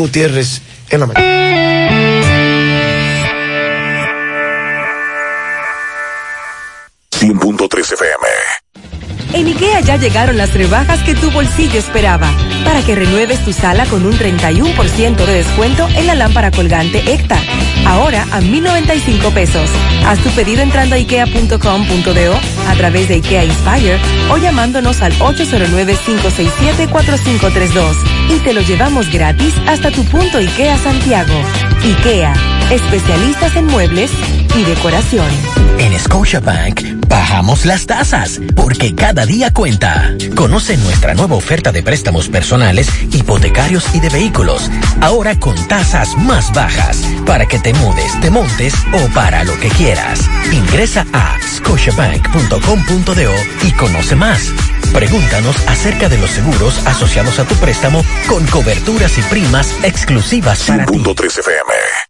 Gutiérrez en la mañana. FM. En IKEA ya llegaron las rebajas que tu bolsillo esperaba para que renueves tu sala con un 31% de descuento en la lámpara colgante ECTA. Ahora a 1,095 pesos. Haz tu pedido entrando a ikea.com.do a través de IKEA Inspire o llamándonos al 809-567-4532 y te lo llevamos gratis hasta tu punto IKEA Santiago. IKEA, especialistas en muebles y decoración. En Scotiabank bajamos las tasas porque cada día cuenta. Conoce nuestra nueva oferta de préstamos personales, hipotecarios y de vehículos. Ahora con tasas más bajas para que te mudes, te montes o para lo que quieras. Ingresa a scotiabank.com.do y conoce más. Pregúntanos acerca de los seguros asociados a tu préstamo con coberturas y primas exclusivas para ti. FM.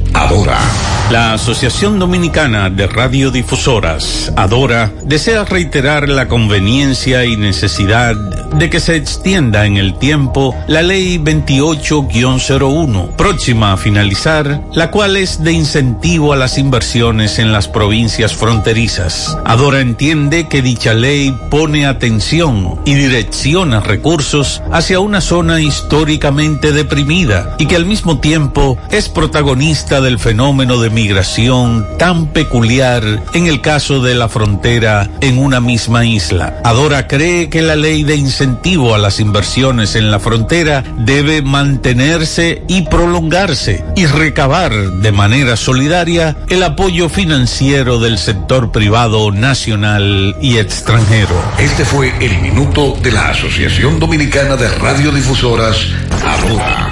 Adora. La Asociación Dominicana de Radiodifusoras, Adora, desea reiterar la conveniencia y necesidad de que se extienda en el tiempo la Ley 28-01, próxima a finalizar, la cual es de incentivo a las inversiones en las provincias fronterizas. Adora entiende que dicha ley pone atención y direcciona recursos hacia una zona histórica históricamente deprimida y que al mismo tiempo es protagonista del fenómeno de migración tan peculiar en el caso de la frontera en una misma isla. Adora cree que la ley de incentivo a las inversiones en la frontera debe mantenerse y prolongarse y recabar de manera solidaria el apoyo financiero del sector privado nacional y extranjero. Este fue el minuto de la Asociación Dominicana de Radiodifusoras Ahora.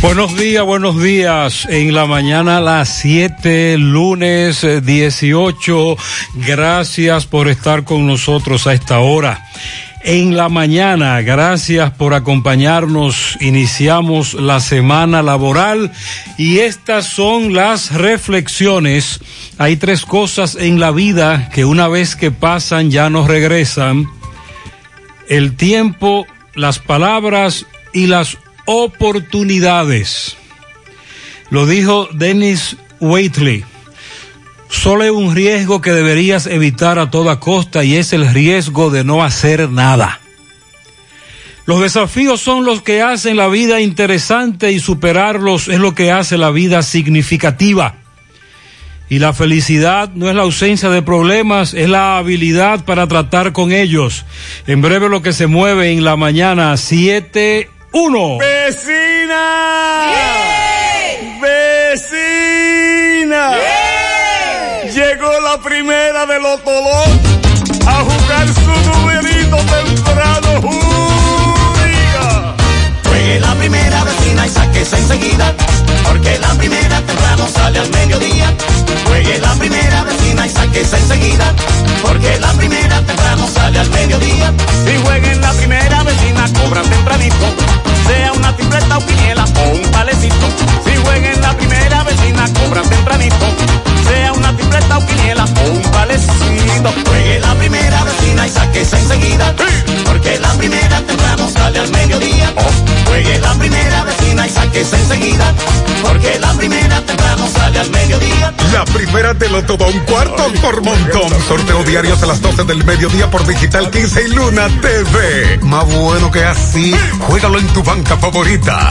Buenos días, buenos días. En la mañana a las 7, lunes 18. Eh, gracias por estar con nosotros a esta hora. En la mañana, gracias por acompañarnos. Iniciamos la semana laboral y estas son las reflexiones. Hay tres cosas en la vida que una vez que pasan ya no regresan. El tiempo, las palabras y las oportunidades. Lo dijo Dennis Waitley. Solo hay un riesgo que deberías evitar a toda costa y es el riesgo de no hacer nada. Los desafíos son los que hacen la vida interesante y superarlos es lo que hace la vida significativa. Y la felicidad no es la ausencia de problemas, es la habilidad para tratar con ellos. En breve lo que se mueve en la mañana 7 uno. ¡Vecina! ¡Vecina! Llegó la primera de los Tolón a jugar su numerito temprano. ¡Juega! Juegue la primera vecina y sáquese enseguida, porque la primera temprano sale al mediodía. Juegue la primera vecina y sáquese enseguida, porque la primera temprano sale al mediodía. Si jueguen la primera vecina, cobran tempranito sea una tripleta o quiniela o un palecito. Jueguen la primera vecina, cobran tempranito. Sea una tripleta o quiniela o un palecito. Juegue la primera vecina y sáquese enseguida. Porque la primera temprano sale al mediodía. Oh. Juegue la primera vecina y sáquese enseguida. Porque la primera temprano sale al mediodía. La primera te lo todo un cuarto por montón. Sorteo diarios a las 12 del mediodía por Digital 15 y Luna TV. Más bueno que así. Juégalo en tu banca favorita.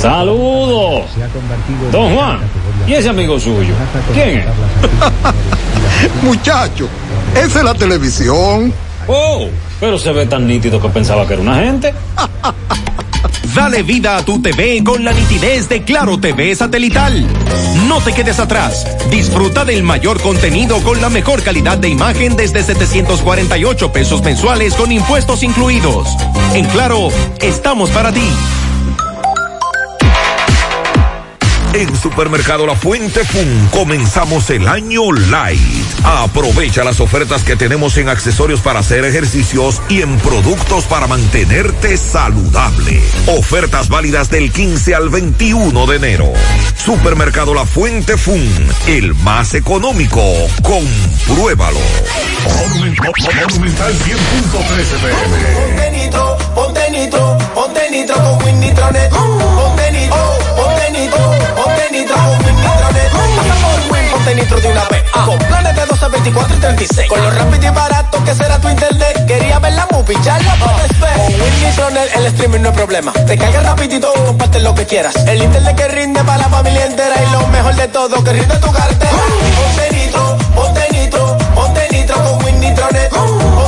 Saludos. Don Juan, ¿y ese amigo suyo? ¿Quién es? Muchacho, esa es la televisión. Oh, pero se ve tan nítido que pensaba que era una gente. Dale vida a tu TV con la nitidez de Claro TV satelital. No te quedes atrás. Disfruta del mayor contenido con la mejor calidad de imagen desde 748 pesos mensuales con impuestos incluidos. En Claro, estamos para ti. En Supermercado La Fuente Fun comenzamos el año light. Aprovecha las ofertas que tenemos en accesorios para hacer ejercicios y en productos para mantenerte saludable. Ofertas válidas del 15 al 21 de enero. Supermercado La Fuente Fun, el más económico. Compruébalo. Monumental 100.13 Ponte nitro, ponte nitro, ponte nitro con Win Nitronet. Ponte nitro, ponte nitro, ponte nitro con Win por Win, ponte nitro de una vez. Con planes de 12, 24 y 36. Con lo rápido y barato que será tu internet. Quería ver la movie, ya la puedes ver. Con Win Nitronet el streaming no es problema. Te carga rapidito, comparte lo que quieras. El internet que rinde para la familia entera. Y lo mejor de todo, que rinde tu cartera. Ponte nitro, ponte nitro, ponte nitro con Win. Ponte nitro,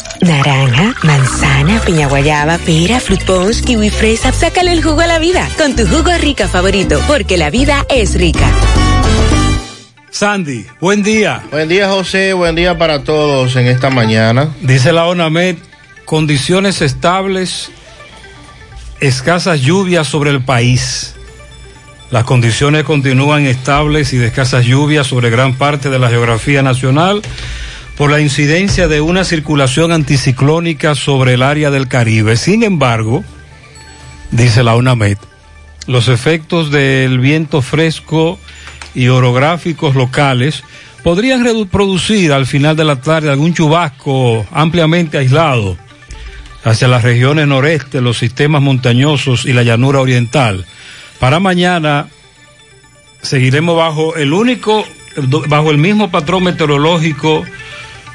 Naranja, manzana, piña guayaba, pera, fruit punch, kiwi fresa. Sácale el jugo a la vida con tu jugo rica favorito, porque la vida es rica. Sandy, buen día. Buen día, José. Buen día para todos en esta mañana. Dice la ONAMED, condiciones estables, escasas lluvias sobre el país. Las condiciones continúan estables y de escasas lluvias sobre gran parte de la geografía nacional por la incidencia de una circulación anticiclónica sobre el área del Caribe. Sin embargo, dice la UNAMED, los efectos del viento fresco y orográficos locales podrían producir al final de la tarde algún chubasco ampliamente aislado hacia las regiones noreste, los sistemas montañosos y la llanura oriental. Para mañana seguiremos bajo el único, bajo el mismo patrón meteorológico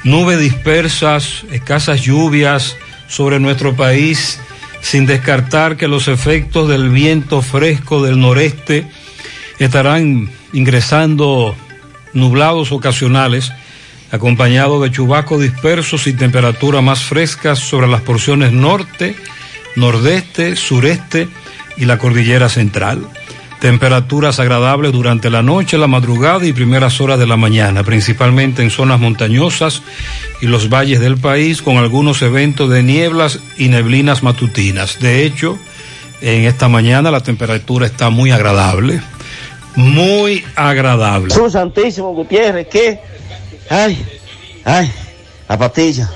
nubes dispersas, escasas lluvias sobre nuestro país, sin descartar que los efectos del viento fresco del noreste estarán ingresando nublados ocasionales, acompañados de chubascos dispersos y temperaturas más frescas sobre las porciones norte, nordeste, sureste y la cordillera central. Temperaturas agradables durante la noche, la madrugada y primeras horas de la mañana, principalmente en zonas montañosas y los valles del país, con algunos eventos de nieblas y neblinas matutinas. De hecho, en esta mañana la temperatura está muy agradable, muy agradable. Jesús Santísimo Gutiérrez, ¿qué? Ay, ay, la patilla.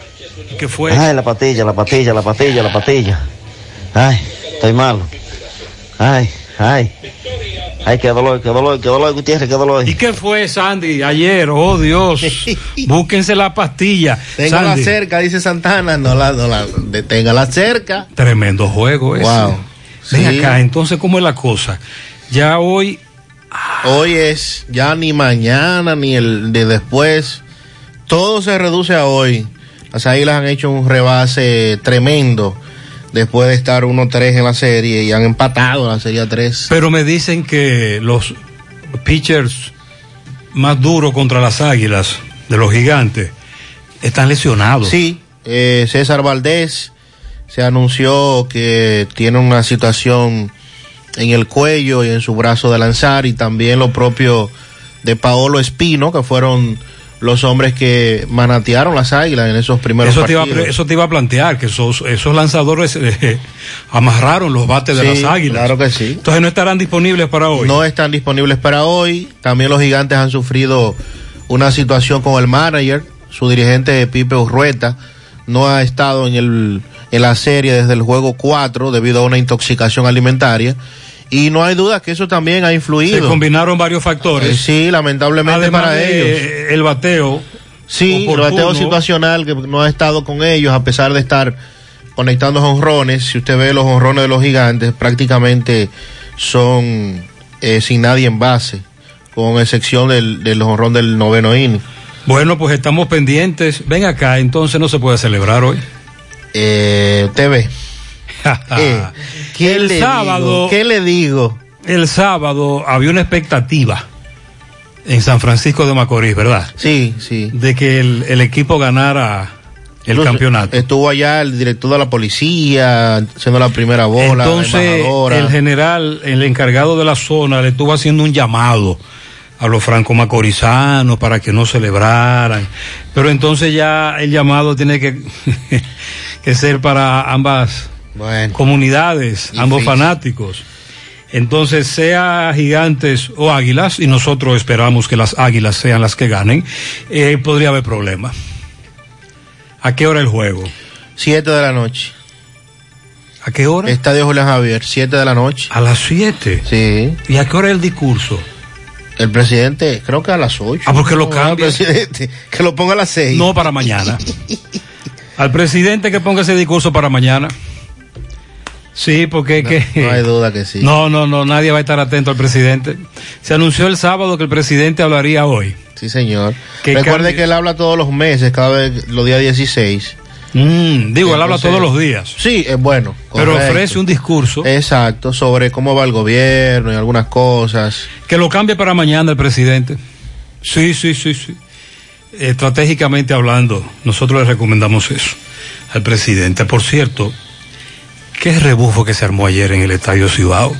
¿Qué fue? Ay, la patilla, la patilla, la patilla, la patilla. Ay, estoy malo. Ay, ay. Ay, qué dolor, qué dolor, qué dolor, Gutiérrez, qué dolor. ¿Y qué fue, Sandy, ayer? Oh, Dios. Búsquense la pastilla. Téngala cerca, dice Santana. No la, no la, deténgala cerca. Tremendo juego ese. Wow. Ven Sí. acá, entonces, ¿cómo es la cosa? Ya hoy Hoy es ya ni mañana ni el de después. Todo se reduce a hoy. Las Águilas han hecho un rebase tremendo después de estar 1-3 en la serie y han empatado la serie 3. Pero me dicen que los pitchers más duros contra las Águilas de los gigantes están lesionados. Sí, eh, César Valdés se anunció que tiene una situación en el cuello y en su brazo de lanzar y también lo propio de Paolo Espino, que fueron los hombres que manatearon las águilas en esos primeros Eso te, iba, partidos. a- eso te iba a plantear, que esos, esos lanzadores eh, amarraron los bates de las águilas. claro que sí. Entonces no estarán disponibles para hoy. No están disponibles para hoy. También los gigantes han sufrido una situación con el manager, su dirigente Pipe Urrueta, no ha estado en, el, en la serie desde el juego 4 debido a una intoxicación alimentaria. Y no hay duda que eso también ha Se influido. combinaron varios factores. Eh, sí, lamentablemente Además para de, ellos. El bateo. Sí, el bateo situacional que no ha estado con ellos a pesar de estar conectando honrones. Si usted ve los honrones de los gigantes, prácticamente son eh, sin nadie en base, con excepción del, del honrón del noveno inning. Bueno, pues estamos pendientes. Ven acá, entonces no se puede celebrar hoy. Eh, TV. Eh, ¿qué el le sábado. digo? ¿Qué le digo? El sábado había una expectativa en San Francisco de Macorís, ¿verdad? Sí, sí. De que el, el equipo ganara el campeonato. Estuvo allá el director de la policía, haciendo la primera bola. la Entonces, el general, el encargado de la zona, le estuvo haciendo un llamado a los franco-macorizanos para que no celebraran. Pero entonces ya el llamado tiene que, que ser para ambas comunidades, ambos fanáticos. Entonces, sea gigantes o águilas, y nosotros esperamos que las águilas sean las que ganen, eh, podría haber problemas. ¿A qué hora el juego? Siete de la noche. ¿A qué hora? Estadio Julián Javier, 7 de la noche. A las 7. Sí. ¿Y a qué hora el discurso? El presidente, creo que a las 8. Ah, porque lo cambia. que lo ponga a las 6. No, para mañana. Al presidente que ponga ese discurso para mañana. Sí, porque es que... No hay duda que sí. No, no, no, nadie va a estar atento al presidente. Se anunció el sábado que el presidente hablaría hoy. Sí, señor. Que Recuerde cambie- que él habla todos los meses, cada vez los días 16. Mm, digo, él habla todos los días. Sí, es bueno. Pero ofrece un discurso. Exacto, sobre cómo va el gobierno y algunas cosas. Que lo cambie para mañana el presidente. Sí, sí, sí, sí. Estratégicamente hablando, nosotros le recomendamos eso al presidente. Por cierto, qué rebufo que se armó ayer en el Estadio Cibao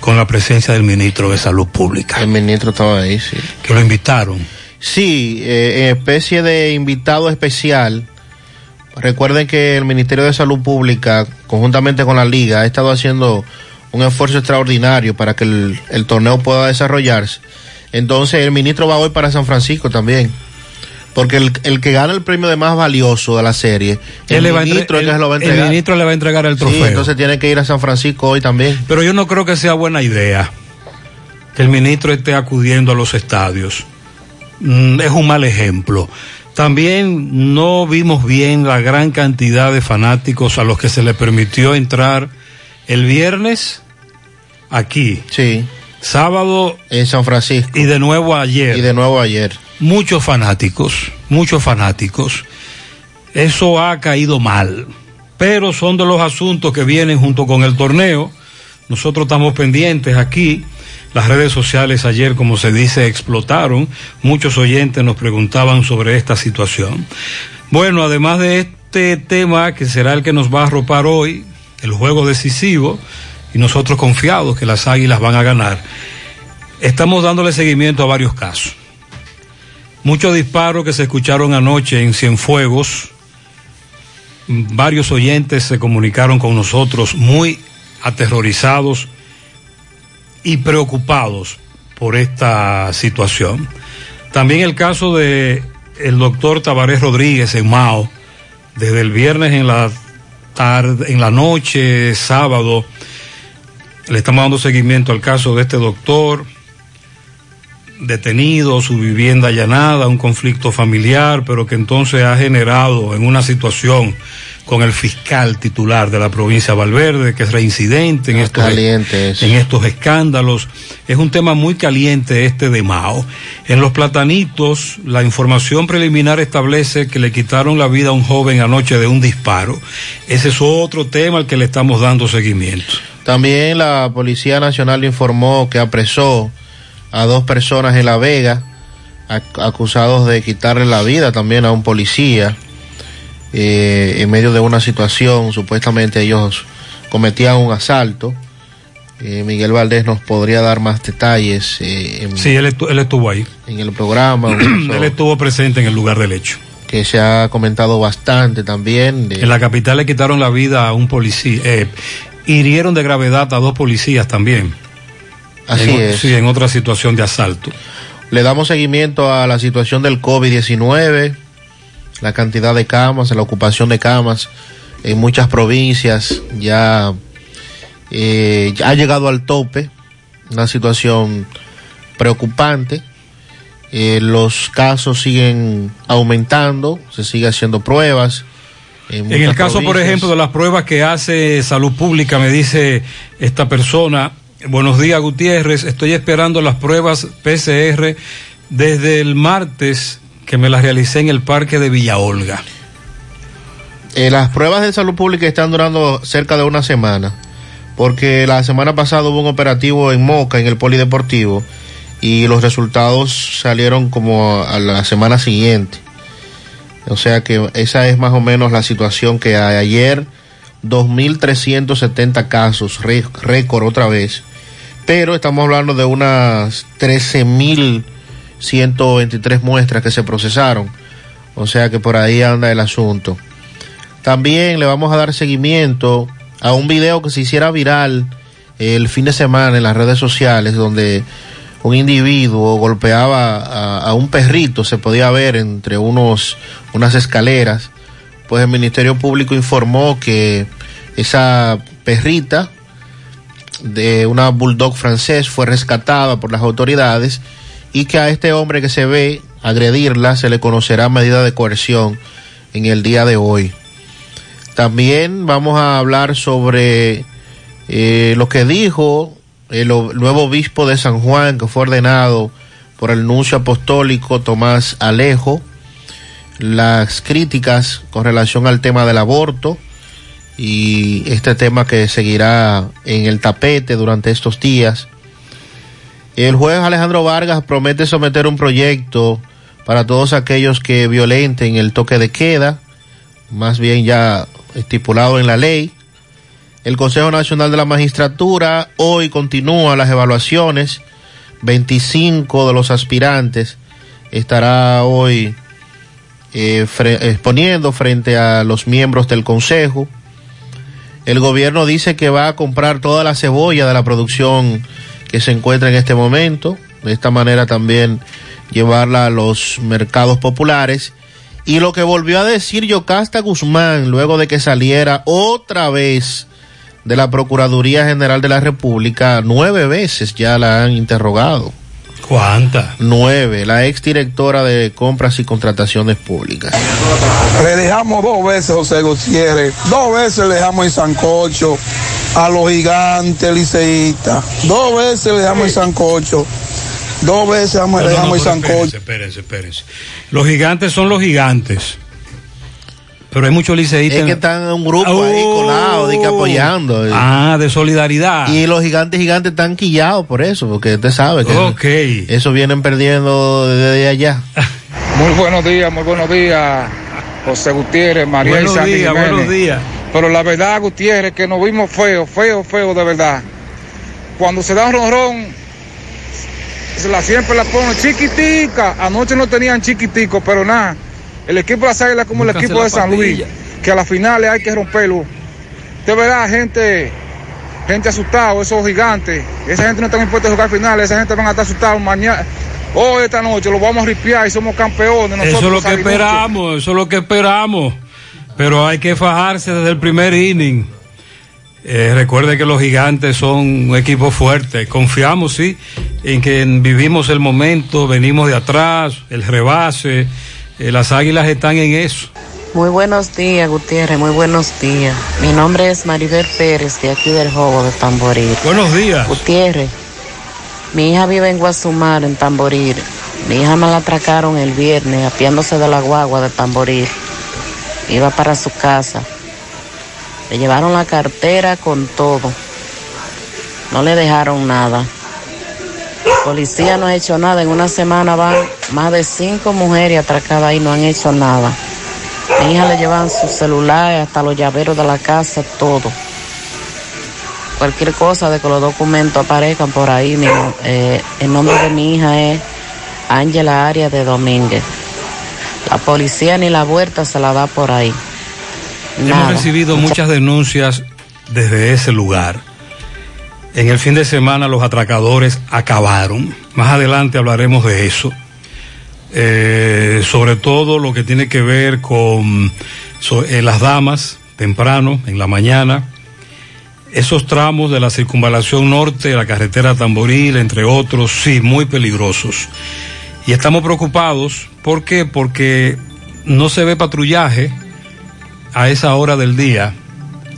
con la presencia del ministro de Salud Pública. El ministro estaba ahí, sí. Que lo invitaron. Sí, eh, en especie de invitado especial. Recuerden que el Ministerio de Salud Pública, conjuntamente con la Liga, ha estado haciendo un esfuerzo extraordinario para que el, el torneo pueda desarrollarse. Entonces, el ministro va hoy para San Francisco también. Porque el, el que gana el premio de más valioso de la serie, el entre- ministro el- se lo va a el entregar. ministro le va a entregar el Sí, trofeo. entonces tiene que ir a San Francisco hoy también. Pero yo no creo que sea buena idea que el ministro esté acudiendo a los estadios. Mm, es un mal ejemplo. También no vimos bien la gran cantidad de fanáticos a los que se le permitió entrar el viernes aquí. Sí. Sábado. En San Francisco. Y de nuevo ayer. Y de nuevo ayer. Muchos fanáticos, muchos fanáticos. Eso ha caído mal. Pero son de los asuntos que vienen junto con el torneo. Nosotros estamos pendientes aquí. Las redes sociales ayer, como se dice, explotaron. Muchos oyentes nos preguntaban sobre esta situación. Bueno, además de este tema que será el que nos va a arropar hoy, el juego decisivo, y nosotros confiados que las águilas van a ganar, estamos dándole seguimiento a varios casos. Muchos disparos que se escucharon anoche en Cienfuegos. Varios oyentes se comunicaron con nosotros muy aterrorizados y preocupados por esta situación. También el caso de el doctor Tabarés Rodríguez en Mao, desde el viernes en la tarde, en la noche, sábado, le estamos dando seguimiento al caso de este doctor. detenido, su vivienda allanada, un conflicto familiar, pero que entonces ha generado en una situación con el fiscal titular de la provincia de Valverde, que es reincidente en, estos, en estos escándalos. Es un tema muy caliente este de Mao. En los platanitos, la información preliminar establece que le quitaron la vida a un joven anoche de un disparo. Ese es otro tema al que le estamos dando seguimiento. También la Policía Nacional informó que apresó a dos personas en La Vega, acusados de quitarle la vida también a un policía eh, en medio de una situación, supuestamente ellos cometían un asalto. Eh, Miguel Valdés nos podría dar más detalles. Eh, sí, él, estuvo ahí. En el programa. él estuvo presente en el lugar del hecho. Que se ha comentado bastante también. En la capital le quitaron la vida a un policía. Hirieron de gravedad a dos policías también. Así es. Sí, en otra situación de asalto. Le damos seguimiento a la situación del COVID-19 la cantidad de camas, la ocupación de camas en muchas provincias ya, eh, ha llegado al tope, una situación preocupante. Eh, los casos siguen aumentando, se sigue haciendo pruebas. En, el caso, por ejemplo, de las pruebas que hace Salud Pública, me dice esta persona, buenos días Gutiérrez, estoy esperando las pruebas PCR desde el martes que me las realicé en el parque de Villa Olga. Eh, las pruebas de salud pública están durando cerca de una semana, porque la semana pasada hubo un operativo en Moca, en el polideportivo, y los resultados salieron como a la semana siguiente. O sea que esa es más o menos la situación que hay. Ayer 2.370 casos, récord otra vez. Pero estamos hablando de unas 13.000 123 muestras que se procesaron. O sea que por ahí anda el asunto. También le vamos a dar seguimiento a un video que se hiciera viral el fin de semana en las redes sociales donde un individuo golpeaba a, un perrito, se podía ver entre unos, unas escaleras. Pues el Ministerio Público informó que esa perrita de una bulldog francés fue rescatada por las autoridades y que a este hombre que se ve agredirla se le conocerá medida de coerción en el día de hoy. También vamos a hablar sobre eh, lo que dijo el, nuevo obispo de San Juan, que fue ordenado por el nuncio apostólico Tomás Alejo, las críticas con relación al tema del aborto y este tema que seguirá en el tapete durante estos días. El juez Alejandro Vargas promete someter un proyecto para todos aquellos que violenten el toque de queda, más bien ya estipulado en la ley. El Consejo Nacional de la Magistratura hoy continúa las evaluaciones. 25 de los aspirantes estará hoy eh, exponiendo frente a los miembros del Consejo. El gobierno dice que va a comprar toda la cebolla de la producción que se encuentra en este momento. De esta manera también llevarla a los mercados populares. Y lo que volvió a decir Yocasta Guzmán luego de que saliera otra vez de la Procuraduría General de la República, nueve veces ya la han interrogado. ¿Cuántas? Nueve, la exdirectora de compras y contrataciones públicas. Le dejamos dos veces, José Gutiérrez, dos veces le dejamos en Sancocho a los gigantes liceístas. Dos veces le damos el sancocho. Dos veces le damos el sancocho. Espérense, espérense, Los gigantes son los gigantes. Pero hay muchos liceístas. Es que están en un grupo ahí oh. colado, de que apoyando. Ah, de solidaridad. Y los gigantes gigantes están quillados por eso, porque usted sabe que eso vienen perdiendo desde allá. Muy buenos días, muy buenos días, José Gutiérrez, María buenos y días, Buenos días. Pero la verdad, Gutiérrez, que nos vimos feo, feo, feo de verdad. Cuando se da un ronrón, se la siempre la ponen chiquitica. Anoche no tenían chiquitico, pero nada. El equipo de la es como el equipo de San Luis, que a las finales hay que romperlo. De verdad, gente, gente asustada, esos gigantes. Esa gente no está dispuesta a jugar finales, esa gente van a estar asustados mañana. Hoy, esta noche, lo vamos a ripiar y somos campeones. eso es lo que esperamos, eso es lo que esperamos. Pero hay que fajarse desde el primer inning. Eh, recuerde que los gigantes son un equipo fuerte. Confiamos, sí, en que vivimos el momento, venimos de atrás, el rebase, eh, las águilas están en eso. Muy buenos días, Gutiérrez, muy buenos días. Mi nombre es Maribel Pérez, de aquí del Jobo de Tamboril. Buenos días. Gutiérrez, mi hija vive en Guasumar, en Tamboril. Mi hija me la atracaron el viernes, apiándose de la guagua de Tamboril. Iba para su casa. Le llevaron la cartera con todo. No le dejaron nada. La policía no ha hecho nada. En una semana van más de cinco mujeres atracadas y no han hecho nada. Mi hija le llevan su celular, hasta los llaveros de la casa, todo. Cualquier cosa de que los documentos aparezcan por ahí. Mi, eh, el nombre de mi hija es Ángela Arias de Domínguez. La policía ni la vuelta se la da por ahí. Hemos Nada. recibido muchas denuncias desde ese lugar. En el fin de semana los atracadores acabaron. Más adelante hablaremos de eso. Eh, sobre todo lo que tiene que ver con eh, las damas, temprano, en la mañana. Esos tramos de la circunvalación norte, la carretera Tamboril, entre otros, sí, muy peligrosos. Y estamos preocupados, ¿por qué? Porque no se ve patrullaje a esa hora del día.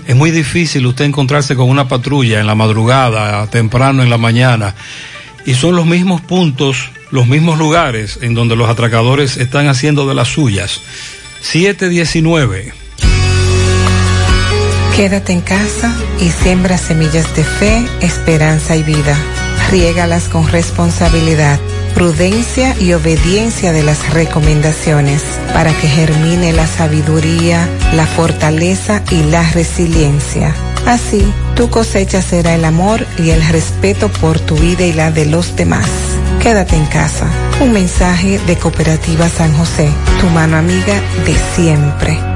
Es muy difícil usted encontrarse con una patrulla en la madrugada, temprano en la mañana. Y son los mismos puntos, los mismos lugares en donde los atracadores están haciendo de las suyas. 719. Quédate en casa y siembra semillas de fe, esperanza y vida. Riégalas con responsabilidad, prudencia y obediencia de las recomendaciones para que germine la sabiduría, la fortaleza y la resiliencia. Así, tu cosecha será el amor y el respeto por tu vida y la de los demás. Quédate en casa. Un mensaje de Cooperativa San José, tu mano amiga de siempre.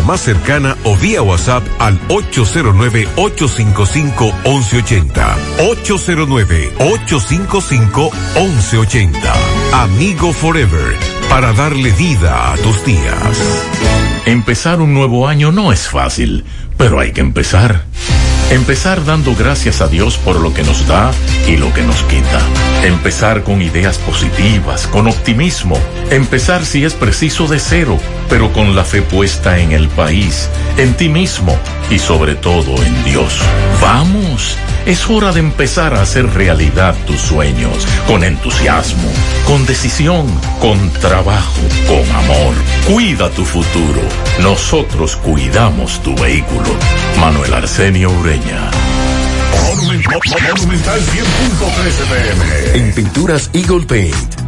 más cercana o vía WhatsApp al 809-855-1180. 809-855-1180. Amigo Forever, para darle vida a tus días. Empezar un nuevo año no es fácil, pero hay que empezar. Empezar dando gracias a Dios por lo que nos da y lo que nos quita. Empezar con ideas positivas, con optimismo. Empezar si es preciso de cero, pero con la fe puesta en el país, en ti mismo y sobre todo en Dios. Vamos, es hora de empezar a hacer realidad tus sueños, con entusiasmo, con decisión, con trabajo, con amor. Cuida tu futuro. Nosotros cuidamos tu vehículo. Manuel Arsenio Ureña. Monumental 100.13 pm. En Pinturas Eagle Paint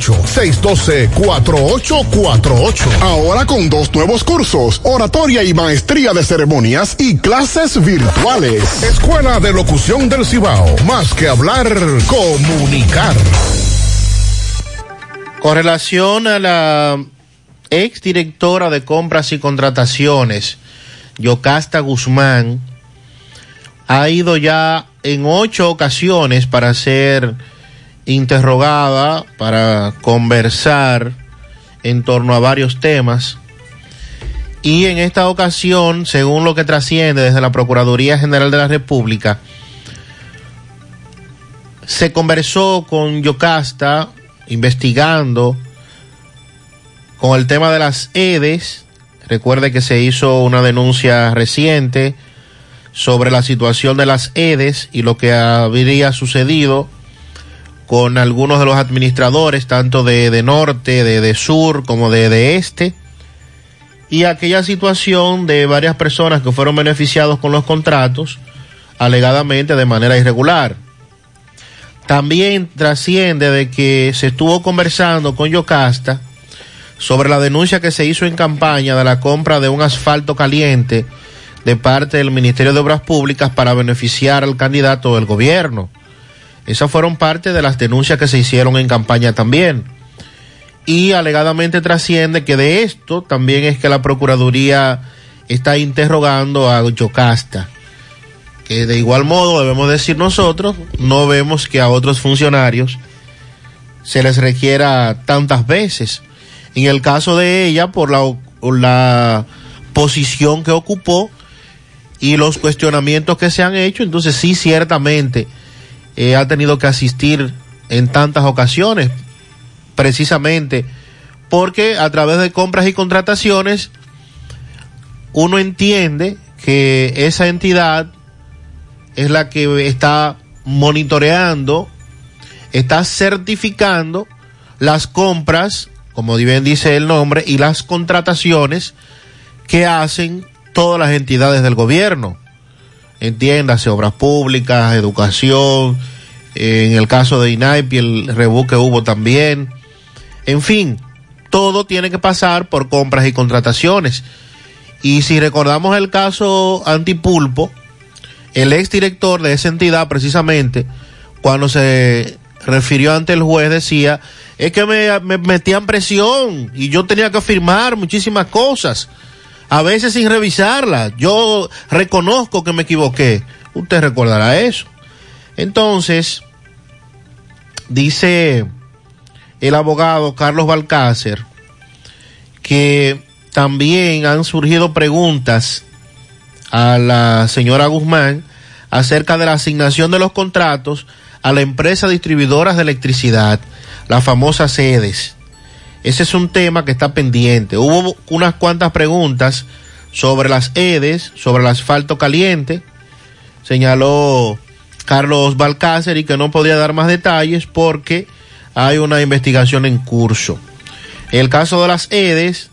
612-4848. Ahora con dos nuevos cursos, oratoria y maestría de ceremonias y clases virtuales. Escuela de Locución del Cibao. Más que hablar, comunicar. Con relación a la ex directora de compras y contrataciones, Yocasta Guzmán, ha ido ya en ocho ocasiones para ser interrogada para conversar en torno a varios temas. Y en esta ocasión, según lo que trasciende desde la Procuraduría General de la República, se conversó con Yocasta investigando con el tema de las EDES. Recuerde que se hizo una denuncia reciente sobre la situación de las EDES y lo que habría sucedido con algunos de los administradores, tanto de, de norte, de, de, sur, como de, de este, y aquella situación de varias personas que fueron beneficiados con los contratos, alegadamente de manera irregular. También trasciende de que se estuvo conversando con Yocasta sobre la denuncia que se hizo en campaña de la compra de un asfalto caliente de parte del Ministerio de Obras Públicas para beneficiar al candidato del gobierno. Esas fueron parte de las denuncias que se hicieron en campaña también. Y alegadamente trasciende que de esto también es que la Procuraduría está interrogando a Yocasta. Que de igual modo debemos decir nosotros, no vemos que a otros funcionarios se les requiera tantas veces. En el caso de ella, por la, la posición que ocupó y los cuestionamientos que se han hecho, entonces sí, ciertamente eh, ha tenido que asistir en tantas ocasiones, precisamente porque a través de compras y contrataciones uno entiende que esa entidad es la que está monitoreando, está certificando las compras, como bien dice el nombre, y las contrataciones que hacen todas las entidades del gobierno entiéndase, obras públicas, educación, en el caso de INAIP y el rebu que hubo también. En fin, todo tiene que pasar por compras y contrataciones. Y si recordamos el caso Antipulpo, el exdirector de esa entidad, precisamente, cuando se refirió ante el juez, decía, es que me, me metían presión y yo tenía que firmar muchísimas cosas, a veces sin revisarlas. Yo reconozco que me equivoqué. Usted recordará eso. Entonces, dice el abogado Carlos Balcácer que también han surgido preguntas a la señora Guzmán acerca de la asignación de los contratos a la empresa distribuidora de electricidad, las famosas sedes. Ese es un tema que está pendiente. Hubo unas cuantas preguntas sobre las EDES, sobre el asfalto caliente. Señaló Carlos Balcácer y que no podía dar más detalles porque hay una investigación en curso. En el caso de las EDES,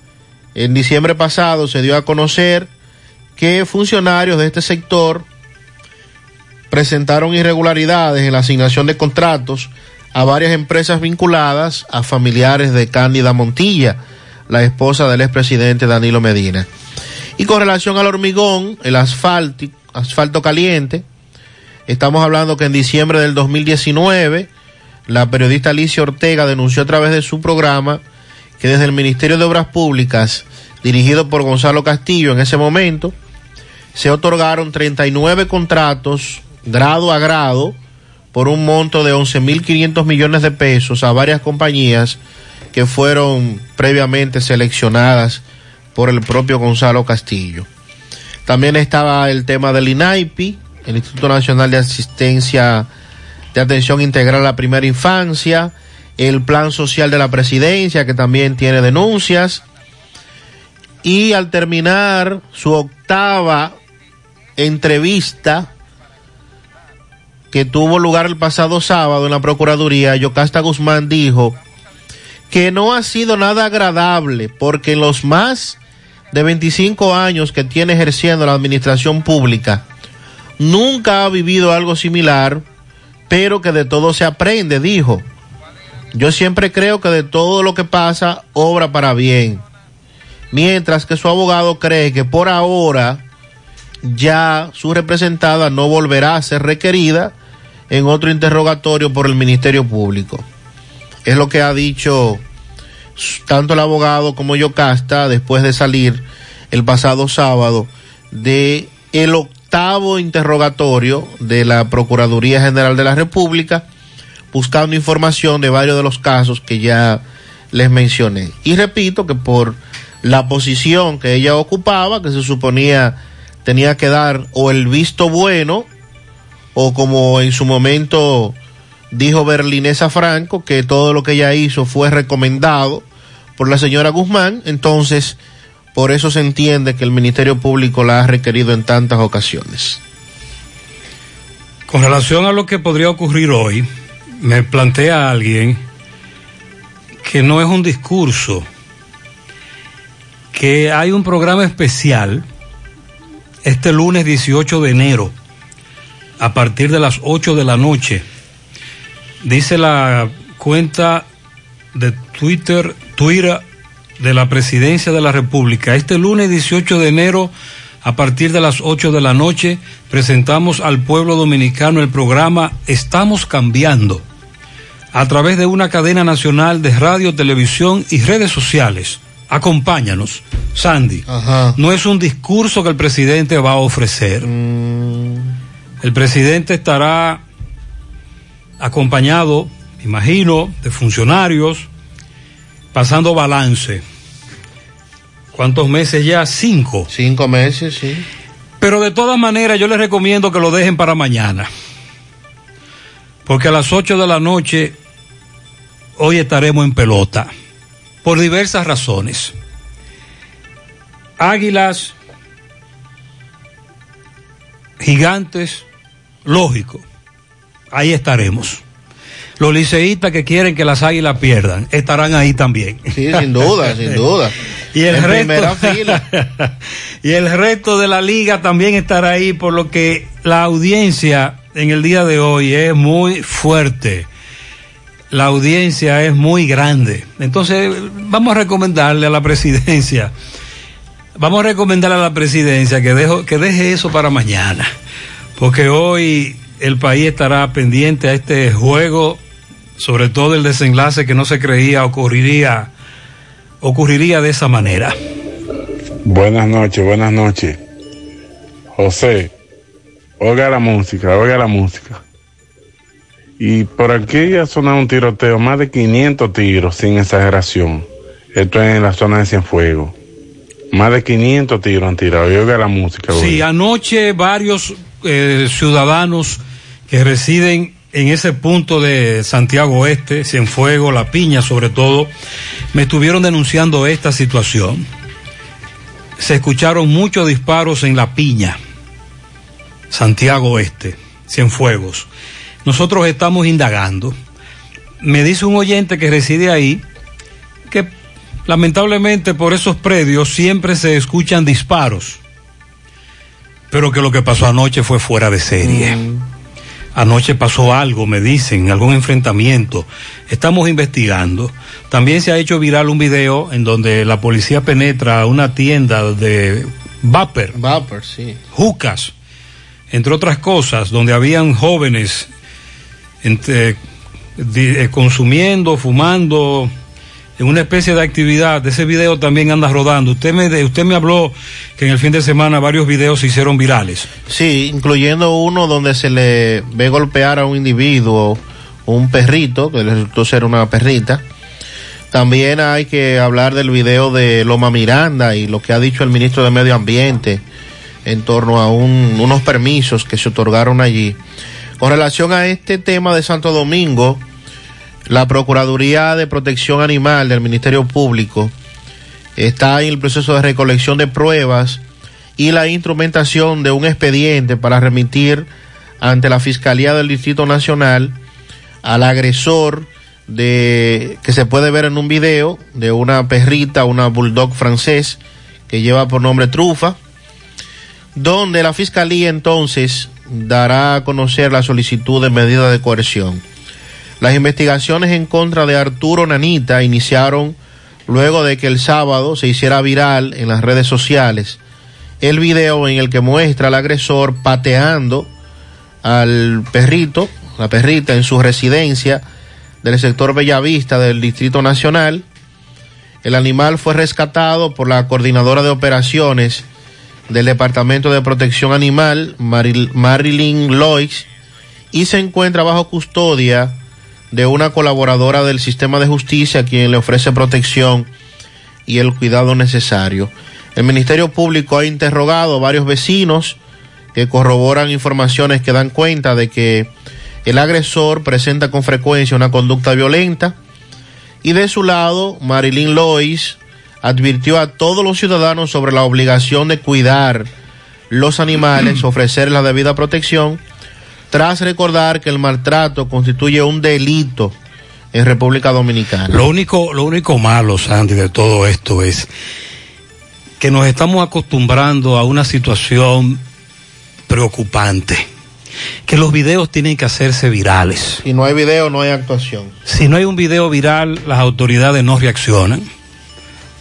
en diciembre pasado se dio a conocer que funcionarios de este sector presentaron irregularidades en la asignación de contratos a varias empresas vinculadas a familiares de Cándida Montilla, la esposa del expresidente Danilo Medina. Y con relación al hormigón, el asfalto, asfalto caliente, estamos hablando que en diciembre del 2019, la periodista Alicia Ortega denunció a través de su programa que desde el Ministerio de Obras Públicas, dirigido por Gonzalo Castillo en ese momento, se otorgaron 39 contratos grado a grado por un monto de 11.500 millones de pesos a varias compañías que fueron previamente seleccionadas por el propio Gonzalo Castillo. También estaba el tema del INAIPI, el Instituto Nacional de Asistencia de Atención Integral a la Primera Infancia, el Plan Social de la Presidencia, que también tiene denuncias, y al terminar su octava entrevista que tuvo lugar el pasado sábado en la Procuraduría, Yocasta Guzmán dijo que no ha sido nada agradable porque en los más de 25 años que tiene ejerciendo la administración pública, nunca ha vivido algo similar, pero que de todo se aprende, dijo. Yo siempre creo que de todo lo que pasa, obra para bien. Mientras que su abogado cree que por ahora ya su representada no volverá a ser requerida en otro interrogatorio por el Ministerio Público. Es lo que ha dicho tanto el abogado como Yocasta después de salir el pasado sábado de el octavo interrogatorio de la Procuraduría General de la República buscando información de varios de los casos que ya les mencioné. Y repito que por la posición que ella ocupaba, que se suponía tenía que dar o el visto bueno o como en su momento dijo Berlinesa Franco, que todo lo que ella hizo fue recomendado por la señora Guzmán, entonces por eso se entiende que el Ministerio Público la ha requerido en tantas ocasiones. Con relación a lo que podría ocurrir hoy, me plantea alguien que no es un discurso, que hay un programa especial este lunes 18 de enero a partir de las 8 de la noche. Dice la cuenta de Twitter, Twitter de la Presidencia de la República. Este lunes 18 de enero, a partir de las 8 de la noche, presentamos al pueblo dominicano el programa Estamos Cambiando, a través de una cadena nacional de radio, televisión y redes sociales. Acompáñanos, Sandy. No es un discurso que el presidente va a ofrecer. El presidente estará acompañado, imagino, de funcionarios, pasando balance. ¿Cuántos meses ya? Cinco. Cinco meses, sí. Pero de todas maneras yo les recomiendo que lo dejen para mañana. Porque a las ocho de la noche hoy estaremos en pelota. Por diversas razones. Águilas, gigantes, lógico. Ahí estaremos. Los liceístas que quieren que las águilas pierdan estarán ahí también. Sí, sin duda, sin duda. Y el en resto, fila. y el resto de la liga también estará ahí, por lo que la audiencia en el día de hoy es muy fuerte. La audiencia es muy grande. Entonces, vamos a recomendarle a la presidencia, vamos a recomendarle a la presidencia que, dejo, que deje eso para mañana porque hoy el país estará pendiente a este juego, sobre todo el desenlace que no se creía ocurriría, ocurriría de esa manera. Buenas noches, buenas noches. José, oiga la música, oiga la música. Y por aquí ya sonado un tiroteo, más de 500 tiros, sin exageración. Esto es en la zona de Cienfuegos. Más de 500 tiros han tirado. Y oiga la música. Sí, anoche varios eh, ciudadanos que residen en ese punto de Santiago Oeste, Cienfuegos, La Piña sobre todo, me estuvieron denunciando esta situación. Se escucharon muchos disparos en La Piña, Santiago Oeste, Cienfuegos. Nosotros estamos indagando. Me dice un oyente que reside ahí que lamentablemente por esos predios siempre se escuchan disparos, pero que lo que pasó anoche fue fuera de serie. Anoche pasó algo, me dicen, algún enfrentamiento. Estamos investigando. También se ha hecho viral un video en donde la policía penetra a una tienda de vapor, Vapor, sí. jucas, entre otras cosas, donde habían jóvenes entre- eh, consumiendo, fumando, en una especie de actividad. Ese video también anda rodando. Usted me, usted me habló que en el fin de semana varios videos se hicieron virales. Sí, incluyendo uno donde se le ve golpear a un individuo, un perrito, que le resultó ser una perrita. También hay que hablar del video de Loma Miranda y lo que ha dicho el ministro de Medio Ambiente en torno a un- unos permisos que se otorgaron allí. Con relación a este tema de Santo Domingo, la Procuraduría de Protección Animal del Ministerio Público está en el proceso de recolección de pruebas y la instrumentación de un expediente para remitir ante la Fiscalía del Distrito Nacional al agresor de que se puede ver en un video de una perrita, una bulldog francés que lleva por nombre Trufa, donde la Fiscalía entonces dará a conocer la solicitud de medida de coerción. Las investigaciones en contra de Arturo Nanita iniciaron luego de que el sábado se hiciera viral en las redes sociales el video en el que muestra al agresor pateando al perrito, la perrita en su residencia del sector Bellavista del Distrito Nacional. El animal fue rescatado por la coordinadora de operaciones del Departamento de Protección Animal, Maril- Marilyn Loix, y se encuentra bajo custodia de una colaboradora del sistema de justicia quien le ofrece protección y el cuidado necesario. El Ministerio Público ha interrogado a varios vecinos que corroboran informaciones que dan cuenta de que el agresor presenta con frecuencia una conducta violenta y de su lado, Marilyn Lois advirtió a todos los ciudadanos sobre la obligación de cuidar los animales, ofrecer la debida protección, tras recordar que el maltrato constituye un delito en República Dominicana. Lo único, lo único malo, Sandy, de todo esto es que nos estamos acostumbrando a una situación preocupante. Que los videos tienen que hacerse virales. Si no hay video, no hay actuación. Si no hay un video viral, las autoridades no reaccionan.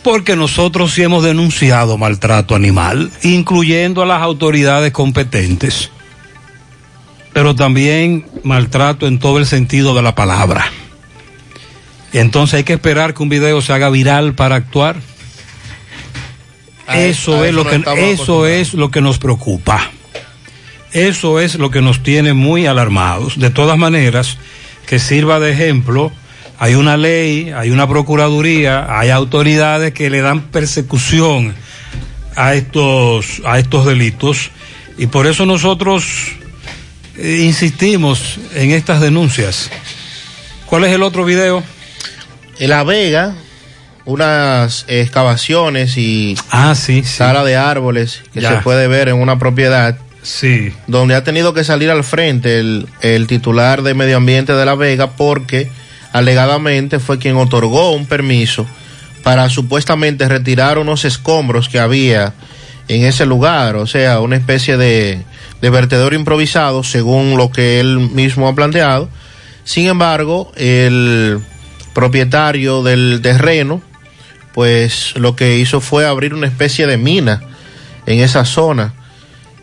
Porque nosotros sí hemos denunciado maltrato animal, incluyendo a las autoridades competentes. Pero también maltrato en todo el sentido de la palabra. Entonces hay que esperar que un video se haga viral para actuar. A Eso es lo que eso es lo que nos preocupa. Eso es lo que nos tiene muy alarmados. De todas maneras, que sirva de ejemplo, hay una ley, hay una procuraduría, hay autoridades que le dan persecución a estos a estos delitos y por eso nosotros eh, insistimos en estas denuncias. ¿Cuál es el otro video? En La Vega, unas excavaciones y ah, sí, sala de árboles que Ya. se puede ver en una propiedad. Sí. Donde ha tenido que salir al frente el, el titular de medio ambiente de La Vega porque alegadamente fue quien otorgó un permiso para supuestamente retirar unos escombros que había en ese lugar, o sea, una especie de, de vertedero improvisado, según lo que él mismo ha planteado. Sin embargo, el propietario del terreno, pues lo que hizo fue abrir una especie de mina en esa zona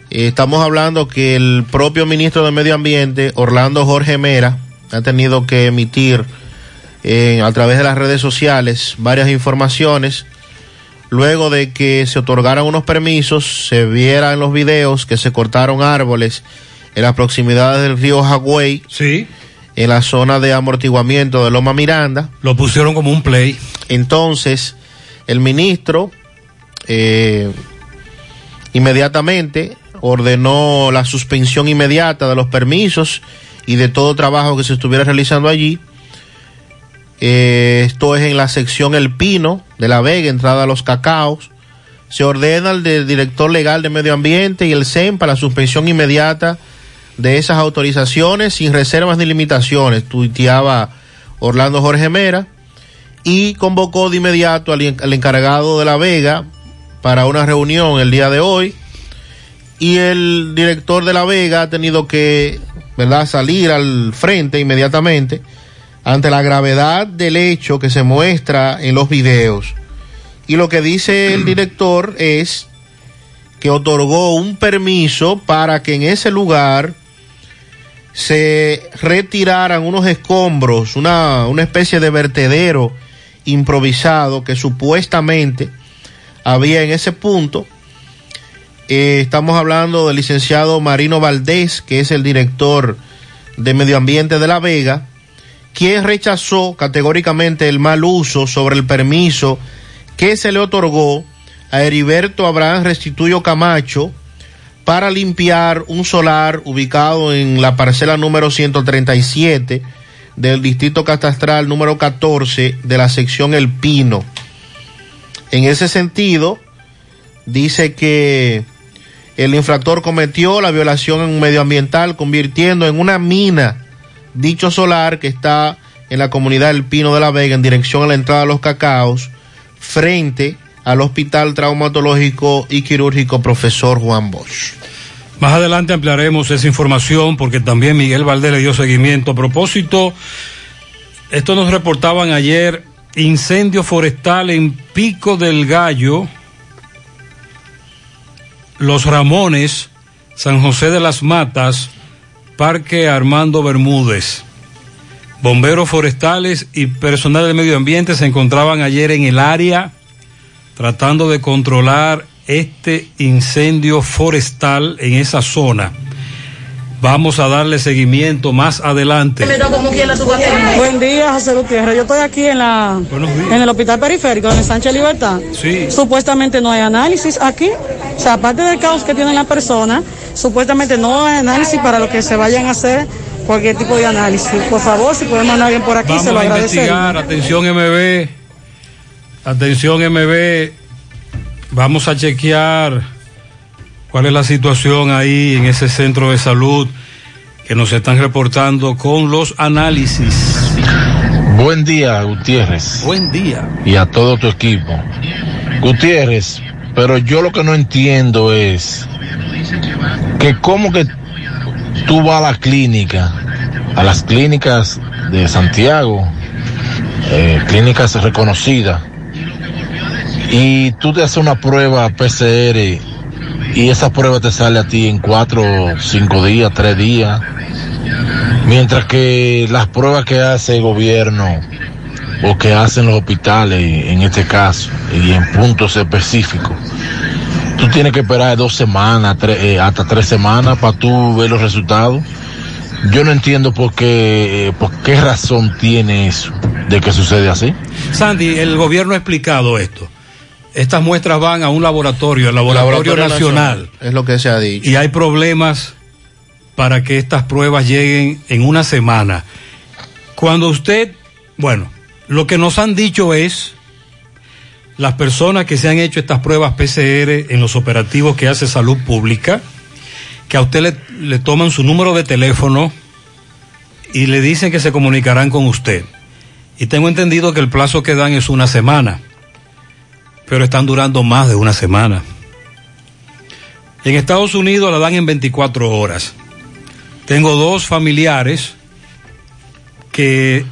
estamos hablando que el propio ministro de Medio Ambiente, Orlando Jorge Mera, ha tenido que emitir eh, a través de las redes sociales varias informaciones. Luego de que se otorgaran unos permisos, se viera en los videos que se cortaron árboles en las proximidades del río Jagüey. Sí. En la zona de amortiguamiento de Loma Miranda. Lo pusieron como un play. Entonces, el ministro eh, inmediatamente ordenó la suspensión inmediata de los permisos y de todo trabajo que se estuviera realizando allí. Esto es en la sección El Pino de La Vega, entrada a los cacaos. Se ordena al director legal de Medio Ambiente y el CEM para la suspensión inmediata de esas autorizaciones sin reservas ni limitaciones, tuiteaba Orlando Jorge Mera y convocó de inmediato al, al encargado de La Vega para una reunión el día de hoy y el director de La Vega ha tenido que, ¿verdad?, salir al frente inmediatamente ante la gravedad del hecho que se muestra en los videos. Y lo que dice el director es que otorgó un permiso para que en ese lugar se retiraran unos escombros, una, una especie de vertedero improvisado que supuestamente había en ese punto. Eh, estamos hablando del licenciado Marino Valdés, que es el director de Medio Ambiente de La Vega, quien rechazó categóricamente el mal uso sobre el permiso que se le otorgó a Heriberto Abraham Restituyo Camacho para limpiar un solar ubicado en la parcela número 137 del distrito catastral número 14 de la sección El Pino. En ese sentido, dice que el infractor cometió la violación medioambiental convirtiendo en una mina dicho solar que está en la comunidad del Pino de la Vega en dirección a la entrada de los cacaos frente al Hospital Traumatológico y Quirúrgico Profesor Juan Bosch. Más adelante ampliaremos esa información porque también Miguel Valdés le dio seguimiento. A propósito, esto nos reportaban ayer, incendio forestal en Pico del Gallo, Los Ramones, San José de las Matas, Parque Armando Bermúdez. Bomberos forestales y personal del medio ambiente se encontraban ayer en el área tratando de controlar este incendio forestal en esa zona. Vamos a darle seguimiento más adelante. Buen día, José Gutiérrez. Yo estoy aquí en la en el hospital periférico, en el Sánchez Libertad. Sí. Supuestamente no hay análisis aquí. O sea, aparte del caos que tienen las personas, supuestamente no hay análisis para lo que se vayan a hacer cualquier tipo de análisis. Por favor, si podemos mandar a alguien por aquí, Vamos se lo a agradecería. investigar. Atención MB. Atención MB. Vamos a chequear cuál es la situación ahí en ese centro de salud que nos están reportando con los análisis. Buen día, Gutiérrez. Buen día. Y a todo tu equipo. Gutiérrez, pero yo lo que no entiendo es que cómo que tú vas a la clínica, a las clínicas de Santiago, eh, clínicas reconocidas, y tú te haces una prueba PCR y esa prueba te sale a ti en cuatro, cinco días, tres días, mientras que las pruebas que hace el gobierno o que hacen los hospitales, en este caso, y en puntos específicos, tú tienes que esperar dos semanas, eh, hasta tres semanas para tú ver los resultados. Yo no entiendo por qué, eh, por qué razón tiene eso de que sucede así. Sandy, el gobierno ha explicado esto. Estas muestras van a un laboratorio, el Laboratorio, Nacional. Es lo que se ha dicho. y hay problemas para que estas pruebas lleguen en una semana. Cuando usted, bueno, lo que nos han dicho es las personas que se han hecho estas pruebas PCR en los operativos que hace Salud Pública, que a usted le, le toman su número de teléfono y le dicen que se comunicarán con usted. Y tengo entendido que el plazo que dan es una semana, pero están durando más de una semana. En Estados Unidos la dan en 24 horas. Tengo dos familiares que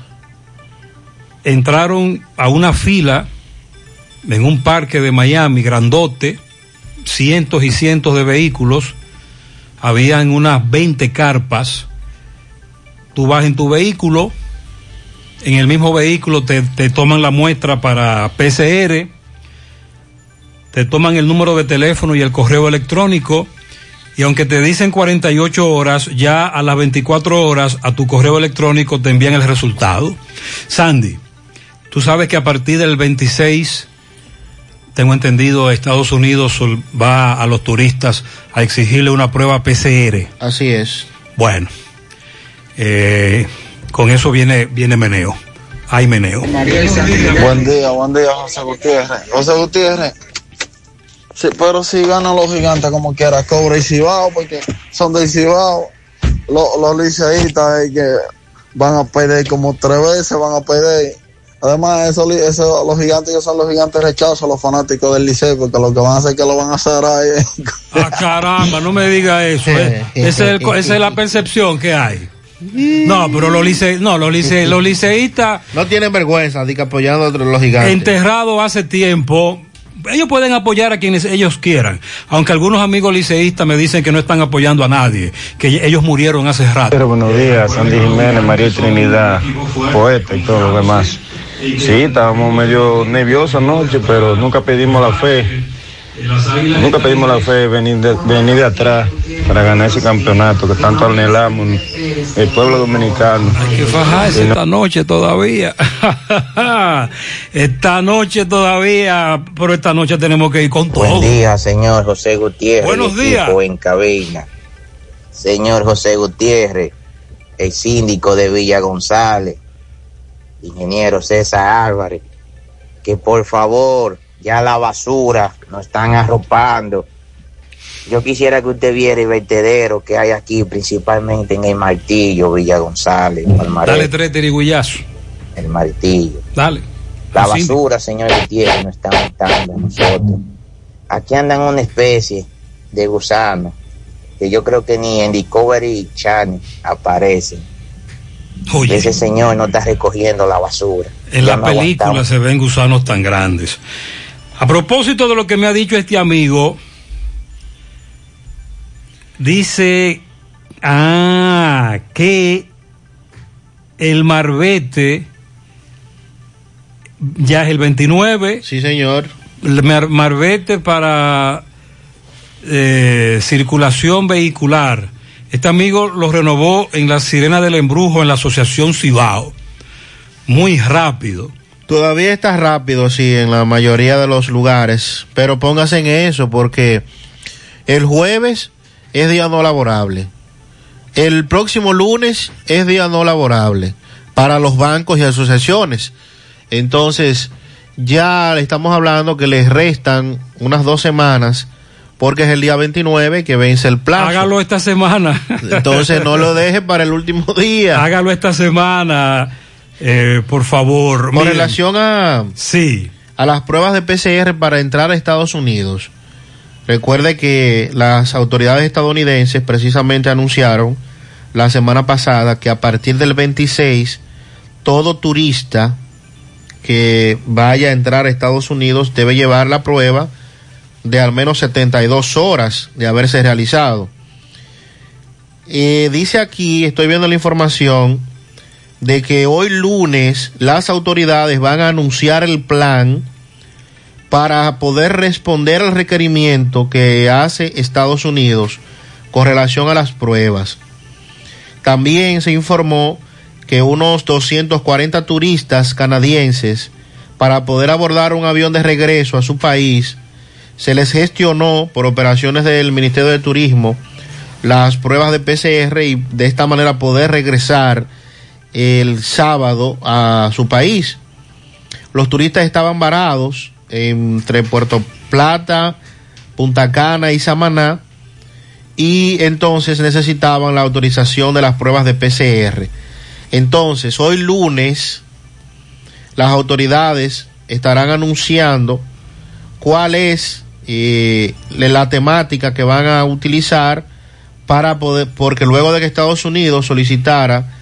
entraron a una fila en un parque de Miami, grandote, cientos y cientos de vehículos, habían unas 20 carpas. Tú vas en tu vehículo, en el mismo vehículo te, te toman la muestra para PCR, te toman el número de teléfono y el correo electrónico. Y aunque te dicen 48 horas, ya a las 24 horas a tu correo electrónico te envían el resultado. Sandy, tú sabes que a partir del 26, tengo entendido, Estados Unidos va a los turistas a exigirle una prueba PCR. Así es. Bueno, eh, con eso viene, viene meneo. Hay meneo. Buen día, buen día, José Gutiérrez. José Gutiérrez. Sí, pero si ganan los gigantes como quiera, Cobra y Cibao, porque son del Cibao. Los, los liceístas que van a perder como tres veces, van a perder. Además, eso, eso, los gigantes ellos son los gigantes rechazos, los fanáticos del liceo, porque lo que van a hacer es que lo van a hacer ahí. Ah, caramba, no me diga eso. ¿eh? Esa, es el- esa es la percepción que hay. No, pero los lice, no, los lice, los liceístas No tienen vergüenza de que apoyando a los gigantes. enterrados hace tiempo. Ellos pueden apoyar a quienes ellos quieran, aunque algunos amigos liceístas me dicen que no están apoyando a nadie, que ellos murieron hace rato. Pero buenos días, Sandy Jiménez, María Trinidad, poeta y todo lo demás. Sí, estábamos medio nerviosos anoche, pero nunca pedimos la fe. Nunca pedimos la fe venir venir de atrás para ganar ese campeonato que tanto anhelamos el pueblo dominicano. Hay que fajarse esta noche todavía. esta noche todavía, pero esta noche tenemos que ir con todo. Buen día, señor José Gutiérrez. Buenos días. en cabina. Señor José Gutiérrez, el síndico de Villa González, ingeniero César Álvarez, que por favor, ya la basura nos están arropando. Yo quisiera que usted viera el vertedero que hay aquí, principalmente en el Martillo, Villa González, Palmarejo, Dale tres tirigullazos. el Martillo. Dale. La basura, señor Gutiérrez, nos está matando a nosotros. Aquí andan una especie de gusano que yo creo que ni en Discovery Channel aparecen. Ese señor no está recogiendo la basura. En Ya la película aguantamos. se ven gusanos tan grandes. A propósito de lo que me ha dicho este amigo, dice, ah, que el Marbete ya es el 29. Sí, señor. El Mar- Marbete para eh, circulación vehicular. Este amigo lo renovó en la Sirena del Embrujo en la Asociación Cibao. Muy rápido. Todavía está rápido, sí, en la mayoría de los lugares, pero póngase en eso porque el jueves es día no laborable. El próximo lunes es día no laborable para los bancos y asociaciones. Entonces, ya le estamos hablando que les restan unas dos semanas porque es el día 29 que vence el plazo. Hágalo esta semana. Entonces, no lo deje para el último día. Hágalo esta semana, eh, por favor. Con Miren, relación a, sí. a las pruebas de PCR para entrar a Estados Unidos, recuerde que las autoridades estadounidenses precisamente anunciaron la semana pasada que a partir del 26 todo turista que vaya a entrar a Estados Unidos debe llevar la prueba de al menos 72 horas de haberse realizado. Eh, dice aquí, estoy viendo la información, de que hoy lunes las autoridades van a anunciar el plan para poder responder al requerimiento que hace Estados Unidos con relación a las pruebas. También se informó que unos 240 turistas canadienses para poder abordar un avión de regreso a su país se les gestionó por operaciones del Ministerio de Turismo las pruebas de PCR y de esta manera poder regresar el sábado a su país. Los turistas estaban varados entre Puerto Plata, Punta Cana y Samaná y entonces necesitaban la autorización de las pruebas de PCR. Entonces, hoy lunes, las autoridades estarán anunciando cuál es eh, la temática que van a utilizar para poder, porque luego de que Estados Unidos solicitara,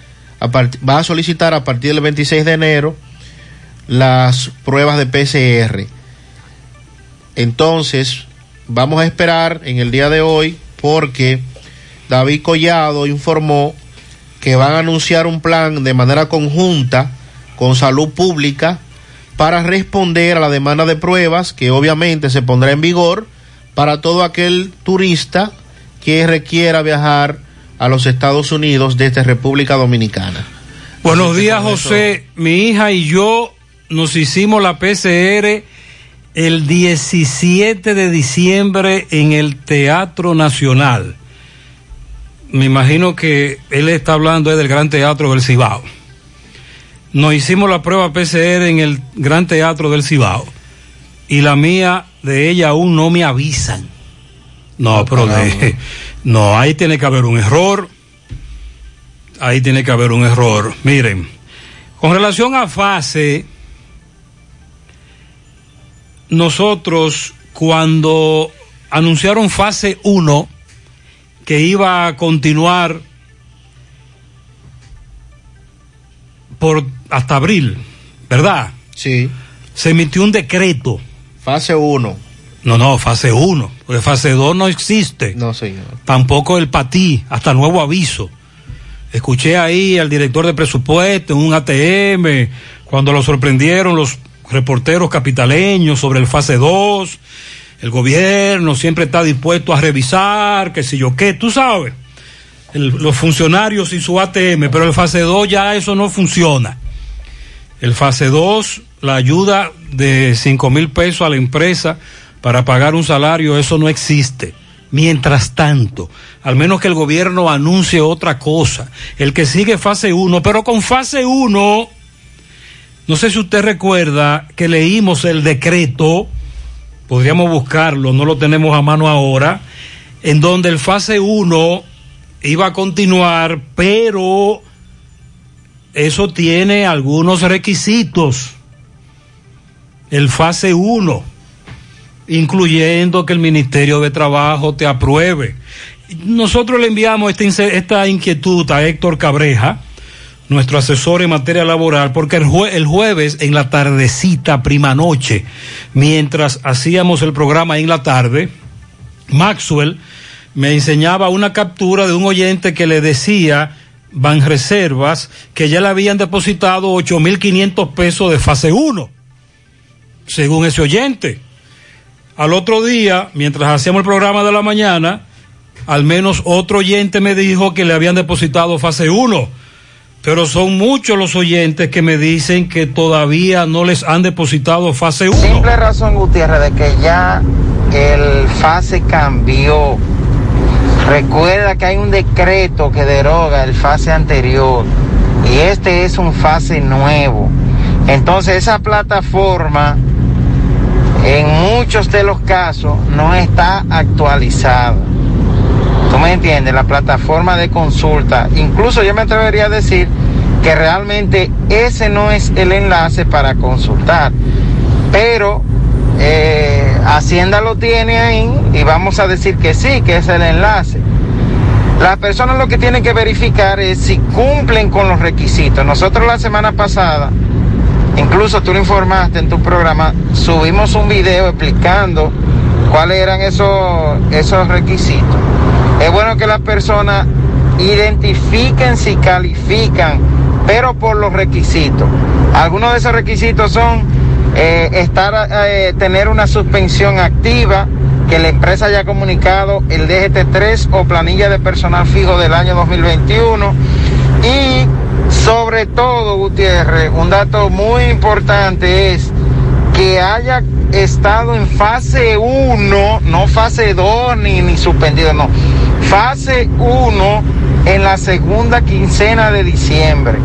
va a solicitar a partir del 26 de enero las pruebas de PCR. Entonces, vamos a esperar en el día de hoy porque David Collado informó que van a anunciar un plan de manera conjunta con salud pública para responder a la demanda de pruebas que obviamente se pondrá en vigor para todo aquel turista que requiera viajar a los Estados Unidos desde República Dominicana. Buenos días, José. Mi hija y yo nos hicimos la PCR el 17 de diciembre en el Teatro Nacional. Me imagino que él está hablando del Gran Teatro del Cibao. Nos hicimos la prueba PCR en el Gran Teatro del Cibao. Y la mía de ella aún no me avisan. No, pero de, no, ahí tiene que haber un error. Ahí tiene que haber un error. Miren, con relación a fase, nosotros cuando anunciaron fase 1 que iba a continuar por hasta abril, ¿verdad? Sí. Se emitió un decreto. Fase 1. No, no, fase 1. Porque fase 2 no existe. No, señor. Tampoco el PATI, hasta nuevo aviso. Escuché ahí al director de presupuesto en un ATM, cuando lo sorprendieron los reporteros capitaleños sobre el fase 2. El gobierno siempre está dispuesto a revisar, qué sé yo qué, tú sabes. Los funcionarios y su ATM, pero el fase 2 ya eso no funciona. El fase 2, la ayuda de 5 mil pesos a la empresa para pagar un salario, eso no existe. Mientras tanto, al menos que el gobierno anuncie otra cosa, el que sigue fase 1, pero con fase 1, no sé si usted recuerda que leímos el decreto, podríamos buscarlo, no lo tenemos a mano ahora, en donde el fase 1 iba a continuar, pero eso tiene algunos requisitos. El fase 1, incluyendo que el Ministerio de Trabajo te apruebe. Nosotros le enviamos esta, esta inquietud a Héctor Cabreja, nuestro asesor en materia laboral, porque el, jue- el jueves en la tardecita, prima noche, mientras hacíamos el programa en la tarde, Maxwell me enseñaba una captura de un oyente que le decía Banreservas que ya le habían depositado 8.500 pesos de fase 1, según ese oyente. Al otro día, mientras hacíamos el programa de la mañana, al menos otro oyente me dijo que le habían depositado fase 1, pero son muchos los oyentes que me dicen que todavía no les han depositado fase 1. Simple razón, Gutiérrez, de que ya el fase cambió. Recuerda que hay un decreto que deroga el fase anterior y este es un fase nuevo. Entonces esa plataforma en muchos de los casos no está actualizada. ¿Tú me entiendes? La plataforma de consulta. Incluso yo me atrevería a decir que realmente ese no es el enlace para consultar. Pero eh, Hacienda lo tiene ahí y vamos a decir que sí, que es el enlace. Las personas lo que tienen que verificar es si cumplen con los requisitos. Nosotros la semana pasada, incluso tú lo informaste en tu programa, subimos un video explicando cuáles eran esos, esos requisitos. Es bueno que las personas identifiquen si califican, pero por los requisitos. Algunos de esos requisitos son eh, estar, eh, tener una suspensión activa, que la empresa haya comunicado el DGT3 o planilla de personal fijo del año 2021 y sobre todo, Gutiérrez, un dato muy importante es que haya estado en fase 1, no fase 2 ni, ni suspendido, no, fase 1 en la segunda quincena de diciembre.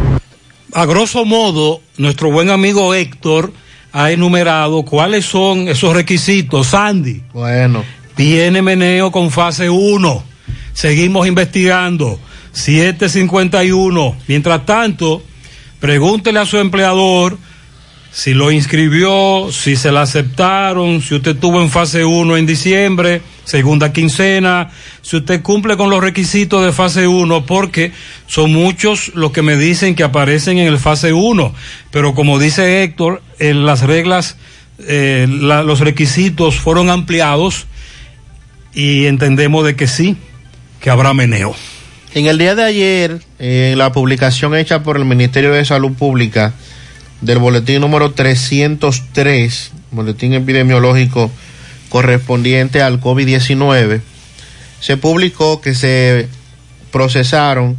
A grosso modo, nuestro buen amigo Héctor ha enumerado cuáles son esos requisitos. Sandy. Bueno. Tiene meneo con fase 1. Seguimos investigando. 751. Mientras tanto, pregúntele a su empleador si lo inscribió, si se la aceptaron, si usted estuvo en fase 1 en diciembre, segunda quincena, si usted cumple con los requisitos de fase 1, porque son muchos los que me dicen que aparecen en el fase 1, pero como dice Héctor, en las reglas, eh, los requisitos fueron ampliados y entendemos de que sí, que habrá meneo. En el día de ayer, en la publicación hecha por el Ministerio de Salud Pública del boletín número 303, boletín epidemiológico correspondiente al COVID-19, se publicó que se procesaron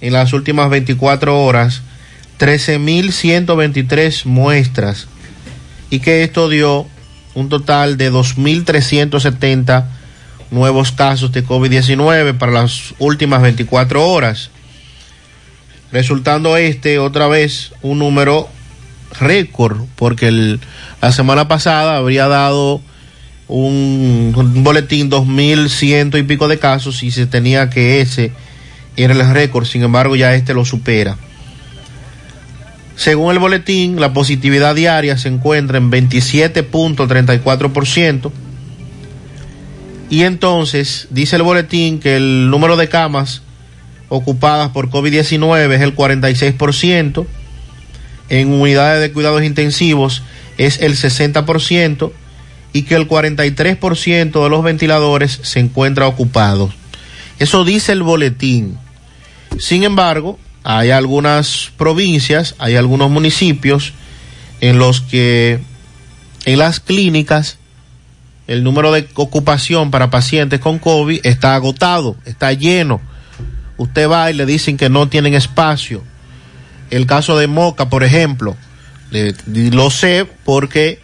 en las últimas 24 horas 13.123 muestras y que esto dio un total de 2.370 nuevos casos de COVID-19 para las últimas 24 horas, resultando este otra vez un número récord, porque la semana pasada habría dado un, boletín 2.100 y pico de casos y se tenía que ese era el récord, sin embargo ya este lo supera. Según el boletín, la positividad diaria se encuentra en 27.34%. Y entonces dice el boletín que el número de camas ocupadas por COVID-19 es el 46%, en unidades de cuidados intensivos es el 60% y que el 43% de los ventiladores se encuentra ocupado. Eso dice el boletín. Sin embargo, hay algunas provincias, hay algunos municipios en los que en las clínicas el número de ocupación para pacientes con COVID está agotado, está lleno. Usted va y le dicen que no tienen espacio. El caso de Moca, por ejemplo, lo sé porque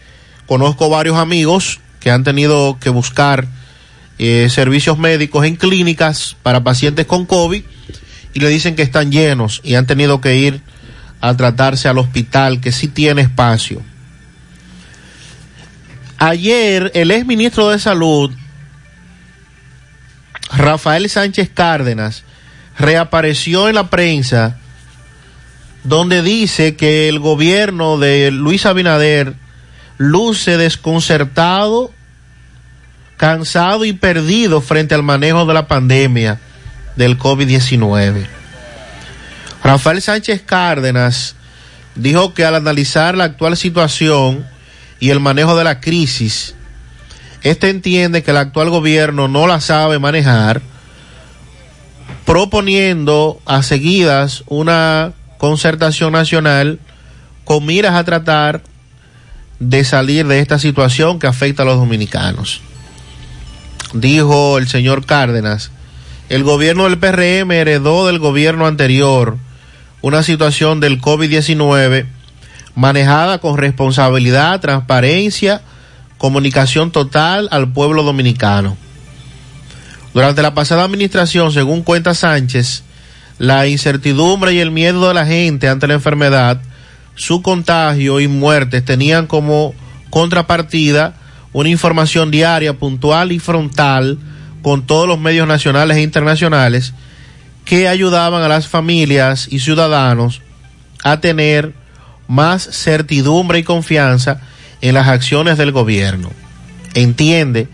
conozco varios amigos que han tenido que buscar eh, servicios médicos en clínicas para pacientes con COVID y le dicen que están llenos y han tenido que ir a tratarse al hospital que sí tiene espacio. Ayer el ex ministro de Salud, Rafael Sánchez Cárdenas, reapareció en la prensa donde dice que el gobierno de Luis Abinader luce desconcertado, cansado y perdido frente al manejo de la pandemia del COVID-19. Rafael Sánchez Cárdenas dijo que al analizar la actual situación y el manejo de la crisis, este entiende que el actual gobierno no la sabe manejar, proponiendo a seguidas una concertación nacional con miras a tratar de salir de esta situación que afecta a los dominicanos. Dijo el señor Cárdenas, el gobierno del PRM heredó del gobierno anterior una situación del COVID-19 manejada con responsabilidad, transparencia, comunicación total al pueblo dominicano. Durante la pasada administración, según cuenta Sánchez, la incertidumbre y el miedo de la gente ante la enfermedad, su contagio y muertes tenían como contrapartida una información diaria, puntual y frontal con todos los medios nacionales e internacionales que ayudaban a las familias y ciudadanos a tener más certidumbre y confianza en las acciones del gobierno. Entiende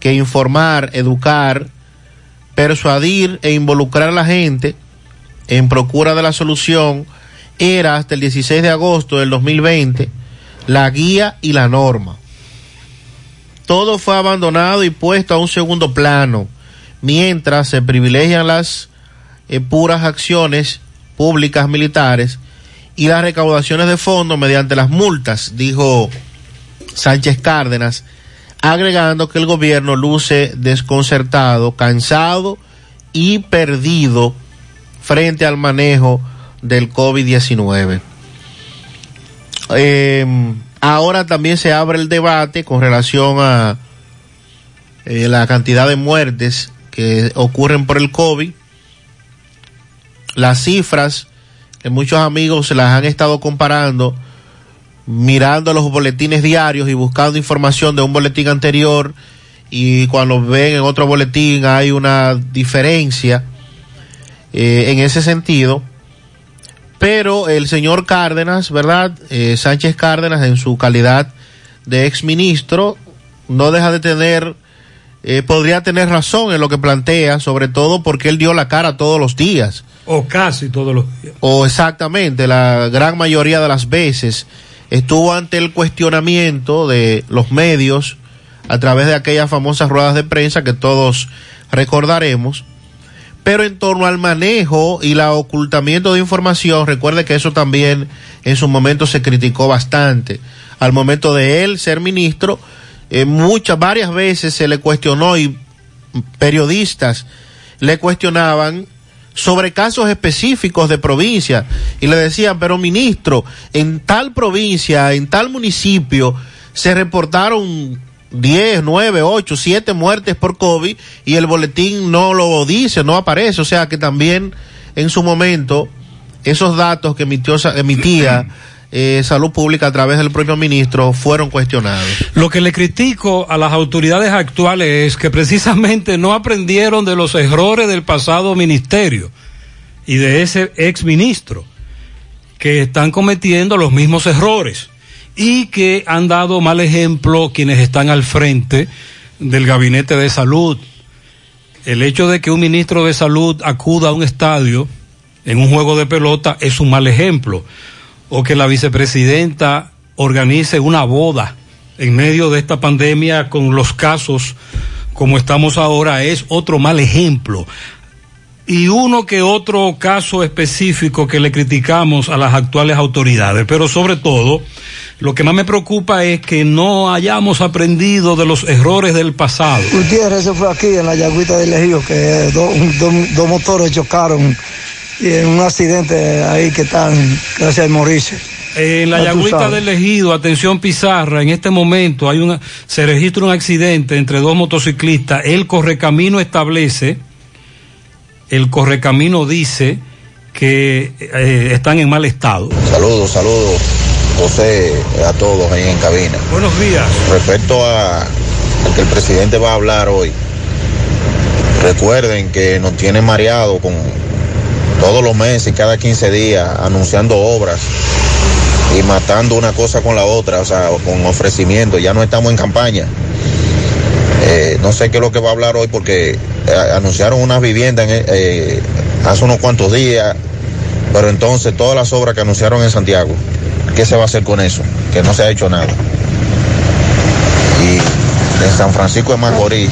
que informar, educar, persuadir e involucrar a la gente en procura de la solución era hasta el 16 de agosto del 2020 la guía y la norma. Todo fue abandonado y puesto a un segundo plano, mientras se privilegian las eh, puras acciones públicas militares y las recaudaciones de fondos mediante las multas, dijo Sánchez Cárdenas, agregando que el gobierno luce desconcertado, cansado y perdido frente al manejo del COVID-19. Eh, Ahora también se abre el debate con relación a eh, la cantidad de muertes que ocurren por el COVID. Las cifras que muchos amigos se las han estado comparando, mirando los boletines diarios y buscando información de un boletín anterior y cuando ven en otro boletín hay una diferencia eh, en ese sentido pero el señor Cárdenas, ¿verdad? Eh, Sánchez Cárdenas, en su calidad de exministro, no deja de tener, eh, podría tener razón en lo que plantea, sobre todo porque él dio la cara todos los días. O casi todos los días. O exactamente, la gran mayoría de las veces estuvo ante el cuestionamiento de los medios a través de aquellas famosas ruedas de prensa que todos recordaremos Pero en torno al manejo y la ocultamiento de información, recuerde que eso también en su momento se criticó bastante. Al momento de él ser ministro, eh, muchas, varias veces se le cuestionó y periodistas le cuestionaban sobre casos específicos de provincia y le decían, pero ministro, en tal provincia, en tal municipio, se reportaron 10, 9, 8, 7 muertes por COVID y el boletín no lo dice, no aparece. O sea que también en su momento esos datos que emitió, emitía eh, Salud Pública a través del propio ministro fueron cuestionados. Lo que le critico a las autoridades actuales es que precisamente no aprendieron de los errores del pasado ministerio y de ese ex ministro, que están cometiendo los mismos errores y que han dado mal ejemplo quienes están al frente del gabinete de salud. El hecho de que un ministro de salud acuda a un estadio en un juego de pelota es un mal ejemplo. O que la vicepresidenta organice una boda en medio de esta pandemia con los casos como estamos ahora es otro mal ejemplo. Y uno que otro caso específico que le criticamos a las actuales autoridades, pero sobre todo lo que más me preocupa es que no hayamos aprendido de los errores del pasado. Gutiérrez, eso fue aquí en la Yagüita del Ejido, que dos motores chocaron y en un accidente ahí que están, gracias a Mauricio. En la Yagüita del Ejido, atención Pizarra, en este momento hay una, se registra un accidente entre dos motociclistas. El correcamino establece, el correcamino dice que eh, están en mal estado. Saludos, saludos. José, a todos ahí en cabina. Buenos días. Respecto a, que el presidente va a hablar hoy, recuerden que nos tiene mareado con todos los meses, cada 15 días, anunciando obras y matando una cosa con la otra, o sea, con ofrecimiento. Ya no estamos en campaña. Eh, no sé qué es lo que va a hablar hoy porque eh, anunciaron unas viviendas eh, hace unos cuantos días, pero entonces todas las obras que anunciaron en Santiago ¿qué se va a hacer con eso? Que no se ha hecho nada. Y en San Francisco de Macorís,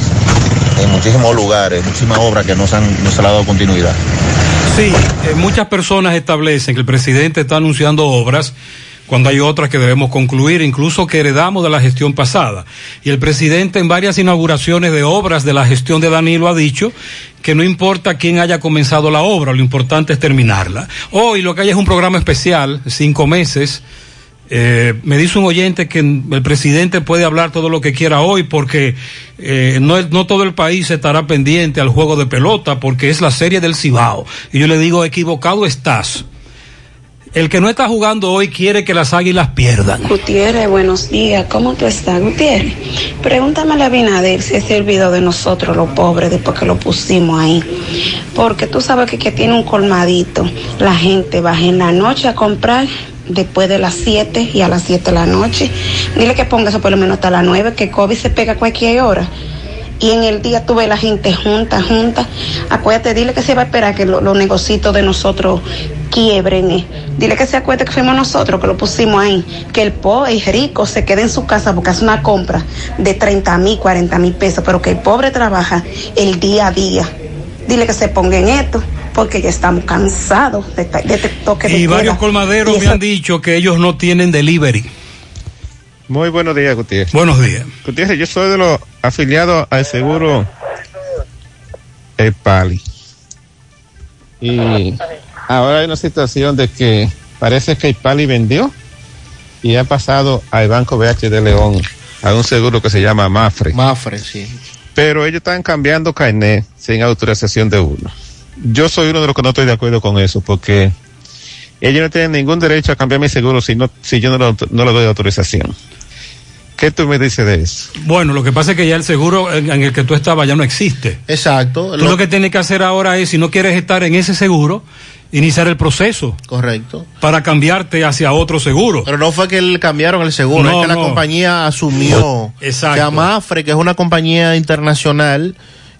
en muchísimos lugares, muchísimas obras que no se, han, dado continuidad. Sí, eh, muchas personas establecen que el presidente está anunciando obras cuando hay otras que debemos concluir, incluso que heredamos de la gestión pasada. Y el presidente en varias inauguraciones de obras de la gestión de Danilo ha dicho que no importa quién haya comenzado la obra, lo importante es terminarla. Hoy lo que hay es un programa especial, cinco meses. Eh, me dice un oyente que el presidente puede hablar todo lo que quiera hoy porque eh, no, no todo el país estará pendiente al juego de pelota porque es la serie del Cibao. Y yo le digo, equivocado estás el que no está jugando hoy quiere que las águilas pierdan. Gutiérrez, buenos días. ¿Cómo tú estás, Gutiérrez? Pregúntame a Binader si se olvidó de nosotros, los pobres, después que lo pusimos ahí. Porque tú sabes que, que tiene un colmadito. La gente baja en la noche a comprar después de las 7 y a las 7 de la noche. Dile que ponga eso por lo menos hasta las 9, que COVID se pega a cualquier hora y en el día tuve la gente junta, junta. Acuérdate, dile que se va a esperar que los negocios de nosotros quiebren. Eh. Dile que se acuerde que fuimos nosotros que lo pusimos ahí. Que el pobre y rico se quede en su casa porque hace una compra de 30 mil, 40 mil pesos, pero que el pobre trabaja el día a día. Dile que se ponga en esto porque ya estamos cansados de, este toque de Y varios colmaderos me han dicho que ellos no tienen delivery. Muy buenos días, Gutiérrez. Buenos días. Gutiérrez, yo soy de los afiliados al seguro El Pali. Y ahora hay una situación de que parece que el Pali vendió y ha pasado al Banco BH de León a un seguro que se llama Mafre. Mafre, sí. Pero ellos están cambiando carnet sin autorización de uno. Yo soy uno de los que no estoy de acuerdo con eso porque ellos no tienen ningún derecho a cambiar mi seguro si, no, si yo no, lo, no le doy autorización. ¿Qué tú me dices de eso? Bueno, lo que pasa es que ya el seguro en, el que tú estabas ya no existe. Exacto. Tú lo, que tienes que hacer ahora es, si no quieres estar en ese seguro, iniciar el proceso. Correcto. Para cambiarte hacia otro seguro. Pero no fue que cambiaron el seguro, es que la compañía asumió. Exacto. Que Amafre, que es una compañía internacional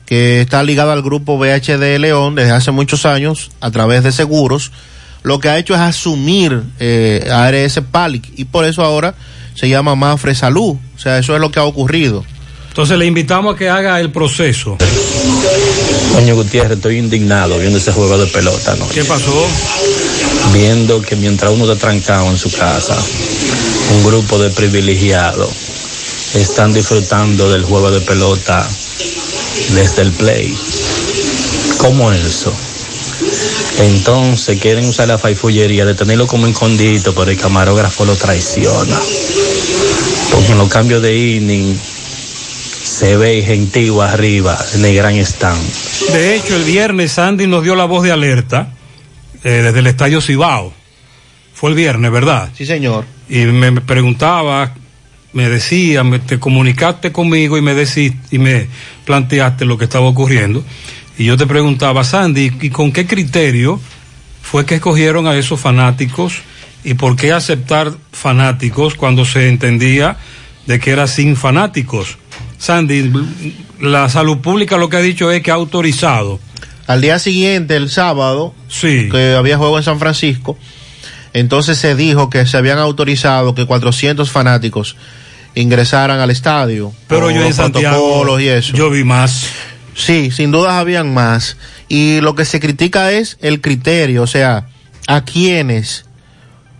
que está ligada al grupo BHD León desde hace muchos años a través de seguros, lo que ha hecho es asumir eh, ARS Palic y por eso ahora se llama Mafre Salud. O sea, eso es lo que ha ocurrido. Entonces le invitamos a que haga el proceso. Coño Gutiérrez, estoy indignado viendo ese juego de pelota, ¿no? ¿Qué pasó? Viendo que mientras uno está trancado en su casa, un grupo de privilegiados están disfrutando del juego de pelota desde el play. ¿Cómo eso? Entonces quieren usar la faifullería de tenerlo como escondido, pero el camarógrafo lo traiciona. Porque en los cambios de inning se ve gentío arriba en el gran stand. De hecho, el viernes Sandy nos dio la voz de alerta eh, desde el Estadio Cibao. Fue el viernes, ¿verdad? Sí, señor. Y me me preguntaba, me decía, me- te comunicaste conmigo y me decís, y me planteaste lo que estaba ocurriendo. Y yo te preguntaba, Sandy, ¿y con qué criterio fue que escogieron a esos fanáticos? ¿Y por qué aceptar fanáticos cuando se entendía de que era sin fanáticos? Sandy, la salud pública lo que ha dicho es que ha autorizado. Al día siguiente, el sábado, que había juego en San Francisco, entonces se dijo que se habían autorizado que 400 fanáticos ingresaran al estadio. Pero yo en Santiago, y eso. yo vi más. Sí, sin dudas habían más. Y lo que se critica es el criterio, o sea, a quiénes,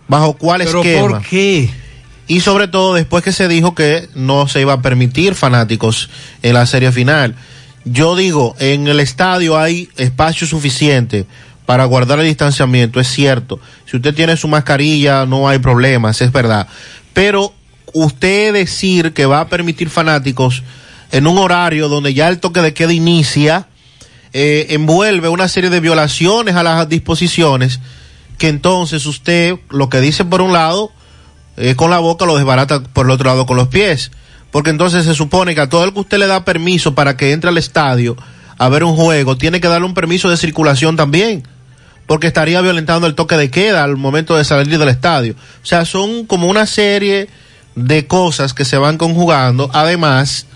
bajo cuál ¿Pero esquema. por qué? Y sobre todo después que se dijo que no se iba a permitir fanáticos en la serie final. Yo digo, en el estadio hay espacio suficiente para guardar el distanciamiento, es cierto. Si usted tiene su mascarilla, no hay problemas, es verdad. Pero usted decir que va a permitir fanáticos en un horario donde ya el toque de queda inicia, eh, envuelve una serie de violaciones a las disposiciones, que entonces usted lo que dice por un lado, eh, con la boca lo desbarata por el otro lado con los pies. Porque entonces se supone que a todo el que usted le da permiso para que entre al estadio a ver un juego, tiene que darle un permiso de circulación también. Porque estaría violentando el toque de queda al momento de salir del estadio. O sea, son como una serie de cosas que se van conjugando, además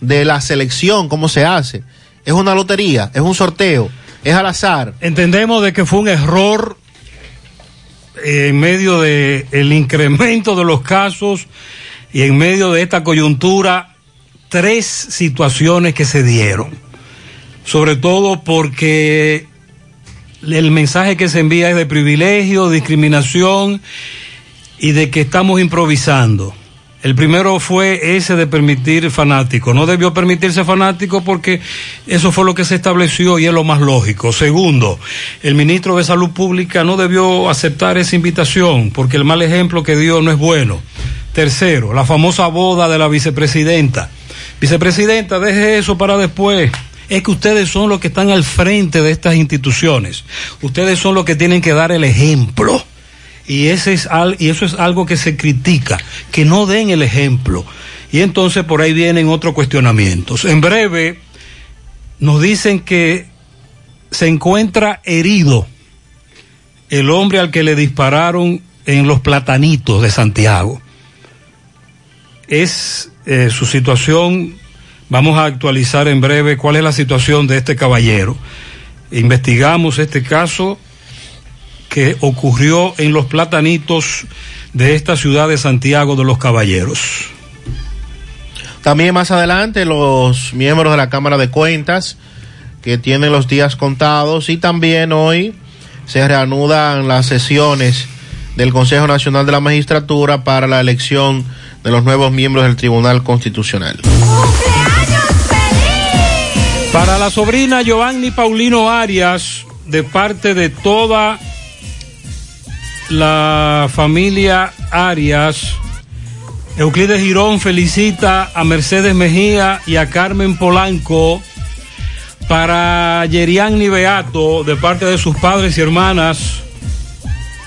de la selección, cómo se hace. Es una lotería, es un sorteo, es al azar. Entendemos de que fue un error en medio de el incremento de los casos y en medio de esta coyuntura tres situaciones que se dieron. Sobre todo porque el mensaje que se envía es de privilegio, discriminación y de que estamos improvisando. El primero fue ese de permitir fanáticos. No debió permitirse fanáticos porque eso fue lo que se estableció y es lo más lógico. Segundo, el ministro de Salud Pública no debió aceptar esa invitación porque el mal ejemplo que dio no es bueno. Tercero, la famosa boda de la vicepresidenta. Vicepresidenta, deje eso para después. Es que ustedes son los que están al frente de estas instituciones. Ustedes son los que tienen que dar el ejemplo. Y, ese es al, y eso es algo que se critica, que no den el ejemplo. Y entonces por ahí vienen otros cuestionamientos. En breve nos dicen que se encuentra herido el hombre al que le dispararon en los platanitos de Santiago. Es eh, su situación, vamos a actualizar en breve cuál es la situación de este caballero. Investigamos este caso que ocurrió en los platanitos de esta ciudad de Santiago de los Caballeros. También más adelante los miembros de la Cámara de Cuentas que tienen los días contados y también hoy se reanudan las sesiones del Consejo Nacional de la Magistratura para la elección de los nuevos miembros del Tribunal Constitucional. Para la sobrina Giovanni Paulino Arias, de parte de toda la familia Arias, Euclides Girón felicita a Mercedes Mejía y a Carmen Polanco para Yerian Beato, de parte de sus padres y hermanas,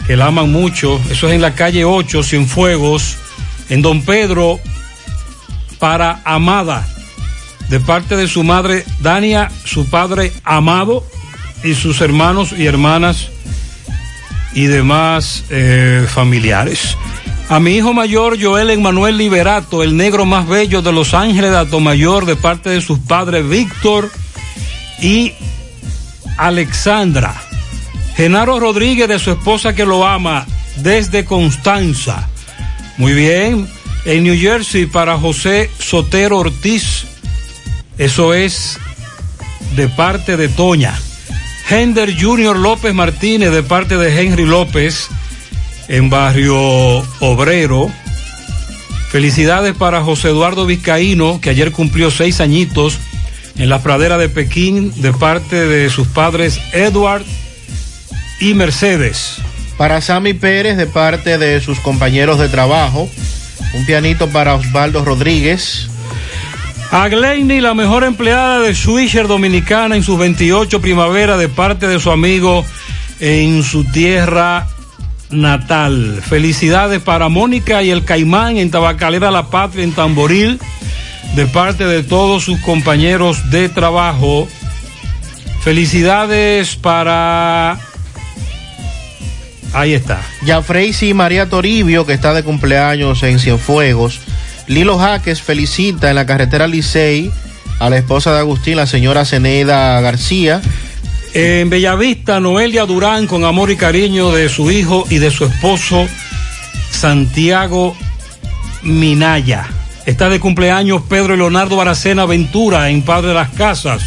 que la aman mucho. Eso es en la calle 8, Cienfuegos, en Don Pedro, para Amada, de parte de su madre Dania, su padre Amado y sus hermanos y hermanas y demás eh, familiares. A mi hijo mayor, Joel Emanuel Liberato, el negro más bello de Los Ángeles de Atomayor, de parte de sus padres Víctor y Alexandra. Genaro Rodríguez, de su esposa que lo ama, desde Constanza. Muy bien. En New Jersey, para José Sotero Ortiz, eso es de parte de Toña. Hender Junior López Martínez de parte de Henry López en barrio Obrero. Felicidades para José Eduardo Vizcaíno, que ayer cumplió seis añitos en la pradera de Pekín de parte de sus padres Edward y Mercedes. Para Sammy Pérez, de parte de sus compañeros de trabajo, un pianito para Osvaldo Rodríguez. A la mejor empleada de Swisher Dominicana en sus 28 primavera de parte de su amigo en su tierra natal. Felicidades para Mónica y el Caimán en Tabacalera La Patria en Tamboril de parte de todos sus compañeros de trabajo. Felicidades para... Ahí está. Ya y María Toribio, que está de cumpleaños en Cienfuegos. Lilo Jaques felicita en la carretera Licey a la esposa de Agustín, la señora Ceneda García. En Bellavista, Noelia Durán, con amor y cariño de su hijo y de su esposo, Santiago Minaya. Está de cumpleaños Pedro Leonardo Baracena Ventura en Padre de las Casas,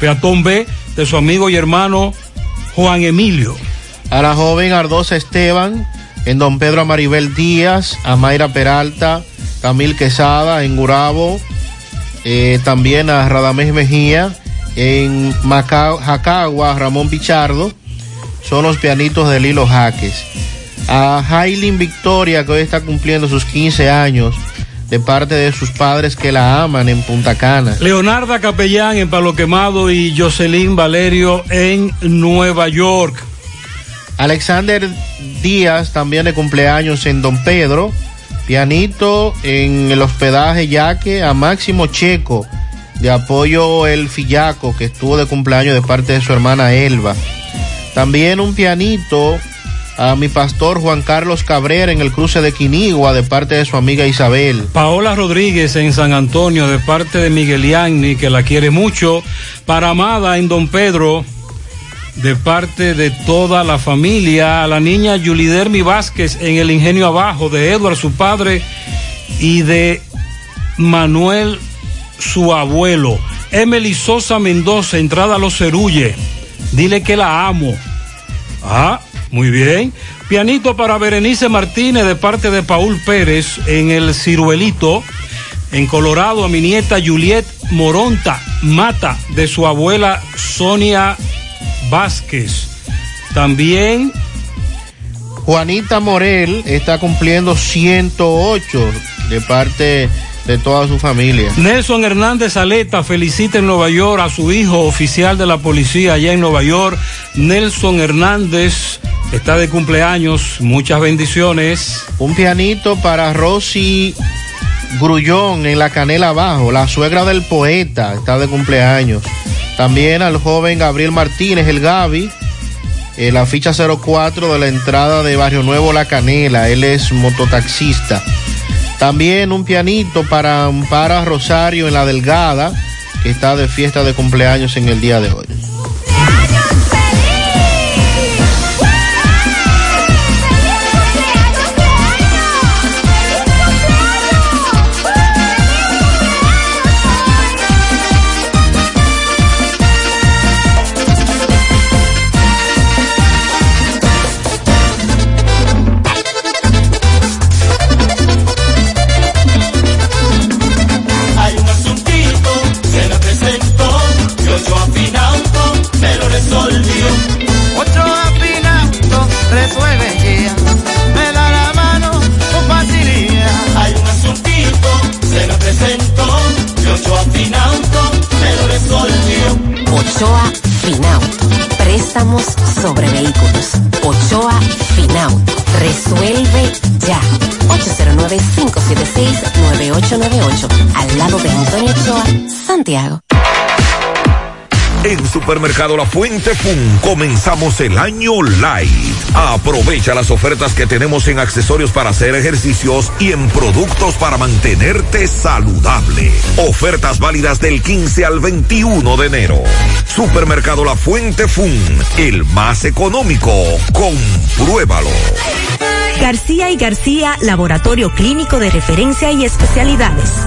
peatón B de su amigo y hermano Juan Emilio. A la joven Ardoza Esteban, en Don Pedro Amaribel Díaz, a Mayra Peralta, Camil Quesada, en Gurabo, eh, también a Radamés Mejía, en Macao, Jacagua, Ramón Pichardo, son los pianitos de Lilo Jaques. A Jailin Victoria, que hoy está cumpliendo sus 15 años, de parte de sus padres que la aman en Punta Cana. Leonarda Capellán en Palo Quemado y Jocelyn Valerio en Nueva York. Alexander Díaz también de cumpleaños en Don Pedro. Pianito en el hospedaje Yaque a Máximo Checo de apoyo El Fillaco que estuvo de cumpleaños de parte de su hermana Elba. También un pianito a mi pastor Juan Carlos Cabrera en el cruce de Quinigua de parte de su amiga Isabel. Paola Rodríguez en San Antonio de parte de Miguel Yanni que la quiere mucho. Para Amada en Don Pedro de parte de toda la familia. A la niña Yulidermi Vázquez en el Ingenio Abajo de Edward su padre y de Manuel su abuelo. Emily Sosa Mendoza, entrada a los Cerulle. Dile que la amo. Ah, muy bien. Pianito para Berenice Martínez de parte de Paul Pérez en el Ciruelito. En Colorado a mi nieta Juliet Moronta Mata de su abuela Sonia Vázquez. También Juanita Morel está cumpliendo 108 de parte de toda su familia. Nelson Hernández Aleta felicita en Nueva York a su hijo oficial de la policía allá en Nueva York. Nelson Hernández está de cumpleaños. Muchas bendiciones. Un pianito para Rosy Grullón en la canela abajo. La suegra del poeta está de cumpleaños. También al joven Gabriel Martínez, el. En la ficha 04 de la entrada de Barrio Nuevo La Canela. Él es mototaxista. También un pianito para Ampara Rosario en la Delgada, que está de fiesta de cumpleaños en el día de hoy. Lado de Antonio Ochoa, Santiago. En Supermercado La Fuente Fun comenzamos el año light. Aprovecha las ofertas que tenemos en accesorios para hacer ejercicios y en productos para mantenerte saludable. Ofertas válidas del 15 al 21 de enero. Supermercado La Fuente Fun, el más económico. Compruébalo. García y García, laboratorio clínico de referencia y especialidades.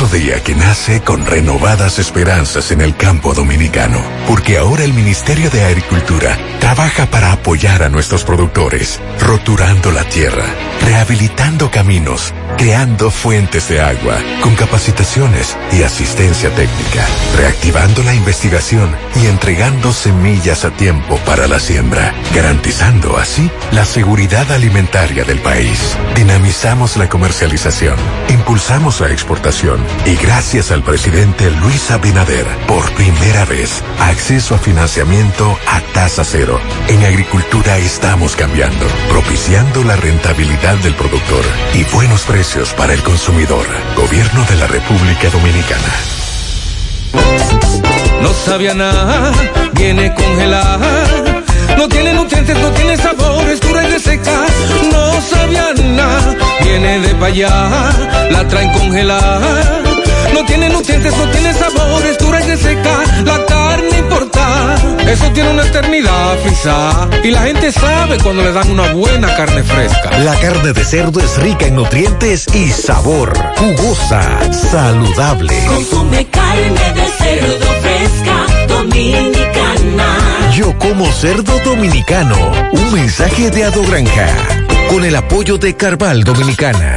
Otro día que nace con renovadas esperanzas en el campo dominicano, porque ahora el Ministerio de Agricultura trabaja para apoyar a nuestros productores, roturando la tierra, rehabilitando caminos, creando fuentes de agua, con capacitaciones y asistencia técnica, reactivando la investigación y entregando semillas a tiempo para la siembra, garantizando así la seguridad alimentaria del país. Dinamizamos la comercialización, impulsamos la exportación y gracias al presidente Luis Abinader, por primera vez, acceso a financiamiento a tasa cero. En agricultura estamos cambiando, propiciando la rentabilidad del productor y buenos precios para el consumidor. Gobierno de la República Dominicana. No sabía nada, viene congelada. No tiene nutrientes, no tiene sabor, es dura y reseca. No sabía nada, viene de allá, la traen congelada. No tiene nutrientes, no tiene sabor, es dura y reseca. La carne importa, eso tiene una eternidad frisa. Y la gente sabe cuando le dan una buena carne fresca. La carne de cerdo es rica en nutrientes y sabor, jugosa, saludable. Consume carne de cerdo fresca dominicana. Yo como cerdo dominicano. Un mensaje de Ado Granja. Con el apoyo de Carval Dominicana.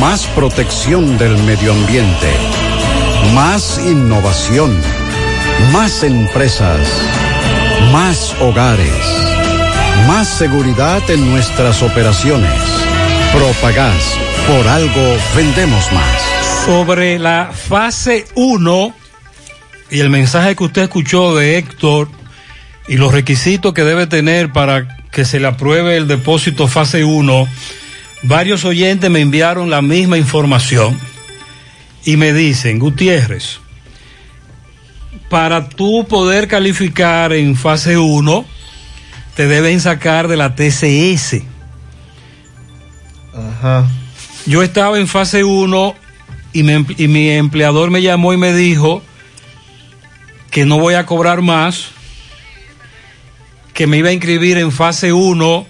Más protección del medio ambiente. Más innovación. Más empresas. Más hogares. Más seguridad en nuestras operaciones. Propagás. Por algo vendemos más. Sobre la fase 1 y el mensaje que usted escuchó de Héctor y los requisitos que debe tener para que se le apruebe el depósito fase 1, varios oyentes me enviaron la misma información y me dicen, Gutiérrez, para tú poder calificar en fase 1, te deben sacar de la TCS. Ajá. Yo estaba en fase 1 y, me- y mi empleador me llamó y me dijo que no voy a cobrar más, que me iba a inscribir en fase 1,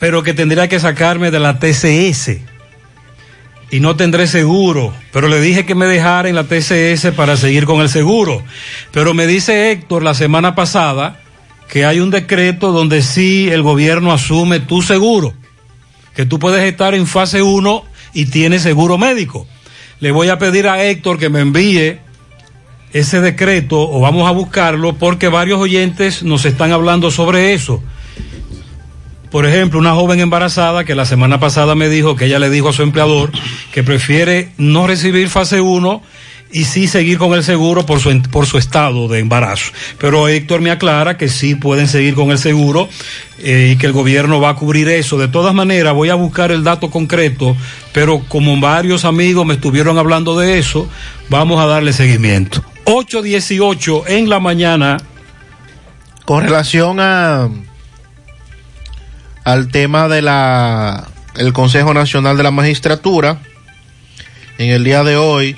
pero que tendría que sacarme de la TCS y no tendré seguro, pero le dije que me dejara en la TCS para seguir con el seguro. Pero me dice Héctor la semana pasada que hay un decreto donde sí el gobierno asume tu seguro, que tú puedes estar en fase 1 y tienes seguro médico. Le voy a pedir a Héctor que me envíe ese decreto o vamos a buscarlo porque varios oyentes nos están hablando sobre eso. Por ejemplo, una joven embarazada que la semana pasada me dijo que ella le dijo a su empleador que prefiere no recibir fase 1 y sí seguir con el seguro por su, por su estado de embarazo. Pero Héctor me aclara que sí pueden seguir con el seguro eh, y que el gobierno va a cubrir eso. De todas maneras, voy a buscar el dato concreto, pero como varios amigos me estuvieron hablando de eso, vamos a darle seguimiento. 8.18 en la mañana. Con relación a al tema de la el Consejo Nacional de la Magistratura, en el día de hoy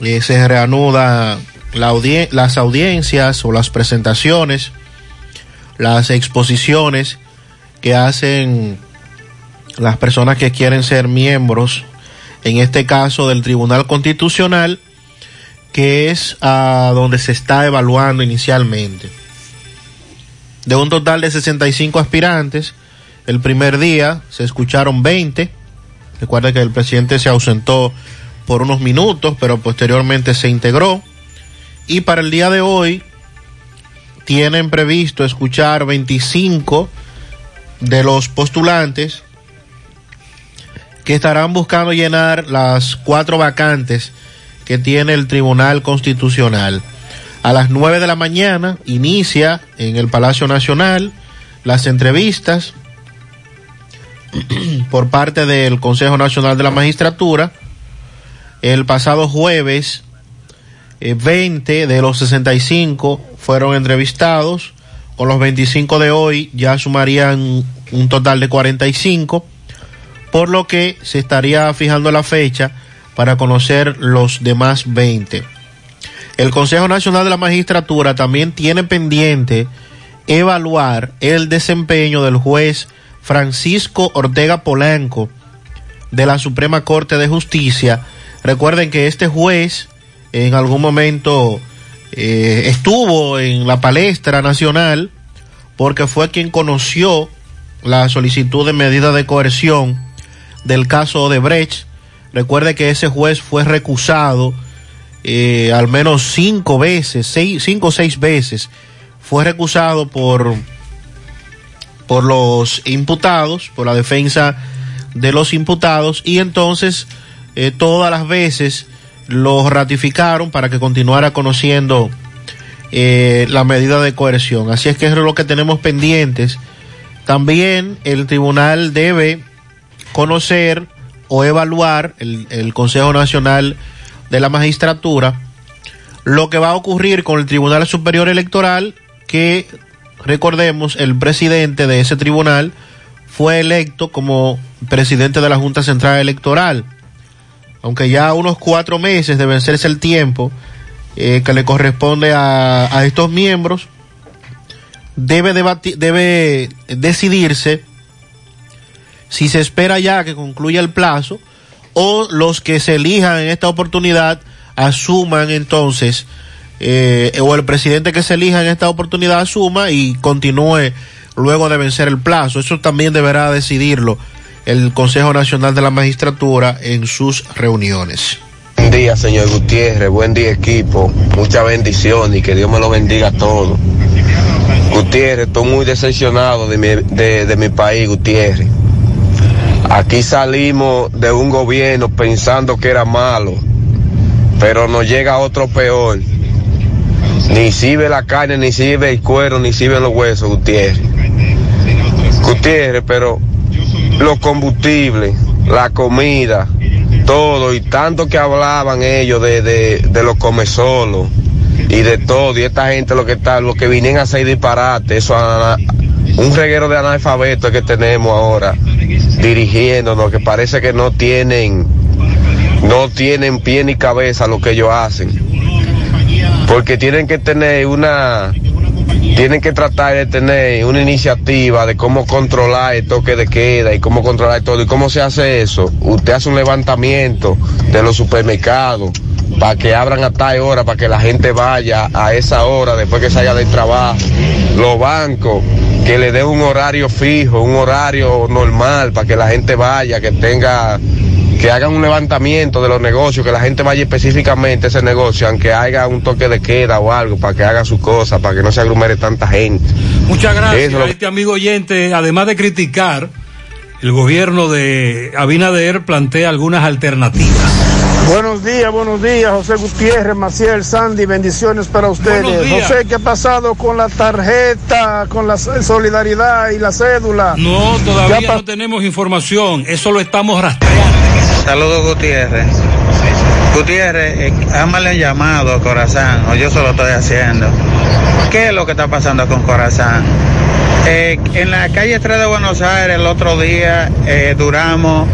eh, se reanuda las audiencias o las presentaciones, las exposiciones que hacen las personas que quieren ser miembros, en este caso del Tribunal Constitucional, que es a donde se está evaluando inicialmente. De un total de 65 aspirantes, el primer día se escucharon 20. Recuerda que el presidente se ausentó por unos minutos, pero posteriormente se integró. Y para el día de hoy tienen previsto escuchar 25 de los postulantes que estarán buscando llenar las cuatro vacantes que tiene el Tribunal Constitucional. A las 9 de la mañana inicia en el Palacio Nacional las entrevistas por parte del Consejo Nacional de la Magistratura. El pasado jueves, eh, 20 de los 65 fueron entrevistados. Con los 25 de hoy ya sumarían un total de 45, por lo que se estaría fijando la fecha para conocer los demás 20. El Consejo Nacional de la Magistratura también tiene pendiente evaluar el desempeño del juez Francisco Ortega Polanco de la Suprema Corte de Justicia. Recuerden que este juez en algún momento eh, estuvo en la palestra nacional porque fue quien conoció la solicitud de medida de coerción del caso de Brecht. Recuerde que ese juez fue recusado eh, al menos cinco veces, seis, cinco o seis veces, fue recusado por, por los imputados, por la defensa de los imputados, y entonces eh, todas las veces lo ratificaron para que continuara conociendo eh, la medida de coerción. Así es que es lo que tenemos pendientes. También el tribunal debe conocer o evaluar el, el Consejo Nacional de la Magistratura lo que va a ocurrir con el Tribunal Superior Electoral que recordemos el presidente de ese tribunal fue electo como presidente de la Junta Central Electoral. Aunque ya unos cuatro meses de vencerse el tiempo eh, que le corresponde a, a estos miembros, debe, debe decidirse si se espera ya que concluya el plazo o los que se elijan en esta oportunidad asuman entonces eh, o el presidente que se elija en esta oportunidad asuma y continúe luego de vencer el plazo. Eso también deberá decidirlo el Consejo Nacional de la Magistratura en sus reuniones. Buen día, señor Gutiérrez. Buen día, equipo. Mucha bendición y que Dios me lo bendiga a todos. Gutiérrez, estoy muy decepcionado de mi, de, de mi país, Gutiérrez. Aquí salimos de un gobierno pensando que era malo, pero nos llega otro peor. Ni sirve la carne, ni sirve el cuero, ni sirven los huesos, Gutiérrez. Gutiérrez, pero los combustibles, la comida, todo, y tanto que hablaban ellos de, de, de los comesolos y de todo, y esta gente lo que está, lo que vienen a hacer disparate, eso ana- un reguero de analfabetos que tenemos ahora dirigiéndonos, que parece que no tienen, no tienen pie ni cabeza lo que ellos hacen. Porque tienen que tener una, tienen que tratar de tener una iniciativa de cómo controlar el toque de queda y cómo controlar todo. ¿Y cómo se hace eso? Usted hace un levantamiento de los supermercados para que abran a tal hora, para que la gente vaya a esa hora después que salga del trabajo. Los bancos, que le den un horario fijo, un horario normal para que la gente vaya, que tenga que hagan un levantamiento de los negocios, que la gente vaya específicamente a ese negocio, aunque haya un toque de queda o algo, para que haga sus cosas, para que no se aglomere tanta gente. Muchas gracias Eso lo- a este amigo oyente. Además de criticar, el gobierno de Abinader plantea algunas alternativas. Buenos días, buenos días, José Gutiérrez, Maciel, Sandy, bendiciones para ustedes. Buenos días. José, ¿qué ha pasado con la tarjeta, con la solidaridad y la cédula? No, ¿Qué todavía no tenemos información. Eso lo estamos rastreando. Saludos Gutiérrez. Gutiérrez, eh, hámale un llamado a Corazán, o yo se lo estoy haciendo. ¿Qué es lo que está pasando con Corazán? Eh, en la calle 3 de Buenos Aires el otro día eh, duramos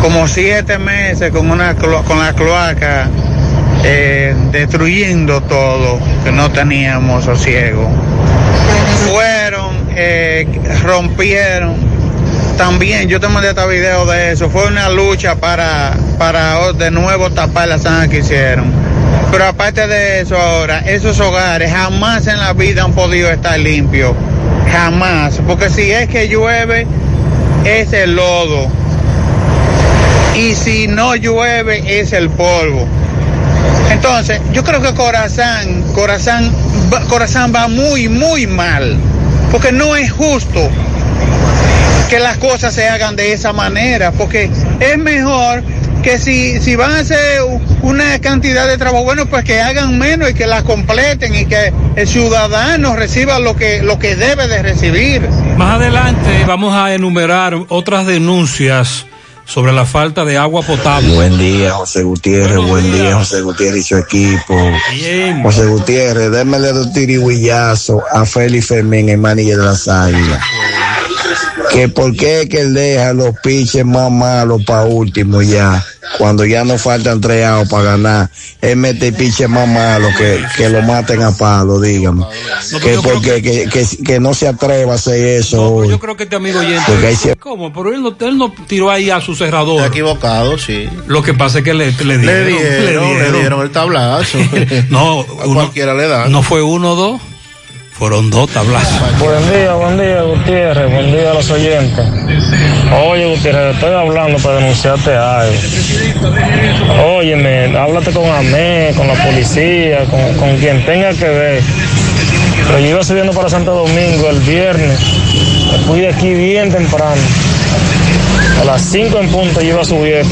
como siete meses con, una, con la cloaca eh, destruyendo todo, que no teníamos sosiego. Fueron, eh, rompieron, también yo te mandé este video de eso. Fue una lucha para, para de nuevo tapar la zanja que hicieron. Pero aparte de eso ahora, esos hogares jamás en la vida han podido estar limpios. Jamás. Porque si es que llueve, es el lodo. Y si no llueve, es el polvo. Entonces, yo creo que Corazán, Corazán, Corazán va muy, muy mal. Porque no es justo que las cosas se hagan de esa manera, porque es mejor que si, si van a hacer una cantidad de trabajo, bueno, pues que hagan menos y que las completen y que el ciudadano reciba lo que, lo que debe de recibir. Más adelante vamos a enumerar otras denuncias sobre la falta de agua potable. Buen día, José Gutiérrez. Buen día, José Gutiérrez y su equipo. José Gutiérrez, démele dos tiriguillazos a Félix Fermín, el manager de las águilas. Que por qué es que él deja los piches más malos para último ya. Cuando ya no faltan tres outs para ganar. Él mete el piche más malo que, que lo maten a palo, dígame. Que porque que, que, que no se atreva a hacer eso hoy. Yo creo que este amigo oyente. Porque hay cier- ¿Cómo? Pero él no, él no tiró ahí a su cerrador. Está equivocado, sí. Lo que pasa es que le, le dieron. Le dieron, le dieron el tablazo. no, a cualquiera le da. No fue uno o dos, fueron dos tablazos. Buen día, buen día, Gutiérrez, buen día a los oyentes. Oye, Gutiérrez, estoy hablando para denunciarte algo. Óyeme, háblate con AME, con la policía, con, con quien tenga que ver. Pero yo iba subiendo para Santo Domingo el viernes. Me fui de aquí bien temprano. A las 5 en punto yo iba a subir,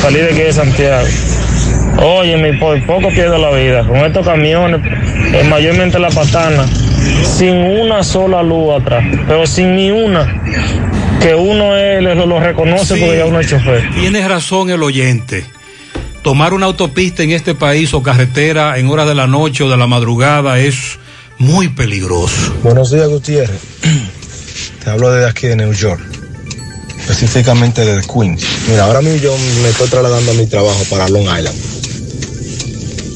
salí de aquí de Santiago. Óyeme, por poco pierdo la vida. Con estos camiones, eh, mayormente la patana, sin una sola luz atrás, pero sin ni una. Que uno es, lo, lo reconoce porque ya uno es chofer. Tienes razón el oyente. Tomar una autopista en este país o carretera en horas de la noche o de la madrugada es muy peligroso. Buenos días, Gutiérrez. Te hablo desde aquí de New York. específicamente de Queens. Mira, ahora mismo yo me estoy trasladando a mi trabajo para Long Island.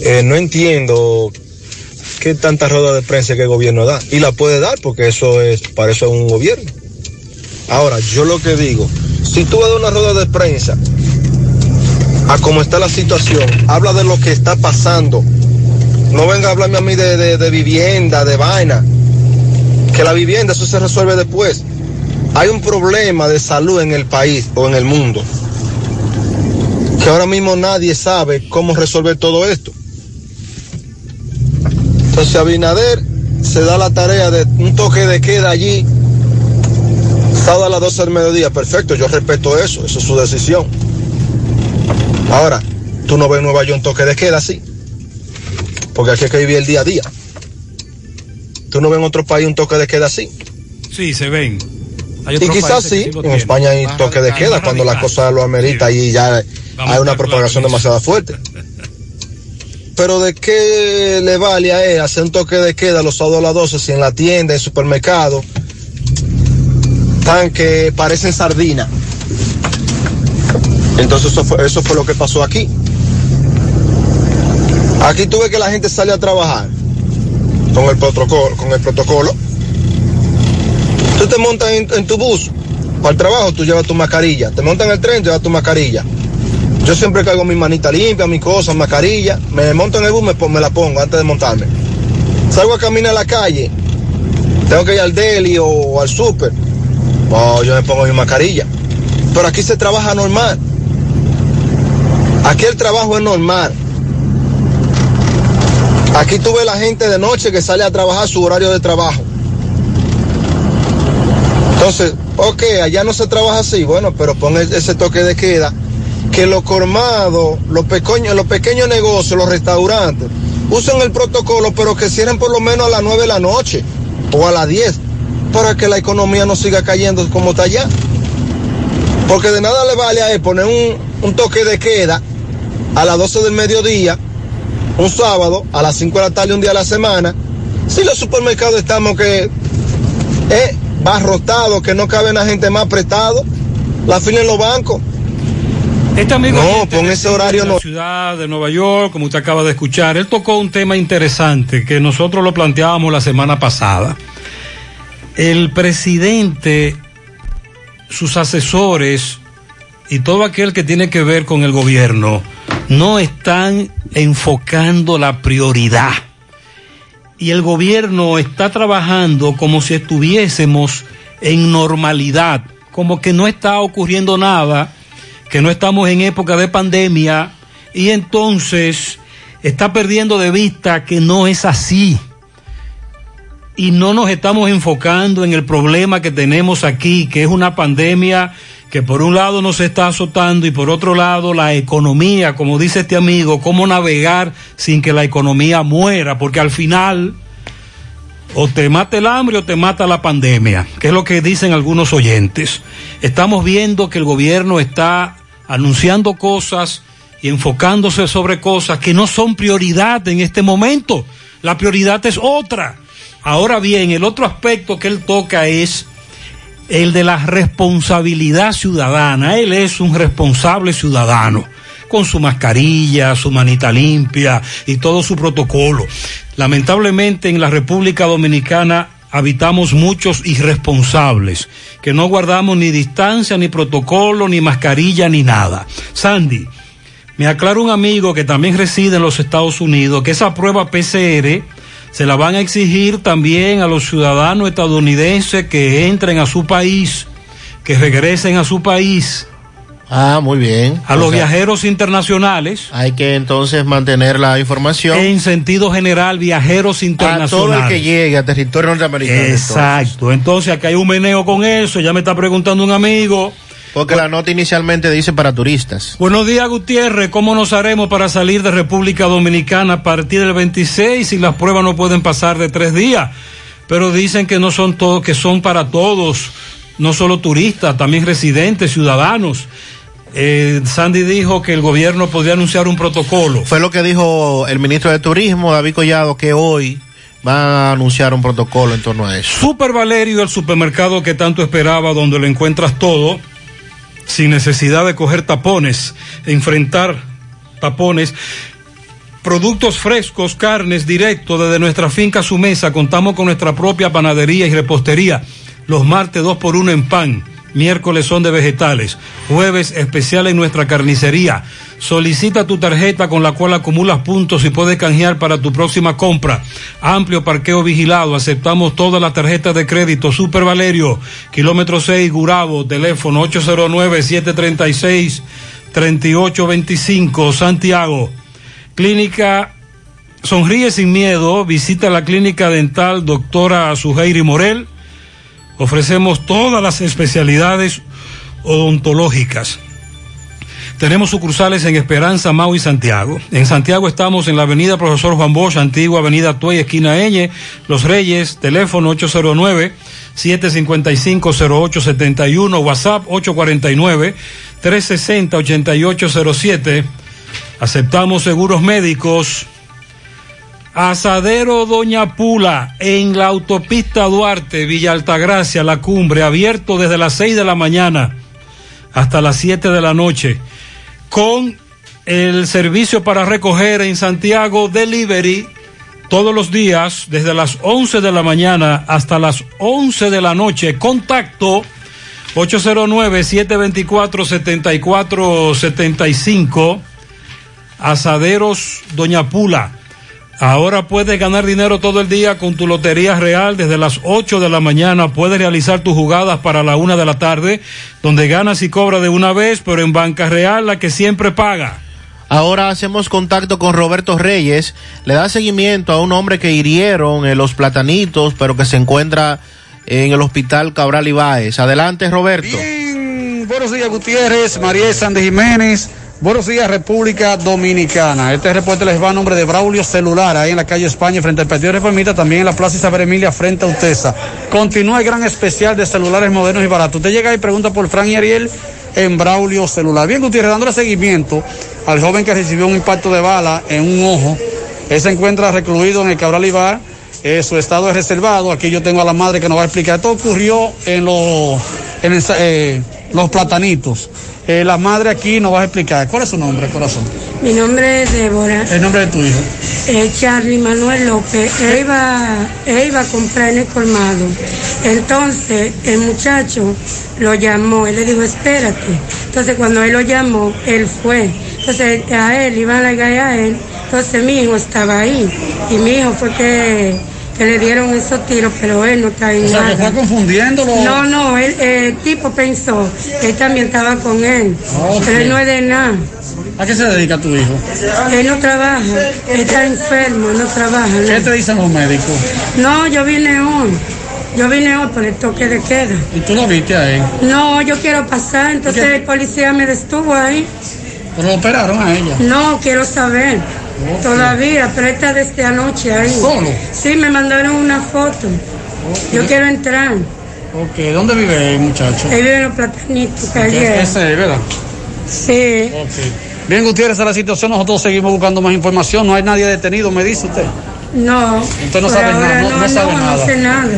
Eh, no entiendo qué tanta rueda de prensa que el gobierno da. Y la puede dar porque eso es, para eso es un gobierno. Ahora, yo lo que digo, si tú vas a una rueda de prensa a cómo está la situación, habla de lo que está pasando. No venga a hablarme a mí de- de vivienda, de vaina. Que la vivienda, eso se resuelve después. Hay un problema de salud en el país o en el mundo. Que ahora mismo nadie sabe cómo resolver todo esto. Entonces Abinader se da la tarea de un toque de queda allí, sábado a las 12 del mediodía. Perfecto, yo respeto eso, eso es su decisión. Ahora, tú no ves en Nueva York un toque de queda así, porque aquí hay que vivir el día a día. Tú no ves en otro país un toque de queda así. Sí, se ven. Hay Y quizás sí, en tienen. España hay Más toque de queda cuando la cosa lo amerita y ya Vamos hay una propagación demasiado fuerte. Pero de qué le vale a él hacer un toque de queda los sábados a las 12 si en la tienda, en el supermercado, están que parecen sardinas. Entonces eso fue, eso fue lo que pasó aquí. Aquí tuve que la gente sale a trabajar con el protocolo, con el protocolo. Tú te montas en, en tu bus para el trabajo, tú llevas tu mascarilla. Te montas en el tren, llevas tu mascarilla. Yo siempre cargo mi manita limpia, mis cosas, mascarilla. Me monto en el bus, me, me la pongo antes de montarme. Salgo a caminar a la calle. Tengo que ir al deli o al súper. Oh, yo me pongo mi mascarilla. Pero aquí se trabaja normal. Aquí el trabajo es normal. Aquí tú ves la gente de noche que sale a trabajar su horario de trabajo. Entonces, ok, allá no se trabaja así, bueno, pero pon e- ese toque de queda, que los colmados, los pequeños, los pequeños negocios, los restaurantes, usen el protocolo, pero que cierren por lo menos a las 9 de la noche o a las 10, para que la economía no siga cayendo como está allá. Porque de nada le vale a él poner un, toque de queda a las 12 del mediodía, un sábado, a las 5 de la tarde, un día a la semana, si los supermercados estamos que eh, barrotados, que no cabe la gente más apretado, la fila en los bancos. Este amigo No, pon de ese horario la no. ciudad de Nueva York, como usted acaba de escuchar, él tocó un tema interesante que nosotros lo planteábamos la semana pasada. El presidente, sus asesores y todo aquel que tiene que ver con el gobierno no están enfocando la prioridad. Y el gobierno está trabajando como si estuviésemos en normalidad, como que no está ocurriendo nada, que no estamos en época de pandemia y entonces está perdiendo de vista que no es así. Y no nos estamos enfocando en el problema que tenemos aquí, que es una pandemia que por un lado nos está azotando y por otro lado la economía, como dice este amigo, cómo navegar sin que la economía muera, porque al final o te mata el hambre o te mata la pandemia, que es lo que dicen algunos oyentes. Estamos viendo que el gobierno está anunciando cosas y enfocándose sobre cosas que no son prioridad en este momento. La prioridad es otra. Ahora bien, el otro aspecto que él toca es el de la responsabilidad ciudadana. Él es un responsable ciudadano, con su mascarilla, su manita limpia y todo su protocolo. Lamentablemente en la República Dominicana habitamos muchos irresponsables, que no guardamos ni distancia, ni protocolo, ni mascarilla, ni nada. Sandy, me aclara un amigo que también reside en los Estados Unidos que esa prueba PCR se la van a exigir también a los ciudadanos estadounidenses que entren a su país, que regresen a su país. Ah, muy bien. A O los sea, viajeros internacionales. Hay que entonces mantener la información. En sentido general, viajeros A internacionales. todo el que llegue a territorio norteamericano. Exacto. Entonces acá hay un meneo con eso. Ya me está preguntando un amigo. Porque la nota inicialmente dice para turistas. Buenos días, Gutiérrez. ¿Cómo nos haremos para salir de República Dominicana a partir del 26 si las pruebas no pueden pasar de tres días? Pero dicen que no son todos, que son para todos, no solo turistas, también residentes, ciudadanos. Eh, Sandy dijo que el gobierno podría anunciar un protocolo. Fue lo que dijo el ministro de Turismo, David Collado, que hoy va a anunciar un protocolo en torno a eso. Super Valerio, el supermercado que tanto esperaba, donde lo encuentras todo. sin necesidad de coger tapones, enfrentar tapones. Productos frescos, carnes directo desde nuestra finca a su mesa. Contamos con nuestra propia panadería y repostería. Los martes 2 por 1 en pan. Miércoles son de vegetales. Jueves especial en nuestra carnicería. Solicita tu tarjeta con la cual acumulas puntos y puedes canjear para tu próxima compra. Amplio parqueo vigilado. Aceptamos todas las tarjetas de crédito. Super Valerio, kilómetro 6, Gurabo, teléfono 809-736-3825, Santiago. Clínica Sonríe sin miedo. Visita la clínica dental doctora Suheiri Morel. Ofrecemos todas las especialidades odontológicas. Tenemos sucursales en Esperanza, Mau y Santiago. En Santiago estamos en la avenida Profesor Juan Bosch, antigua avenida Tuey, esquina Eñe, Los Reyes, teléfono 809-755-0871, WhatsApp 849-360-8807. Aceptamos seguros médicos. Asadero Doña Pula, en la autopista Duarte, Villa Altagracia, La Cumbre, abierto desde las 6 de la mañana hasta las 7 de la noche, con el servicio para recoger en Santiago Delivery todos los días, desde las 11 de la mañana hasta las 11 de la noche. Contacto 809-724-7475. Asaderos Doña Pula. Ahora puedes ganar dinero todo el día con tu Lotería Real. Desde las 8 de la mañana puedes realizar tus jugadas para la 1 de la tarde, donde ganas y cobras de una vez, pero en Banca Real la que siempre paga. Ahora hacemos contacto con Roberto Reyes. Le da seguimiento a un hombre que hirieron en los platanitos, pero que se encuentra en el hospital Cabral Ibáez. Adelante, Roberto. Bien, buenos días, Gutiérrez, María Sánchez Jiménez. Buenos días, República Dominicana. Este reporte les va a nombre de Braulio Celular, ahí en la calle España, frente al Partido Reformista, también en la Plaza Isabel Emilia, frente a Utesa. Continúa el gran especial de celulares modernos y baratos. Usted llega y pregunta por Fran y Ariel en Braulio Celular. Bien, Gutiérrez, dándole seguimiento al joven que recibió un impacto de bala en un ojo. Él se encuentra recluido en el Cabral Ibar. Eh, su estado es reservado. Aquí yo tengo a la madre que nos va a explicar. Esto ocurrió en los, en el- eh, los platanitos. Eh, la madre aquí nos va a explicar. ¿Cuál es su nombre, corazón? Mi nombre es Débora, El nombre de tu hijo. es Charlie Manuel López. Él iba, él iba a comprar en el colmado. Entonces el muchacho lo llamó, él le dijo, espérate. Entonces cuando él lo llamó, él fue. Entonces a él, iban a largar a él. Entonces mi hijo estaba ahí. Y mi hijo fue que, que le dieron esos tiros, pero él no está en O sea, que nada. fue confundiéndolo. No, no, él, el tipo pensó que él también estaba con él. Ok. Pero él no es de nada. ¿A qué se dedica tu hijo? Él no trabaja, está enfermo, no trabaja. ¿no? ¿Qué te dicen los médicos? No, yo vine hoy. Yo vine hoy por el toque de queda. ¿Y tú lo viste a él? No, yo quiero pasar, entonces ¿Qué? el policía me detuvo ahí. ¿Pero lo operaron a ella? No, quiero saber. Todavía, pero está desde anoche ahí. ¿Solo? Sí, me mandaron una foto. Yo quiero entrar. Ok, ¿dónde vive el muchacho? Él vive en los platanitos, calle. Ese es, ¿verdad? Sí. Bien, Gutiérrez, esa es la situación. Nosotros seguimos buscando más información. No hay nadie detenido, me dice usted. No. Usted no sabe nada, no- no sabe no, nada. No sé nada.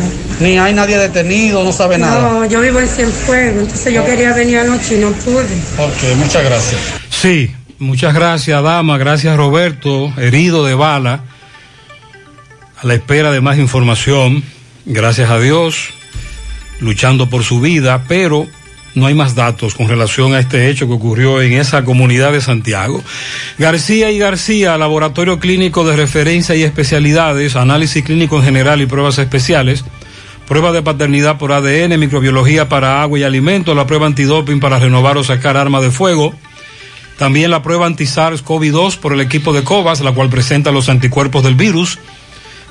Ni hay nadie detenido, no sabe nada. No, yo vivo en Cienfuegos, entonces yo quería venir anoche y no pude. Ok, muchas gracias. Sí, muchas gracias, dama. Gracias, Roberto, herido de bala. A la espera de más información. Gracias a Dios, luchando por su vida, pero no hay más datos con relación a este hecho que ocurrió en esa comunidad de Santiago. García y García, Laboratorio Clínico de Referencia y Especialidades, Análisis Clínico en General y Pruebas Especiales. Prueba de paternidad por ADN, microbiología para agua y alimentos, la prueba antidoping para renovar o sacar arma de fuego. También la prueba anti-SARS-CoV-2 por el equipo de COVAS, la cual presenta los anticuerpos del virus.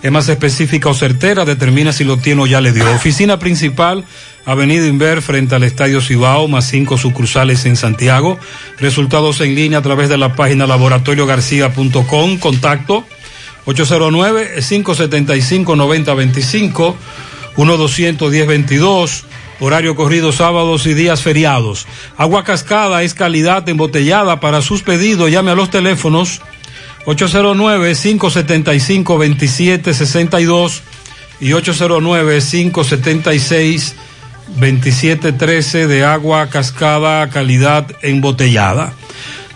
Es más específica o certera, determina si lo tiene o ya le dio. Oficina principal, Avenida Inver, frente al Estadio Cibao, más cinco sucursales en Santiago. Resultados en línea a través de la página laboratoriogarcía.com. Contacto 809-575-9025, 1-210-22. Horario corrido sábados y días feriados. Agua cascada es calidad embotellada. Para sus pedidos, llame a los teléfonos 809-575-2762 y 809-576 2713 de agua cascada calidad embotellada.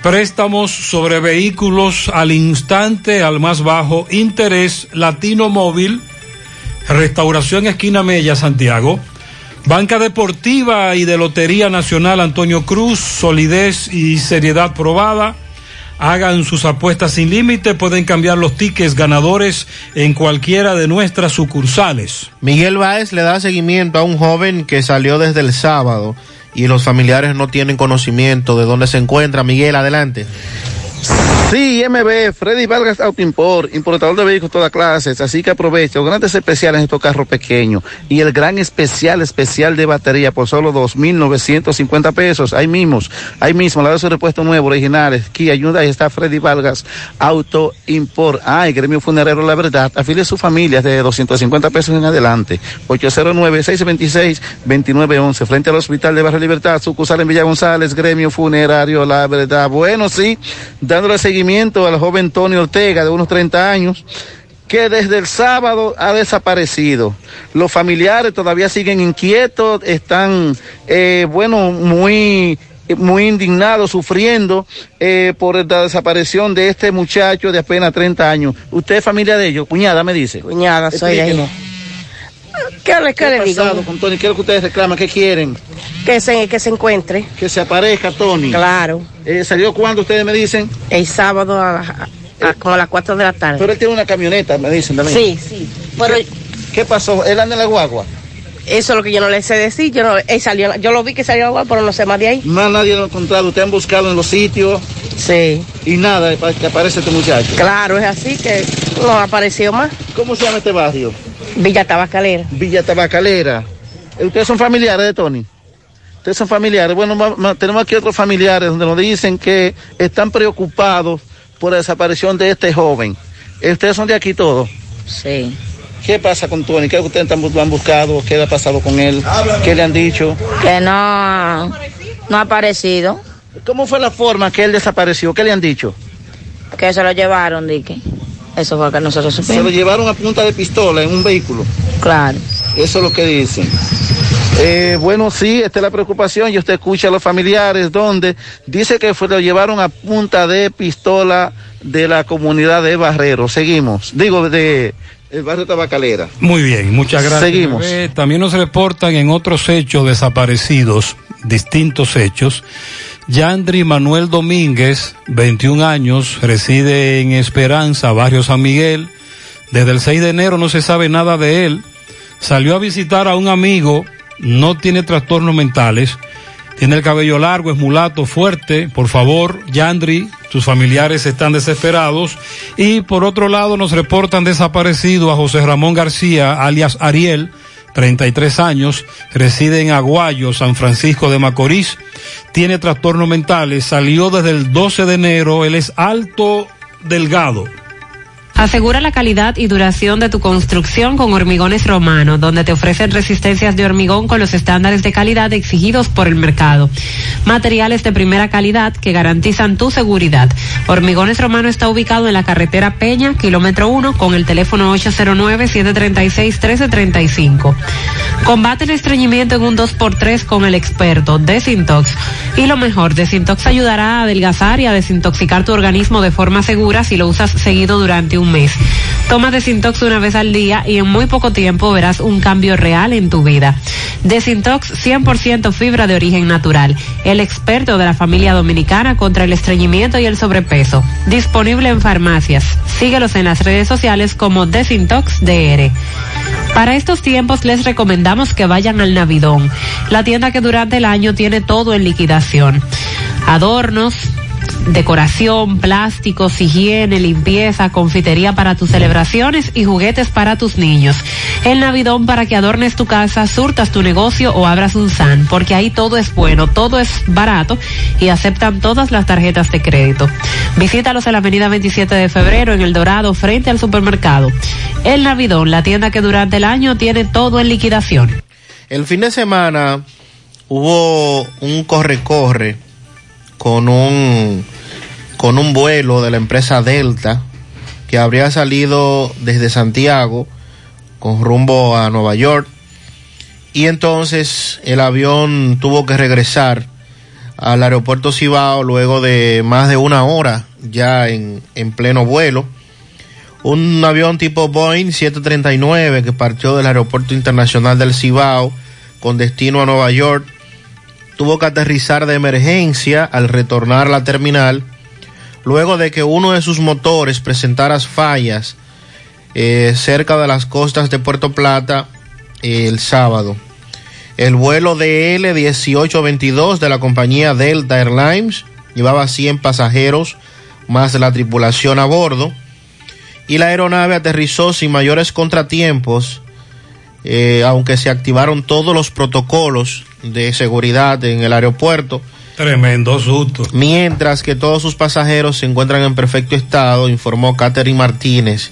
Préstamos sobre vehículos al instante al más bajo interés Latino Móvil, Restauración Esquina Mella, Santiago. Banca Deportiva y de Lotería Nacional Antonio Cruz, solidez y seriedad probada. Hagan sus apuestas sin límite, pueden cambiar los tickets ganadores en cualquiera de nuestras sucursales. Miguel Báez le da seguimiento a un joven que salió desde el sábado y los familiares no tienen conocimiento de dónde se encuentra. Miguel, adelante. Sí, MB, Freddy Vargas Auto Import, importador de vehículos de todas clases, así que aprovecha los grandes especiales en estos carros pequeños y el gran especial especial de batería por solo 2.950 pesos, ahí mismos, ahí mismo, la de su repuesto nuevo, originales, ayuda, ahí está Freddy Vargas Auto Import, ah, gremio funerario La Verdad, afilie a su familia de 250 pesos en adelante, 809-626-2911, frente al Hospital de Barrio Libertad, sucursal en Villa González, gremio funerario La Verdad, bueno, sí, dándole seguimiento al joven Tony Ortega de unos 30 años que desde el sábado ha desaparecido. Los familiares todavía siguen inquietos, están, eh, bueno, muy muy indignados, sufriendo eh, por la desaparición de este muchacho de apenas 30 años. ¿Usted es familia de ellos? Cuñada, me dice. Cuñada, soy de. ¿Qué le, qué ¿Qué le digo? con Tony? ¿Qué es lo que ustedes reclaman? ¿Qué quieren? Que se, que se encuentre. Que se aparezca Tony. Claro. Eh, ¿Salió cuándo ustedes me dicen? El sábado a, a- a- como a las 4 de la tarde. Pero él tiene una camioneta, me dicen también. Sí, sí. Pero ¿Qué pasó? ¿Él anda en la guagua? eso es lo que yo no le sé decir. Yo, no, él salió, yo lo vi que salió agua, pero no sé más de ahí. Más nadie lo ha encontrado. Ustedes han buscado en los sitios. Sí. Y nada, para que aparece este muchacho. Claro, es así que no ha aparecido más. ¿Cómo se llama este barrio? Villa Tabacalera. Villa Tabacalera. Eh, ¿Ustedes son familiares de Tony? Ustedes son familiares. Bueno, tenemos aquí otros familiares donde nos dicen que están preocupados por la desaparición de este joven. Eh, ¿Ustedes son de aquí todos? Sí. ¿Qué pasa con Tony? ¿Qué ustedes lo han buscado? ¿Qué le ha pasado con él? ¿Qué le han dicho? Que no, no ha aparecido. ¿Cómo fue la forma que él desapareció? ¿Qué le han dicho? Que se lo llevaron, Dique. Eso fue lo que nosotros Se lo supimos. llevaron a punta de pistola en un vehículo. Claro. Eso es lo que dicen. Eh, bueno, sí, esta es la preocupación y usted escucha a los familiares donde dice que fue, lo llevaron a punta de pistola de la comunidad de Barrero. Seguimos. Digo, de el barrio Tabacalera. Muy bien, muchas gracias. Seguimos. bebé. También nos reportan en otros hechos desaparecidos, distintos hechos. Yandri Manuel Domínguez, 21 años, reside en Esperanza, barrio San Miguel. Desde el 6 de enero no se sabe nada de él. Salió a visitar a un amigo, no tiene trastornos mentales. Tiene el cabello largo, es mulato, fuerte. Por favor, Yandri, tus familiares están desesperados. Y por otro lado, nos reportan desaparecido a José Ramón García, alias Ariel, 33 años, reside en Aguayo, San Francisco de Macorís. Tiene trastornos mentales, salió desde el 12 de enero, él es alto, delgado. Asegura la calidad y duración de tu construcción con Hormigones Romano, donde te ofrecen resistencias de hormigón con los estándares de calidad exigidos por el mercado. Materiales de primera calidad que garantizan tu seguridad. Hormigones Romano está ubicado en la carretera Peña, kilómetro 1, con el teléfono 809-736-1335. Combate el estreñimiento en un 2x3 con el experto Desintox. Y lo mejor, Desintox ayudará a adelgazar y a desintoxicar tu organismo de forma segura si lo usas seguido durante un mes. Toma Desintox una vez al día y en muy poco tiempo verás un cambio real en tu vida. Desintox 100% fibra de origen natural. El experto de la familia dominicana contra el estreñimiento y el sobrepeso. Disponible en farmacias. Síguelos en las redes sociales como Desintox DR. Para estos tiempos les recomendamos que vayan al Navidón, la tienda que durante el año tiene todo en liquidación. Adornos, decoración, plásticos, higiene, limpieza, confitería para tus celebraciones y juguetes para tus niños. El Navidón para que adornes tu casa, surtas tu negocio o abras un SAN, porque ahí todo es bueno, todo es barato y aceptan todas las tarjetas de crédito. Visítalos en la avenida 27 de febrero en El Dorado frente al supermercado. El Navidón, la tienda que durante el año tiene todo en liquidación. El fin de semana hubo un corre-corre con un, con un vuelo de la empresa Delta que habría salido desde Santiago con rumbo a Nueva York y entonces el avión tuvo que regresar al aeropuerto Cibao luego de más de una hora ya en, en pleno vuelo. Un avión tipo Boeing 739 que partió del aeropuerto internacional del Cibao con destino a Nueva York tuvo que aterrizar de emergencia al retornar a la terminal luego de que uno de sus motores presentara fallas eh, cerca de las costas de Puerto Plata el sábado. El vuelo de L1822 de la compañía Delta Airlines llevaba 100 pasajeros más la tripulación a bordo y la aeronave aterrizó sin mayores contratiempos, eh, aunque se activaron todos los protocolos de seguridad en el aeropuerto. Tremendo susto. Mientras que todos sus pasajeros se encuentran en perfecto estado, informó Catherine Martínez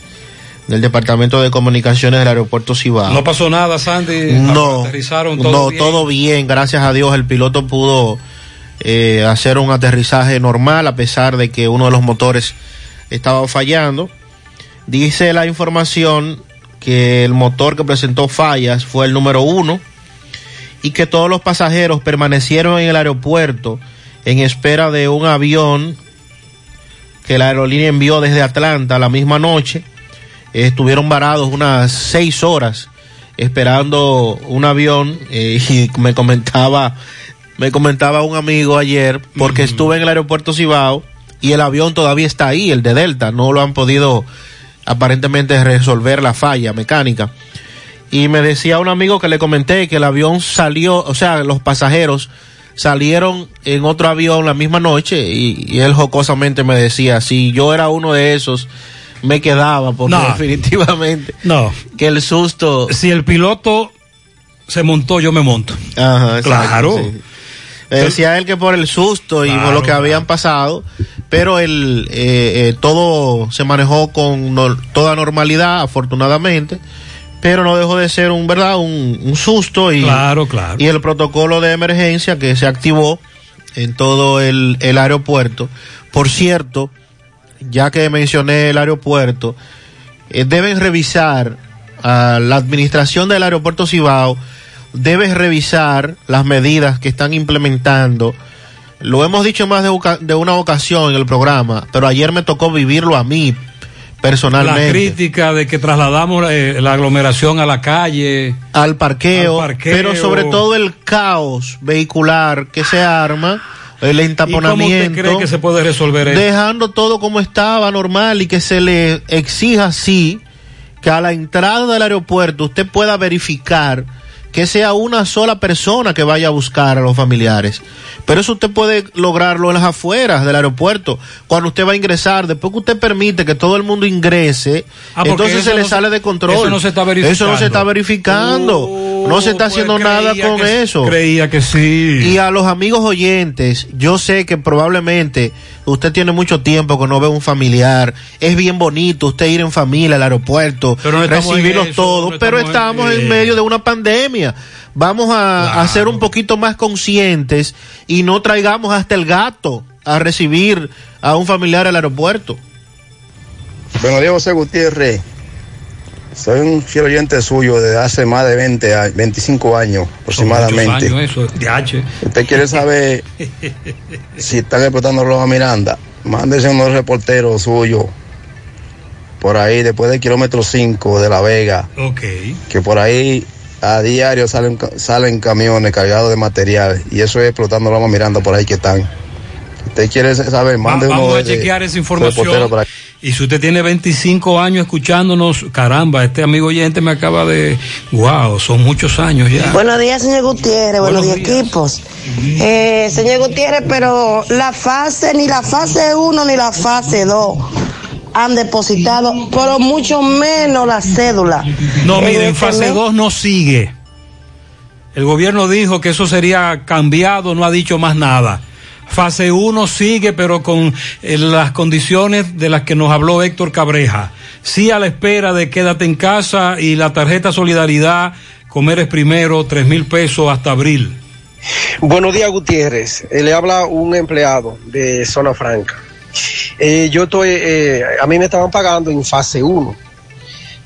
del Departamento de Comunicaciones del Aeropuerto Cibao. No pasó nada, Sandy. No, Aterrizaron todo no, bien. todo bien, gracias a Dios el piloto pudo eh, hacer un aterrizaje normal a pesar de que uno de los motores estaba fallando. Dice la información que el motor que presentó fallas fue el número uno y que todos los pasajeros permanecieron en el aeropuerto en espera de un avión que la aerolínea envió desde Atlanta la misma noche. Estuvieron varados unas seis horas esperando un avión eh, y me comentaba me comentaba un amigo ayer porque estuve en el aeropuerto Cibao y el avión todavía está ahí, el de Delta, no lo han podido aparentemente resolver la falla mecánica. Y me decía un amigo que le comenté que el avión salió, o sea, los pasajeros salieron en otro avión la misma noche y, y él jocosamente me decía, si yo era uno de esos, me quedaba porque No. definitivamente No. que el susto... Si el piloto se montó, yo me monto. Ajá, Claro. sí. Decía él que por el susto y por lo que habían pasado, pero el, eh, eh, todo se manejó con no- toda normalidad, afortunadamente, pero no dejó de ser un verdad un, un susto y, Claro, claro. y el protocolo de emergencia que se activó en todo el, el aeropuerto. Por cierto, ya que mencioné el aeropuerto, eh, deben revisar a la administración del aeropuerto Cibao debe revisar las medidas que están implementando. Lo hemos dicho más de, de una ocasión en el programa, pero ayer me tocó vivirlo a mí personalmente. La crítica de que trasladamos eh, la aglomeración a la calle. al parqueo, Al parqueo. pero sobre todo el caos vehicular que se arma, el ¿Y cómo entaponamiento. usted cree que se puede resolver eso? dejando todo como estaba normal y que se le exija así que a la entrada del aeropuerto usted pueda verificar que sea una sola persona que vaya a buscar a los familiares. Pero eso usted puede lograrlo en las afueras del aeropuerto. Cuando usted va a ingresar, después que usted permite que todo el mundo ingrese, Ah, entonces se le no sale de control. eso no se está Eso no verificando. se está verificando. No se está pues haciendo nada creía con que- eso. Creía que sí. Y a los amigos oyentes, yo sé que probablemente usted tiene mucho tiempo que no ve un familiar. Es bien bonito usted ir en familia al aeropuerto, Pero no estamos en recibirlos eso, todos, no pero estamos en- en medio de una pandemia. Vamos a, a ser un poquito más conscientes y no traigamos hasta el gato a recibir a un familiar al aeropuerto. Buenos días, José Gutiérrez. Soy un fiel oyente suyo desde hace más de 20, a- 25 años aproximadamente. Años eso, de H. Usted quiere saber si están explotando Roma Miranda. Mándese unos reporteros suyos por ahí, después del kilómetro 5 de La Vega, Ok. que por ahí a diario salen, salen camiones cargados de material y eso es explotando Roma Miranda por ahí que están. Usted quiere saber, uno vamos a de- chequear esa información. Y si usted tiene 25 años escuchándonos, caramba, este amigo oyente me acaba de... Wow, son muchos años ya. Buenos días, señor Gutiérrez. Buenos, Buenos días, equipos. Eh, señor Gutiérrez, pero la fase, ni la fase 1 ni la fase 2 han depositado, pero mucho menos la cédula. No, En mire, en este fase mes. 2 no sigue. El gobierno dijo que eso sería cambiado, no ha dicho más nada. Fase 1 sigue, pero con eh, las condiciones de las que nos habló Héctor Cabreja. Sí a la espera de quédate en casa y la tarjeta Solidaridad, comer es primero, tres mil pesos hasta abril. Buenos días, Gutiérrez. Eh, le habla un empleado de Zona Franca. Eh, yo estoy, eh, a mí me estaban pagando en fase 1.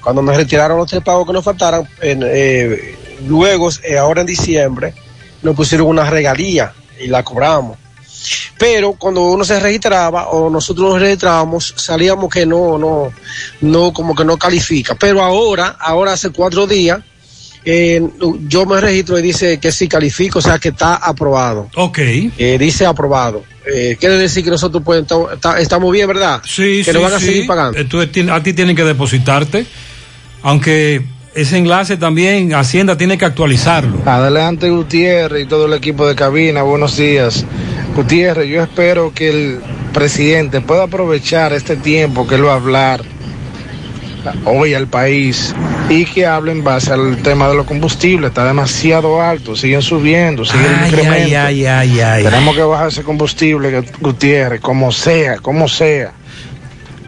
Cuando me retiraron los tres pagos que nos faltaran, luego, ahora en diciembre, nos pusieron una regalía y la cobramos. Pero cuando uno se registraba o nosotros nos registrábamos, salíamos que no, no, no, como que no califica. Pero ahora, ahora hace cuatro días, eh, yo me registro y dice que sí califico, o sea que está aprobado. Ok. Eh, dice aprobado. Eh, quiere decir que nosotros pues, estamos, está- estamos bien, ¿verdad? Sí, que sí, nos van a sí. seguir pagando. Entonces, ti- a ti tienen que depositarte, aunque ese enlace también Hacienda tiene que actualizarlo. Adelante Gutiérrez y todo el equipo de cabina, buenos días. Gutiérrez, yo espero que el presidente pueda aprovechar este tiempo que él va a hablar hoy al país y que hable en base al tema de los combustibles. Está demasiado alto, siguen subiendo, siguen Ay, incrementando. ay, ay, ay, ay. Tenemos que bajar ese combustible, Gutiérrez, como sea, como sea.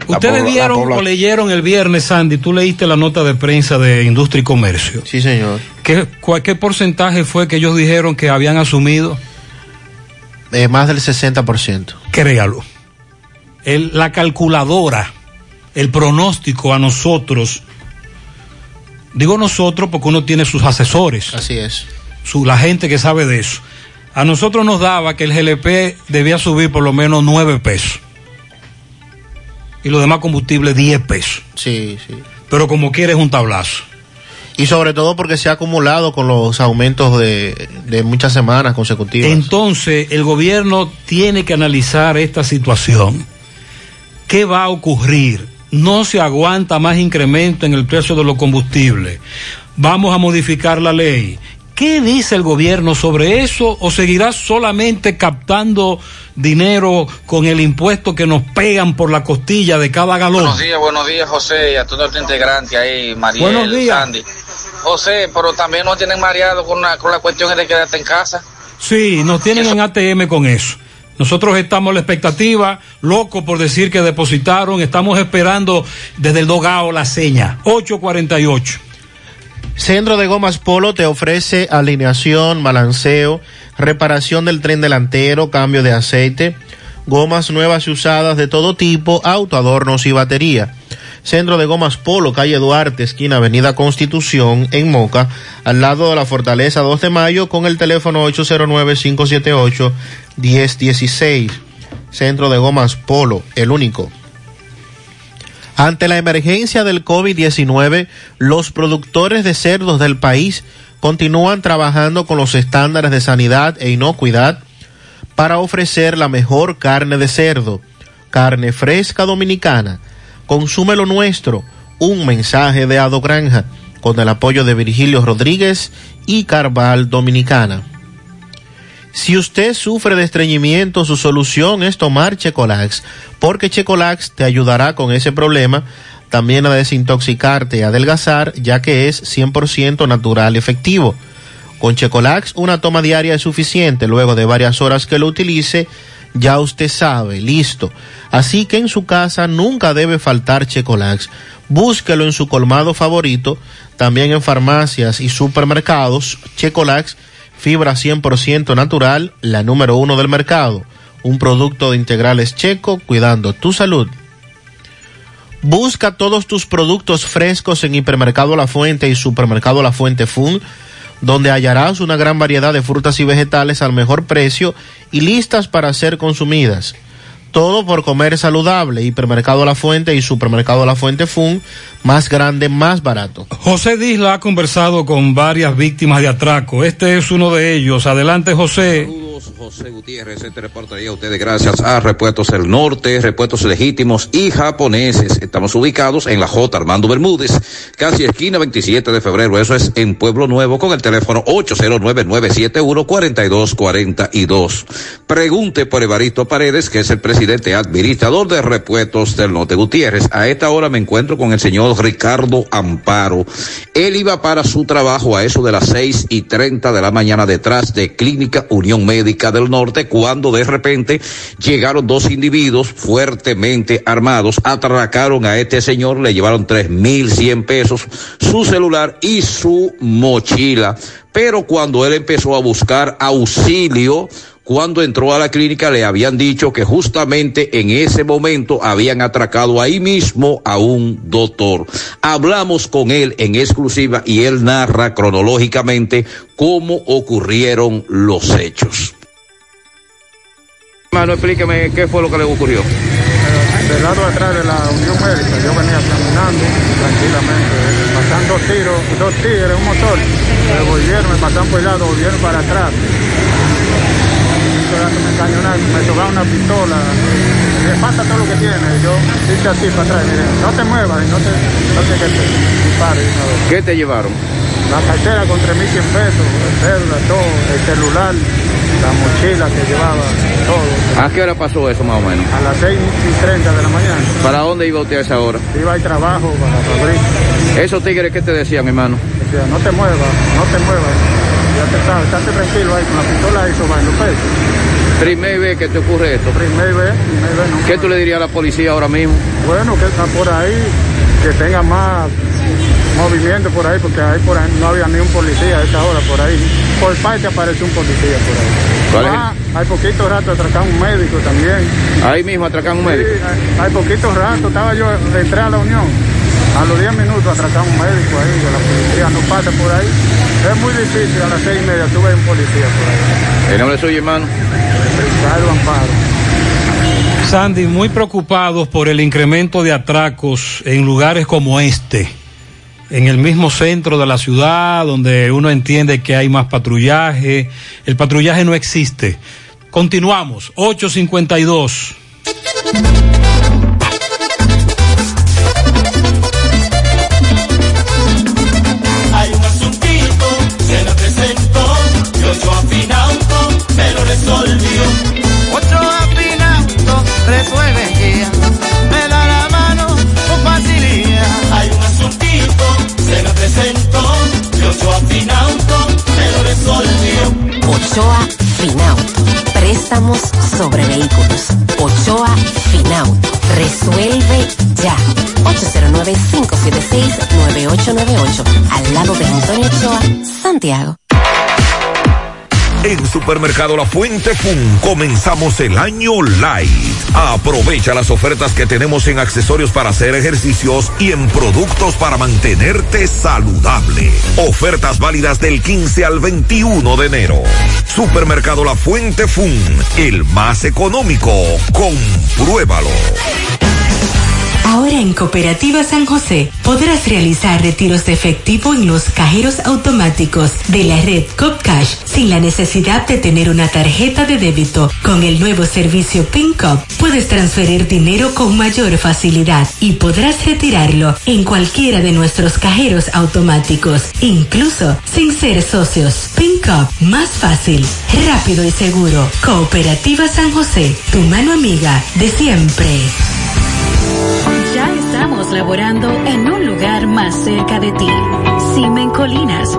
Ustedes vieron o leyeron el viernes, Sandy, tú leíste la nota de prensa de Industria y Comercio. Sí, señor. ¿Qué, cuál- qué porcentaje fue que ellos dijeron que habían asumido? Eh, más del 60%. Créalo. El- la calculadora, el pronóstico a nosotros, digo nosotros porque uno tiene sus asesores. Así es. Su, la gente que sabe de eso. A nosotros nos daba que el GLP debía subir por lo menos 9 pesos. Y los demás combustibles 10 pesos. Sí, sí. Pero como quieres un tablazo. Y sobre todo porque se ha acumulado con los aumentos de, de muchas semanas consecutivas. Entonces, el gobierno tiene que analizar esta situación. ¿Qué va a ocurrir? No se aguanta más incremento en el precio de los combustibles. Vamos a modificar la ley. ¿Qué dice el gobierno sobre eso o seguirá solamente captando dinero con el impuesto que nos pegan por la costilla de cada galón? Buenos días, buenos días, José, y a todos los integrantes ahí, Mariel, Buenos días. Sandy. José, pero también nos tienen mareado con, la- con la cuestión de quedarte en casa. Sí, nos tienen en ATM con eso. Nosotros estamos a la expectativa, locos por decir que depositaron, estamos esperando desde el Dogao la seña. 848. Centro de Gomas Polo te ofrece alineación, balanceo, reparación del tren delantero, cambio de aceite, gomas nuevas y usadas de todo tipo, auto, adornos y batería. Centro de Gomas Polo, calle Duarte, esquina Avenida Constitución, en Moca, al lado de la Fortaleza 2 de Mayo, con el teléfono 809-578-1016. Centro de Gomas Polo, el único. Ante la emergencia del COVID-19, los productores de cerdos del país continúan trabajando con los estándares de sanidad e inocuidad para ofrecer la mejor carne de cerdo, carne fresca dominicana. Consume lo nuestro, un mensaje de Ado Granja, con el apoyo de Virgilio Rodríguez y Carval Dominicana. Si usted sufre de estreñimiento, su solución es tomar Checolax, porque Checolax te ayudará con ese problema, también a desintoxicarte y adelgazar, ya que es 100% natural y efectivo. Con Checolax, una toma diaria es suficiente. Luego de varias horas que lo utilice, ya usted sabe, listo. Así que en su casa nunca debe faltar Checolax. Búsquelo en su colmado favorito, también en farmacias y supermercados. Checolax, fibra 100% natural, la número uno del mercado. Un producto de integrales checo, cuidando tu salud. Busca todos tus productos frescos en Hipermercado La Fuente y Supermercado La Fuente Fun, donde hallarás una gran variedad de frutas y vegetales al mejor precio y listas para ser consumidas. Todo por comer saludable. Hipermercado La Fuente y Supermercado La Fuente Fun, más grande, más barato. José Disla ha conversado con varias víctimas de atraco. Este es uno de ellos. Adelante, José. José Gutiérrez, este reportaría a ustedes gracias a Repuestos del Norte, Repuestos Legítimos y Japoneses. Estamos ubicados en la J. Armando Bermúdez, casi esquina 27 de febrero. Eso es en Pueblo Nuevo con el teléfono 809-971-4242. Pregunte por Evaristo Paredes, que es el presidente administrador de Repuestos del Norte. Gutiérrez, a esta hora me encuentro con el señor Ricardo Amparo. Él iba para su trabajo a eso de las seis y treinta de la mañana detrás de Clínica Unión Médica del Norte cuando de repente llegaron dos individuos fuertemente armados, atracaron a este señor, le llevaron tres mil cien pesos, su celular y su mochila. Pero cuando él empezó a buscar auxilio, cuando entró a la clínica le habían dicho que justamente en ese momento habían atracado ahí mismo a un doctor. Hablamos con él en exclusiva y él narra cronológicamente cómo ocurrieron los hechos. Hermano, explíqueme qué fue lo que le ocurrió. Del lado atrás de la Unión Médica, yo venía caminando tranquilamente, pasan dos tiros, dos tigres, un motor, me volvieron, me pasaron por el lado, volvieron para atrás. Me cañonaron, me tocaron una pistola, le falta todo lo que tiene, yo hice así para atrás, mire, no te muevas, no te, no te que te dispare. de una vez. ¿Qué te llevaron? La cartera con 3.100 pesos, el cédula, todo, el celular, la mochila que llevaba, todo. ¿A qué hora pasó eso más o menos? A las 6 y 30 de la mañana. ¿Para dónde iba usted a esa hora? Iba al trabajo para Fabric. ¿Esos tigres qué te decían, hermano? Decía, no te muevas, no te muevas. Ya te sabes, estate tranquilo ahí con la pistola ahí sobre los pechos. Primera vez que te ocurre esto. Primera vez, primera vez no. ¿Qué tú le dirías a la policía ahora mismo? Bueno, que está por ahí, que tenga más movimiento por ahí, porque ahí por ahí no había ni un policía a esa hora por ahí. Por parte apareció un policía por ahí. ¿Cuál es? Ah, hay poquito rato atracaron un médico también. Ahí mismo atracan un médico. Sí, hay, hay poquito rato, estaba yo, entré a la Unión. A los 10 minutos atracaron un médico ahí, que la policía no pasa por ahí. Es muy difícil, a las 6 y media tuve un policía por ahí. ¿El nombre suyo, hermano? Ricardo Amparo. Sandy, muy preocupados por el incremento de atracos en lugares como este, en el mismo centro de la ciudad, donde uno entiende que hay más patrullaje. El patrullaje no existe. Continuamos, 852. Resolvió. Otro afinauto resuelve ya, me da la mano con facilidad. Hay un asuntito, se me presentó, yo yo afinauto, me lo resolvió. Ochoa Finauto. Préstamos sobre vehículos. Ochoa Finauto. Resuelve ya. 809-576-9898. Al lado de Antonio Ochoa, Santiago. En Supermercado La Fuente Fun comenzamos el año light. Aprovecha las ofertas que tenemos en accesorios para hacer ejercicios y en productos para mantenerte saludable. Ofertas válidas del 15 al 21 de enero. Supermercado La Fuente Fun, el más económico. Compruébalo. Ahora en Cooperativa San José podrás realizar retiros de efectivo en los cajeros automáticos de la red CopCash sin la necesidad de tener una tarjeta de débito. Con el nuevo servicio PinCop puedes transferir dinero con mayor facilidad y podrás retirarlo en cualquiera de nuestros cajeros automáticos, incluso sin ser socios. PinCop, más fácil, rápido y seguro. Cooperativa San José, tu mano amiga de siempre. Laborando en un lugar más cerca de ti. Simen Colinas,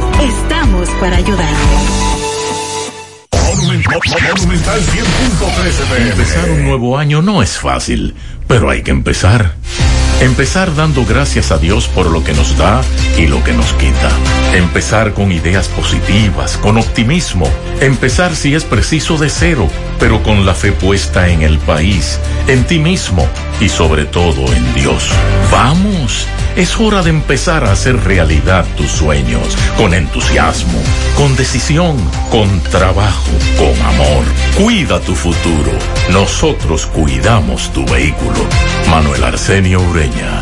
estamos para ayudarte. Monumental 100.13 pm. Empezar un nuevo año no es fácil, pero hay que empezar. Empezar dando gracias a Dios por lo que nos da y lo que nos quita. Empezar con ideas positivas, con optimismo. Empezar si es preciso de cero, pero con la fe puesta en el país, en ti mismo y sobre todo en Dios. Vamos, es hora de empezar a hacer realidad tus sueños, con entusiasmo, con decisión, con trabajo, con amor. Cuida tu futuro. Nosotros cuidamos tu vehículo. Manuel Arsenio Ureña.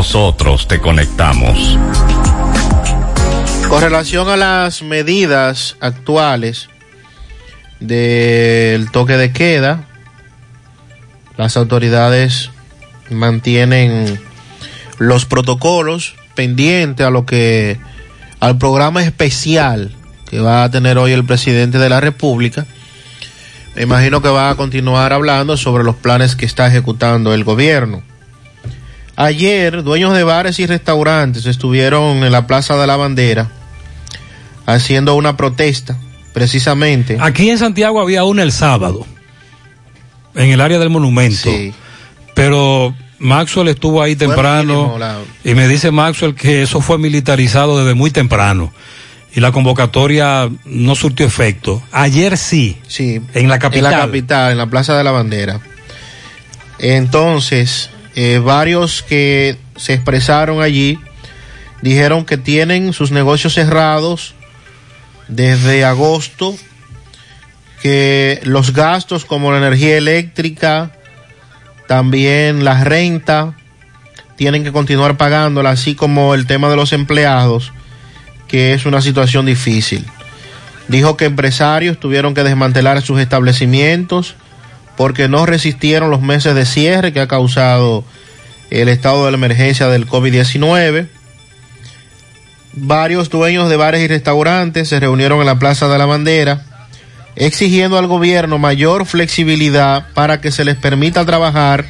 nosotros te conectamos. Con relación a las medidas actuales del toque de queda, las autoridades mantienen los protocolos pendientes a lo que al programa especial que va a tener hoy el presidente de la República. Me imagino que va a continuar hablando sobre los planes que está ejecutando el gobierno. Ayer, dueños de bares y restaurantes estuvieron en la Plaza de la Bandera haciendo una protesta, precisamente. Aquí en Santiago había una el sábado, en el área del monumento. Pero Maxwell estuvo ahí temprano mínimo, y me dice Maxwell que eso fue militarizado desde muy temprano y la convocatoria no surtió efecto. Ayer sí, sí en la capital. En la capital, en la Plaza de la Bandera. Entonces, eh, varios que se expresaron allí dijeron que tienen sus negocios cerrados desde agosto, que los gastos como la energía eléctrica, también la renta, tienen que continuar pagándola, así como el tema de los empleados, que es una situación difícil. Dijo que empresarios tuvieron que desmantelar sus establecimientos porque no resistieron los meses de cierre que ha causado el estado de la emergencia del COVID-19. Varios dueños de bares y restaurantes se reunieron en la Plaza de la Bandera exigiendo al gobierno mayor flexibilidad para que se les permita trabajar,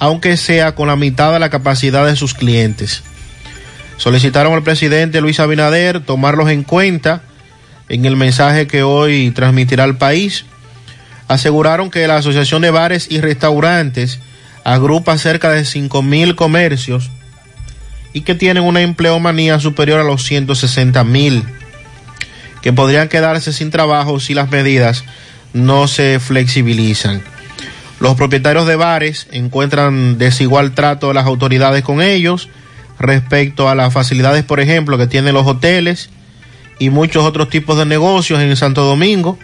aunque sea con la mitad de la capacidad de sus clientes. Solicitaron al presidente Luis Abinader tomarlos en cuenta en el mensaje que hoy transmitirá al país. Aseguraron que la Asociación de Bares y Restaurantes agrupa cerca de 5 mil comercios y que tienen una empleomanía superior a los 160 mil, que podrían quedarse sin trabajo si las medidas no se flexibilizan. Los propietarios de bares encuentran desigual trato de las autoridades con ellos respecto a las facilidades, por ejemplo, que tienen los hoteles y muchos otros tipos de negocios en Santo Domingo.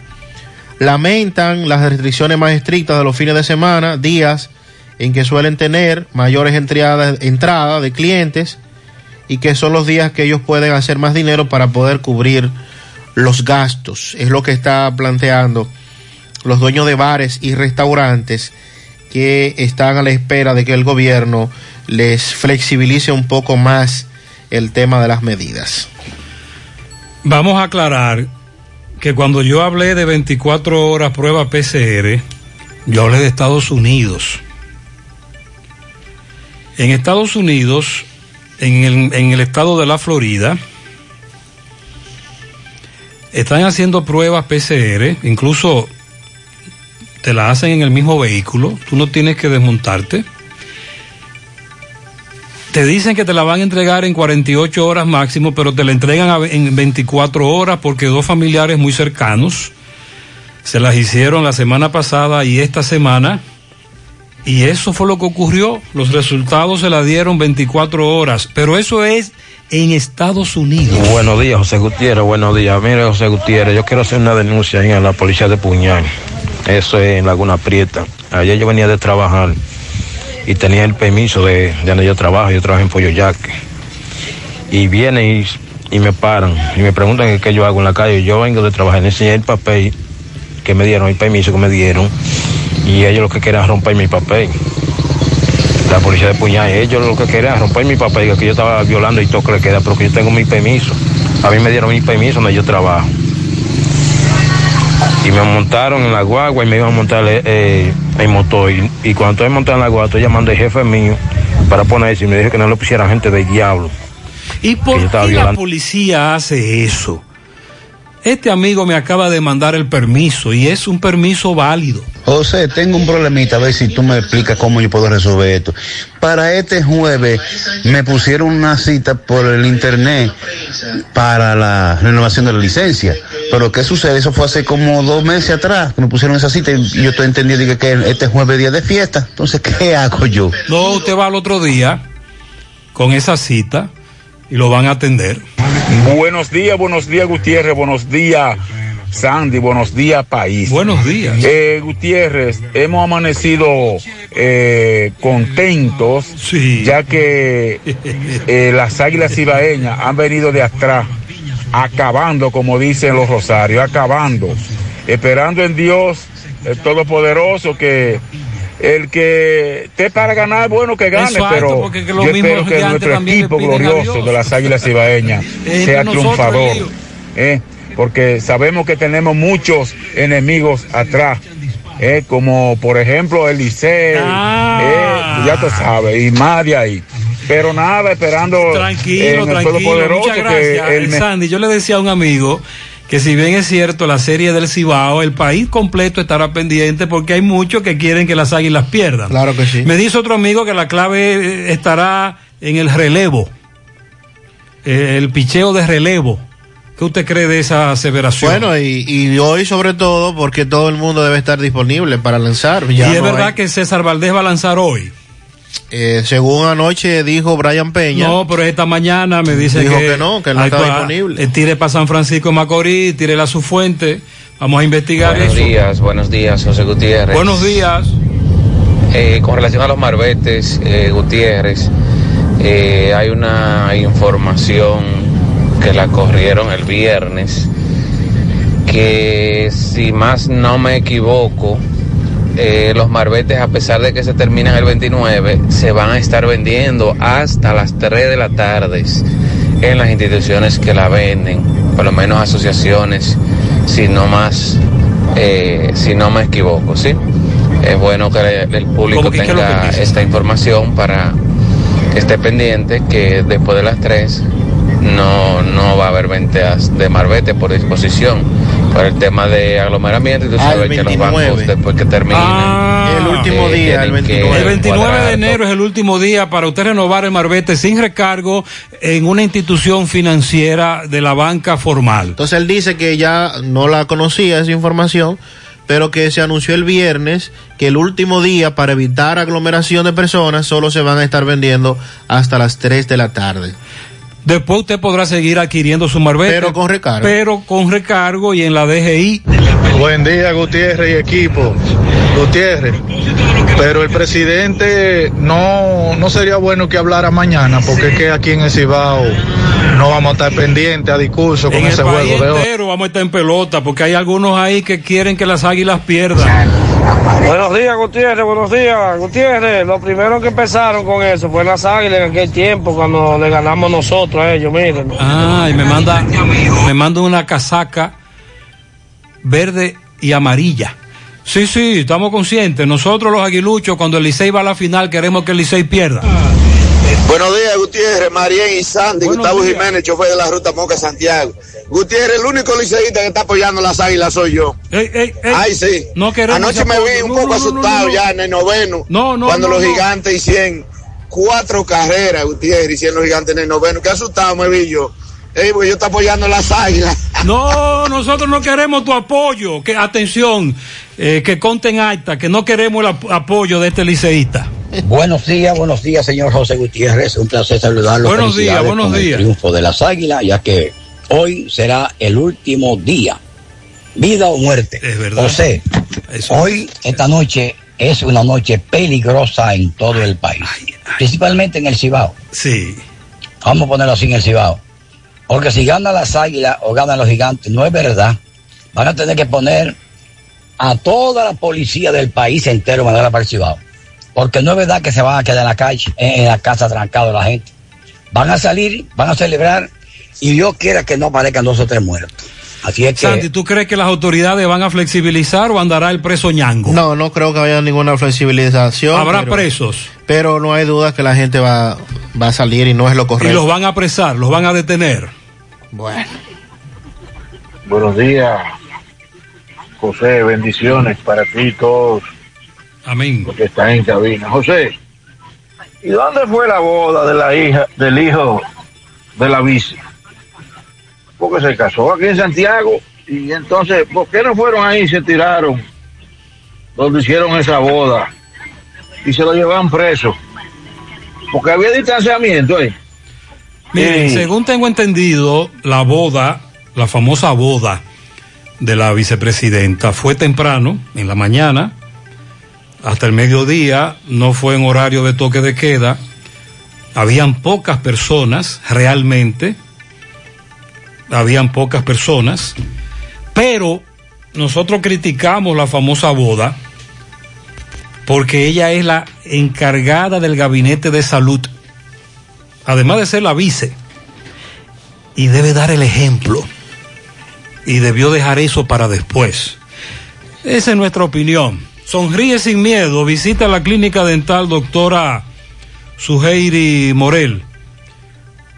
Lamentan las restricciones más estrictas de los fines de semana, días en que suelen tener mayores entradas entrada de clientes y que son los días que ellos pueden hacer más dinero para poder cubrir los gastos. Es lo que está planteando los dueños de bares y restaurantes que están a la espera de que el gobierno les flexibilice un poco más el tema de las medidas. Vamos a aclarar que cuando yo hablé de 24 horas prueba PCR, yo hablé de Estados Unidos. En Estados Unidos, en el, en el estado de la Florida, están haciendo pruebas PCR, incluso te la hacen en el mismo vehículo, tú no tienes que desmontarte. Te dicen que te la van a entregar en 48 horas máximo, pero te la entregan en 24 horas porque dos familiares muy cercanos se las hicieron la semana pasada y esta semana. Y eso fue lo que ocurrió. Los resultados se la dieron 24 horas, pero eso es en Estados Unidos. Buenos días, José Gutiérrez. Buenos días. Mire, José Gutiérrez, yo quiero hacer una denuncia en la policía de Puñal. Eso es en Laguna Prieta. Ayer yo venía de trabajar y tenía el permiso de, de donde yo trabajo. Yo trabajo en Pollo Yaque. Y vienen y, me paran y me preguntan qué- yo hago en la calle. Yo vengo de trabajar, enseñé el papel que me dieron, el permiso que me dieron. Y ellos lo que querían romper mi papel. La policía de Puñal, ellos lo que querían romper mi papel, que yo estaba violando y todo que le queda, pero que yo tengo mi permiso. A mí me dieron mi permiso donde yo trabajo. Y me montaron en la guagua y me iban a montar eh, el motor. Y, y cuando estoy montando en la guagua, estoy llamando al jefe mío para ponerse y me dijo que no le pusiera gente del diablo. ¿Y por qué la policía hace eso? Este amigo me acaba de mandar el permiso y es un permiso válido. José, tengo un problemita, a ver si tú me explicas cómo yo puedo resolver esto. Para este jueves me pusieron una cita por el internet para la renovación de la licencia. Pero ¿qué sucede? Eso fue hace como dos meses atrás que me pusieron esa cita y yo estoy entendiendo que, que este jueves es día de fiesta. Entonces, ¿qué hago yo? No, usted va al otro día con esa cita y lo van a atender. Buenos días, buenos días Gutiérrez, buenos días Sandy, buenos días país. Buenos días. Eh, Gutiérrez, hemos amanecido eh, contentos ya que eh, las águilas ibaeñas han venido de atrás, acabando como dicen los rosarios, acabando, esperando en Dios el Todopoderoso que el que esté para ganar, bueno que gane, Exacto, pero que yo espero que nuestro equipo glorioso de las águilas ibaeñas sea triunfador. ¿eh? Porque sabemos que tenemos muchos enemigos atrás, ¿eh? como por ejemplo el Liceo, Ah. ¿eh? ya tú sabes, y más de ahí. Pero nada, esperando Tranquilo, en el tranquilo. Todopoderoso Muchas que gracias. el Sandy, yo le decía a un amigo que si bien es cierto la serie del Cibao, el país completo estará pendiente porque hay muchos que quieren que las águilas pierdan. Claro que sí. Me dice otro amigo que la clave eh, estará en el relevo, eh, el picheo de relevo. ¿Qué usted cree de esa aseveración? Bueno, y, y hoy sobre todo porque todo el mundo debe estar disponible para lanzar. y es no verdad hay- que César Valdés va a lanzar hoy. eh, según anoche dijo Brian Peña. No, pero esta mañana me dice Dijo que, que no, que no cua- disponible. eh, tire para San Francisco de Macorís, tire a su fuente. Vamos a investigar Buenos eso. días, buenos días, José Gutiérrez. Buenos días. Eh, con relación a los marbetes, eh, Gutiérrez, eh, hay una información que la corrieron el viernes, que si más no me equivoco, eh, los marbetes, a pesar de que se terminan el 29, se van a estar vendiendo hasta las 3 de la tarde en las instituciones que la venden, por lo menos asociaciones, si no más, eh, si no me equivoco, ¿sí? Es bueno que el público ¿Cómo que qué es lo que tenga esta información para que esté pendiente que después de las 3 no, no va a haber ventas de marbete por disposición, por el tema de aglomeramiento y tú Ah, el sabes que los 29. bancos después que terminen el último eh, día, el tienen que 29. El 29 de enero es el último día para usted renovar el marbete sin recargo en una institución financiera de la banca formal. Entonces él dice que ya no la conocía esa información, pero que se anunció el viernes que el último día para evitar aglomeración de personas solo se van a estar vendiendo hasta las 3 de la tarde. Después usted podrá seguir adquiriendo su marbete. Pero con recargo. Pero con recargo y en la DGI. Buen día, Gutiérrez y equipo. Gutiérrez, pero el presidente no, no sería bueno que hablara mañana, porque es que aquí en el Cibao no vamos a estar pendientes a discurso con En el ese país juego de hoy. entero vamos a estar en pelota porque hay algunos ahí que quieren que las águilas pierdan. Buenos días, Gutiérrez, buenos días, Gutiérrez. Lo primero que empezaron con eso fue las águilas en aquel tiempo cuando le ganamos nosotros a ellos, miren. Ah, y me manda, me manda una casaca verde y amarilla. Sí, sí, estamos conscientes. Nosotros los aguiluchos, cuando el Licey va a la final, queremos que el Licey pierda. Buenos días, Gutiérrez, Marien y Sandy, Gustavo Jiménez, chofer de la ruta Moca Santiago. Gutiérrez, el único liceísta que está apoyando las águilas soy yo. Ay, sí. No Anoche me vi un No, poco no, asustado ya en el noveno. No, no, Cuando los gigantes hicieron cuatro carreras, Gutiérrez, hicieron los gigantes en el noveno. Qué asustado me vi yo. Ey, pues yo estoy apoyando las águilas. No, nosotros no queremos tu apoyo. Que atención, eh, que conten acta, que no queremos el ap- apoyo de este liceísta. Buenos días, buenos días, señor José Gutiérrez. Un placer saludarlo. Buenos días, buenos el días. triunfo de las águilas, ya que hoy será el último día. Vida o muerte. Es verdad. José, hoy, esta noche, es una noche peligrosa en todo el país. Principalmente en el Cibao. Sí. Vamos a ponerlo así en el Cibao. Porque si ganan las águilas o ganan los gigantes, no es verdad. Van a tener que poner a toda la policía del país entero mandar para el Cibao. Porque no es verdad que se van a quedar en la calle, en, la casa trancado la gente. Van a salir, van a celebrar y Dios quiera que no aparezcan dos o tres muertos. Así es que Santi, ¿tú crees que las autoridades van a flexibilizar o andará el preso ñango? No, no creo que haya ninguna flexibilización. Habrá pero- presos. Pero no hay duda que la gente va, va a salir y no es lo Y correcto. los van a apresar, los van a detener. Bueno. Buenos días, José. Bendiciones para ti y todos. Amén. Los que están en cabina. José, ¿y dónde fue la boda de la hija, del hijo de la vice? Porque se casó aquí en Santiago y entonces, ¿por qué no fueron ahí y se tiraron donde hicieron esa boda y se lo llevan preso? Porque había distanciamiento, ¿eh? Miren, Sí. según tengo entendido, la boda, la famosa boda de la vicepresidenta fue temprano, en la mañana, hasta el mediodía, no fue en horario de toque de queda, habían pocas personas realmente, habían pocas personas, pero nosotros criticamos la famosa boda porque ella es la encargada del gabinete de salud además de ser la vice, y debe dar el ejemplo. Y debió dejar eso para después. Esa es nuestra opinión. Sonríe sin miedo. Visita la clínica dental doctora Suheiri Morel.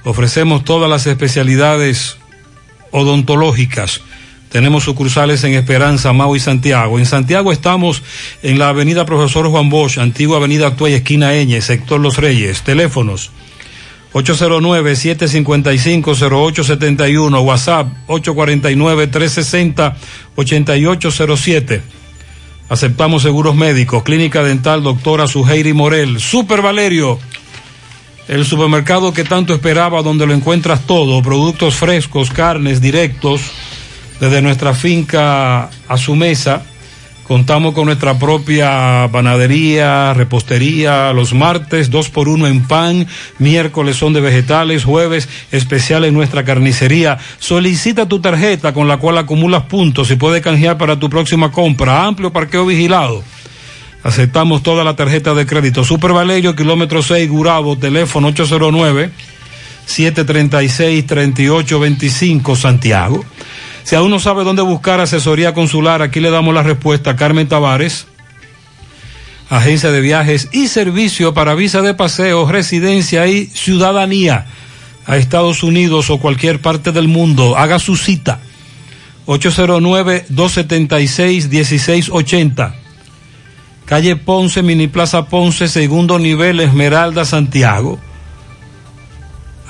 Ofrecemos todas las especialidades odontológicas. Tenemos sucursales en Esperanza, Mau y Santiago. En Santiago estamos en la avenida Profesor Juan Bosch, antigua avenida Tuey, esquina Eñe, sector Los Reyes. Teléfonos 809-755-0871, WhatsApp 849-360-8807. Aceptamos seguros médicos, Clínica Dental Doctora Suheiri Morel, Super Valerio, el supermercado que tanto esperaba, donde lo encuentras todo, productos frescos, carnes directos, desde nuestra finca a su mesa. Contamos con nuestra propia panadería, repostería, los martes, dos por uno en pan, miércoles son de vegetales, jueves especial en nuestra carnicería. Solicita tu tarjeta con la cual acumulas puntos y puedes canjear para tu próxima compra. Amplio parqueo vigilado. Aceptamos toda la tarjeta de crédito. Super Valerio, kilómetro 6, Gurabo, teléfono 809 736 3825 Santiago. Si aún no sabe dónde buscar asesoría consular, aquí le damos la respuesta. Carmen Tavares, agencia de viajes y servicio para visa de paseo, residencia y ciudadanía a Estados Unidos o cualquier parte del mundo. Haga su cita. 809-276-1680. Calle Ponce, Mini Plaza Ponce, segundo nivel, Esmeralda, Santiago.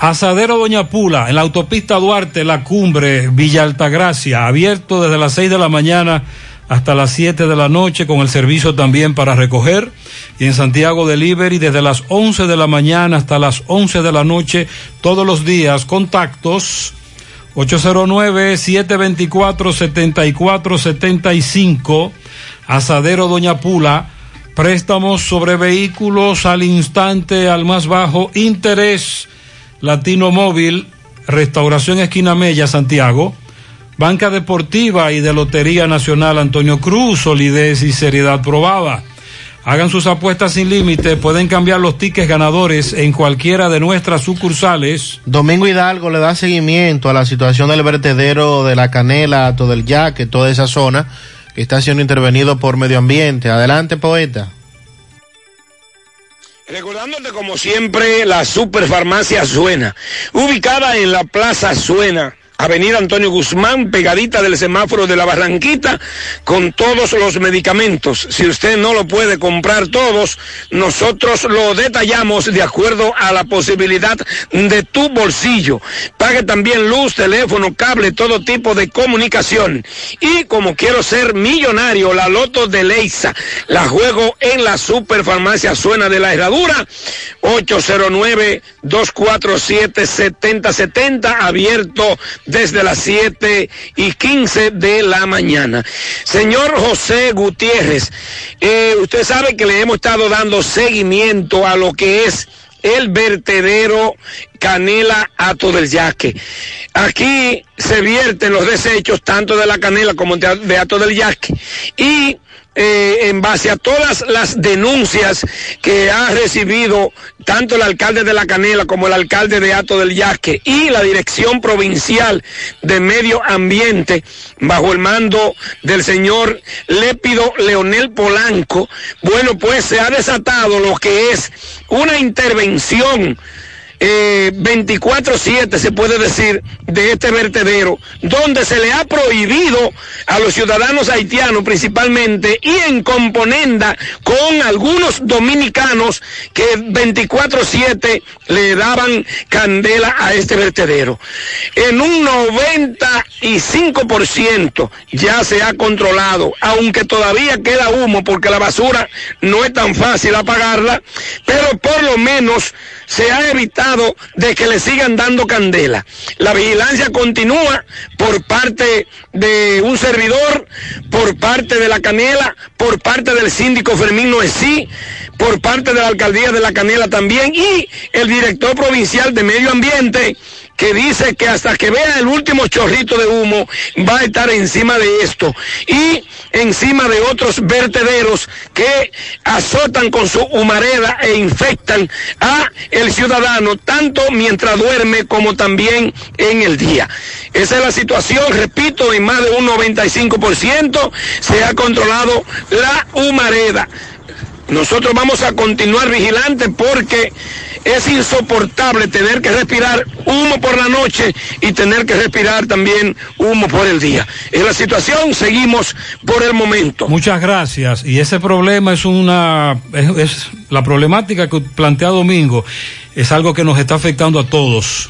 Asadero Doña Pula, en la autopista Duarte, La Cumbre, Villa Altagracia, abierto desde las 6 de la mañana hasta las 7 de la noche, con el servicio también para recoger. Y en Santiago Delivery, desde las 11 de la mañana hasta las 11 de la noche, todos los días, contactos 809-724-7475. Asadero Doña Pula. Préstamos sobre vehículos al instante, al más bajo interés. Latino Móvil, Restauración Esquina Mella, Santiago. Banca Deportiva y de Lotería Nacional Antonio Cruz, solidez y seriedad probada. Hagan sus apuestas sin límite, pueden cambiar los tickets ganadores en cualquiera de nuestras sucursales. Domingo Hidalgo le da seguimiento a la situación del vertedero de la Canela, todo el Yaque, toda esa zona que está siendo intervenido por medio ambiente. Adelante, poeta. Recordándote como siempre la Superfarmacia Suena, ubicada en la Plaza Suena Avenida Antonio Guzmán, pegadita del semáforo de la Barranquita, con todos los medicamentos. Si usted no lo puede comprar todos, nosotros lo detallamos de acuerdo a la posibilidad de tu bolsillo. Pague también luz, teléfono, cable, todo tipo de comunicación. Y como quiero ser millonario, la loto de Leisa, la juego en la superfarmacia Suena de la Herradura, 809-247-7070, abierto desde las 7 y 15 de la mañana. Señor José Gutiérrez, eh, usted sabe que le hemos estado dando seguimiento a lo que es el vertedero Canela Ato del Yaque. Aquí se vierten los desechos tanto de la canela como de Ato del Yaque. Y eh, en base a todas las denuncias que ha recibido tanto el alcalde de La Canela como el alcalde de Ato del Yasque y la Dirección Provincial de Medio Ambiente bajo el mando del señor Lépido Leonel Polanco, bueno, pues se ha desatado lo que es una intervención eh, 24-7, se puede decir, de este vertedero, donde se le ha prohibido a los ciudadanos haitianos principalmente y en componenda con algunos dominicanos que 24-7 le daban candela a este vertedero. En un 95% ya se ha controlado, aunque todavía queda humo porque la basura no es tan fácil apagarla, pero por lo menos se ha evitado de que le sigan dando candela. La vigilancia continúa por parte de un servidor, por parte de la Canela, por parte del síndico Fermín Noesí, por parte de la alcaldía de la Canela también y el director provincial de Medio Ambiente que dice que hasta que vea el último chorrito de humo va a estar encima de esto y encima de otros vertederos que azotan con su humareda e infectan a el ciudadano tanto mientras duerme como también en el día. Esa es la situación, repito, en más de un 95% se ha controlado la humareda. Nosotros vamos a continuar vigilantes porque es insoportable tener que respirar humo por la noche y tener que respirar también humo por el día. En la situación seguimos por el momento. Muchas gracias. Y ese problema es una, es la problemática que plantea Domingo, es algo que nos está afectando a todos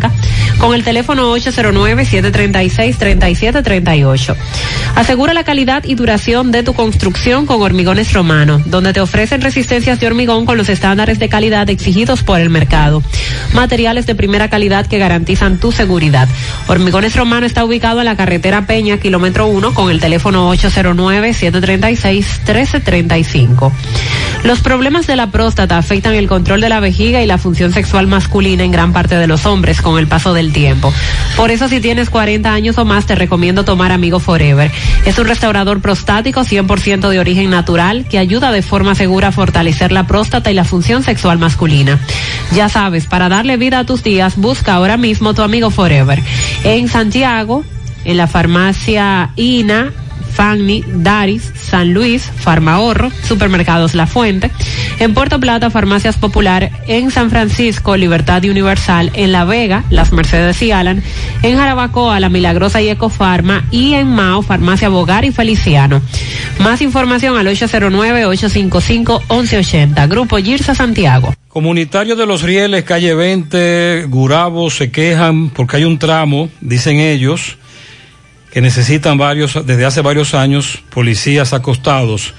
con el teléfono 809-736-3738. Asegura la calidad y duración de tu construcción con Hormigones Romano, donde te ofrecen resistencias de hormigón con los estándares de calidad exigidos por el mercado. Materiales de primera calidad que garantizan tu seguridad. Hormigones Romano está ubicado en la carretera Peña, kilómetro 1, con el teléfono 809-736-1335. Los problemas de la próstata afectan el control de la vejiga y la función sexual masculina en gran parte de los hombres con el paso del tiempo. Por eso si tienes 40 años o más te recomiendo tomar Amigo Forever. Es un restaurador prostático 100% de origen natural que ayuda de forma segura a fortalecer la próstata y la función sexual masculina. Ya sabes, para darle vida a tus días, busca ahora mismo tu Amigo Forever. En Santiago, en la farmacia INA, Pagni, Daris, San Luis, Farmahorro, Supermercados La Fuente, en Puerto Plata, Farmacias Popular, en San Francisco, Libertad y Universal, en La Vega, Las Mercedes y Alan, en Jarabacoa, La Milagrosa y Ecofarma y en Mao, Farmacia Bogar y Feliciano. Más información al 809-855-1180. Grupo Girsa Santiago. Comunitarios de los Rieles, calle 20, Gurabo, se quejan porque hay un tramo, dicen ellos, que necesitan varios, desde hace varios años, policías acostados.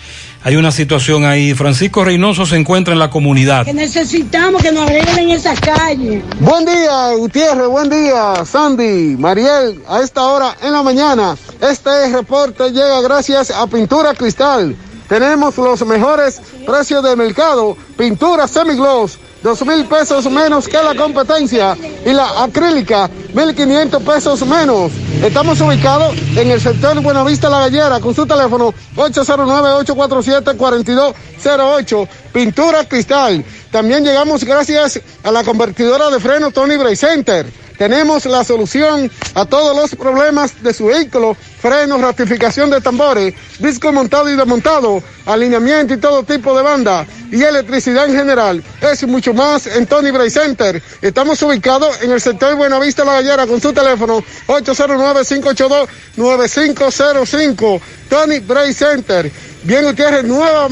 Hay una situación ahí. Francisco Reynoso se encuentra en la comunidad. Que necesitamos que nos arreglen esa calle. Buen día, Gutiérrez. Buen día, Sandy, Mariel. A esta hora en la mañana, este reporte llega gracias a Pintura Cristal. Tenemos los mejores precios de mercado. Pintura semigloss, dos mil pesos menos que la competencia. Y la acrílica, mil quinientos pesos menos. Estamos ubicados en el sector Buenavista La Gallera con su teléfono 809-847-4208. Pintura Cristal. También llegamos gracias a la convertidora de freno Tony Bray Center. Tenemos la solución a todos los problemas de su vehículo, frenos, ratificación de tambores, disco montado y desmontado, alineamiento y todo tipo de banda y electricidad en general. Es mucho más en Tony Bray Center. Estamos ubicados en el sector Buenavista La Gallera con su teléfono 809-582-9505. Tony Bray Center. Bien, Gutiérrez, nueva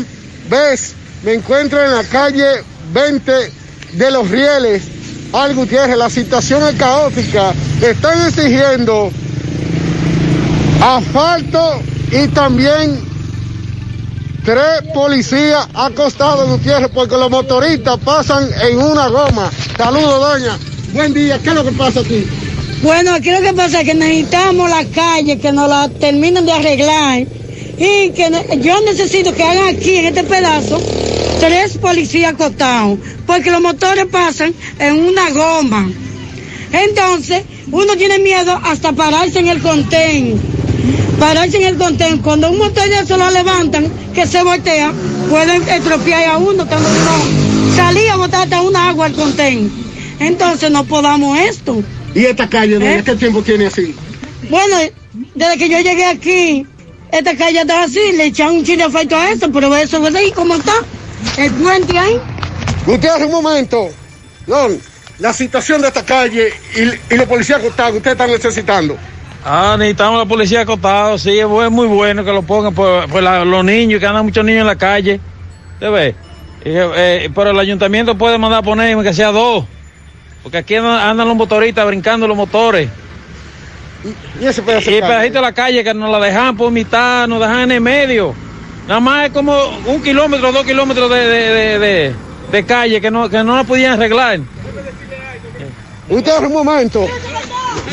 vez me encuentro en la calle 20 de los Rieles. Al Gutiérrez, la situación es caótica. Están exigiendo asfalto y también tres policías acostados, Gutiérrez, porque los motoristas pasan en una goma. Saludos, doña. Buen día. ¿Qué es lo que pasa aquí? Bueno, aquí lo que pasa es que necesitamos la calle, que nos la terminen de arreglar. Y que yo necesito que hagan aquí, en este pedazo, tres policías acostados. Porque los motores pasan en una goma. Entonces, uno tiene miedo hasta pararse en el contén. Pararse en el contén. Cuando un motor de eso lo levantan, que se voltea, pueden estropear a uno. Cuando uno salía a botar hasta una agua al contén. Entonces, no podamos esto. ¿Y esta calle, ¿Eh? qué tiempo tiene así? Bueno, desde que yo llegué aquí, esta calle estaba así, le echaron un chile de efecto a esto, pero eso es ahí como está. El puente ahí. Gutiérrez, un momento. Don, la situación de esta calle y, y los policías acostados que ustedes están necesitando. Ah, necesitamos la policía acotada, sí, es muy bueno que lo pongan por, por la- los niños, que andan muchos niños en la calle. ¿Te ves? Eh, eh, pero el ayuntamiento puede mandar a poner que sea dos. Porque aquí andan, andan los motoristas brincando los motores. Y ese Y calle? pedacito de la calle que nos la dejan por mitad, nos dejan en el medio. Nada más es como un kilómetro, dos kilómetros de, de, de, de- de calle que no, que no la podían arreglar. Gutiérrez, un momento.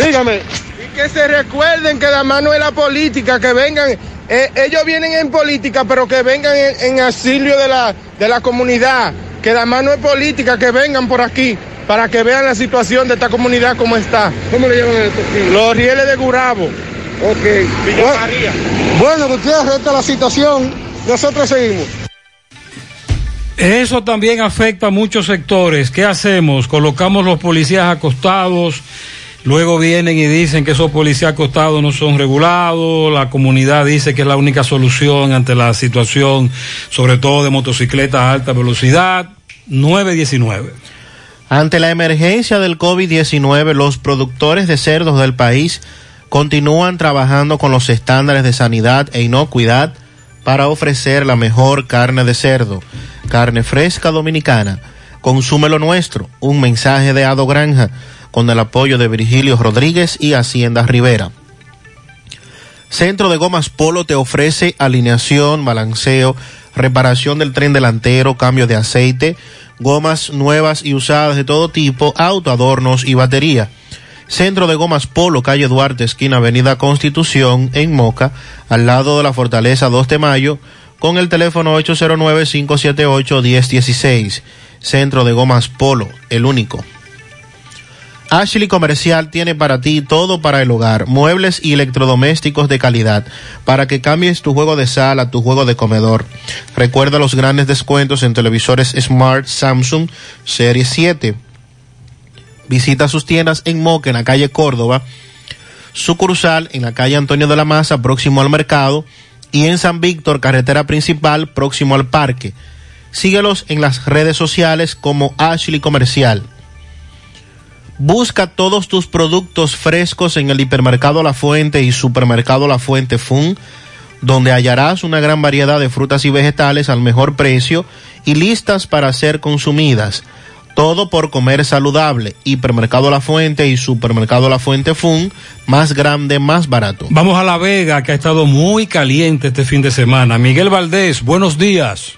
Dígame. Y que se recuerden que la mano es la política, que vengan, eh, ellos vienen en política, pero que vengan en, en auxilio de la, de la comunidad, que la mano es política, que vengan por aquí, para que vean la situación de esta comunidad como está. ¿Cómo le llaman esto? Los rieles de Gurabo. Ok. Villa Bueno, María. Bueno, Gutiérrez, esta es la situación. Nosotros seguimos. Eso también afecta a muchos sectores. ¿Qué hacemos? Colocamos los policías acostados, luego vienen y dicen que esos policías acostados no son regulados, la comunidad dice que es la única solución ante la situación, sobre todo de motocicletas a alta velocidad. 919. Ante la emergencia del COVID-19, los productores de cerdos del país continúan trabajando con los estándares de sanidad e inocuidad para ofrecer la mejor carne de cerdo, carne fresca dominicana. Consume lo nuestro, un mensaje de Ado Granja, con el apoyo de Virgilio Rodríguez y Hacienda Rivera. Centro de Gomas Polo te ofrece alineación, balanceo, reparación del tren delantero, cambio de aceite, gomas nuevas y usadas de todo tipo, auto, adornos y batería. Centro de Gomas Polo, calle Duarte, esquina Avenida Constitución, en Moca, al lado de la Fortaleza 2 de Mayo, con el teléfono 809-578-1016. Centro de Gomas Polo, el único. Ashley Comercial tiene para ti todo para el hogar, muebles y electrodomésticos de calidad, para que cambies tu juego de sala, tu juego de comedor. Recuerda los grandes descuentos en televisores Smart Samsung Serie 7. Visita sus tiendas en Moca, en la calle Córdoba, sucursal en la calle Antonio de la Maza, próximo al mercado, y en San Víctor, carretera principal, próximo al parque. Síguelos en las redes sociales como Ashley Comercial. Busca todos tus productos frescos en el hipermercado La Fuente y supermercado La Fuente Fun, donde hallarás una gran variedad de frutas y vegetales al mejor precio y listas para ser consumidas. Todo por comer saludable. Hipermercado La Fuente y Supermercado La Fuente Fun, más grande, más barato. Vamos a La Vega, que ha estado muy caliente este fin de semana. Miguel Valdés, buenos días.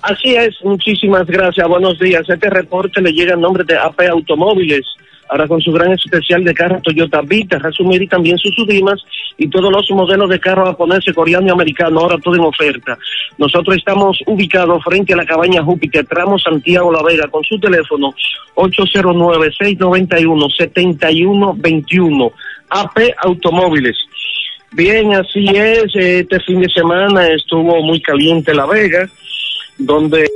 Así es, muchísimas gracias, buenos días. Este reporte le llega en nombre de AP Automóviles ahora con su gran especial de carro Toyota Vita, resumir y también sus subimas y todos los modelos de carro japonés, coreano y americano, ahora todo en oferta. Nosotros estamos ubicados frente a la cabaña Júpiter, tramo Santiago La Vega, con su teléfono 809-691-7121, AP Automóviles. Bien, así es, este fin de semana estuvo muy caliente La Vega, donde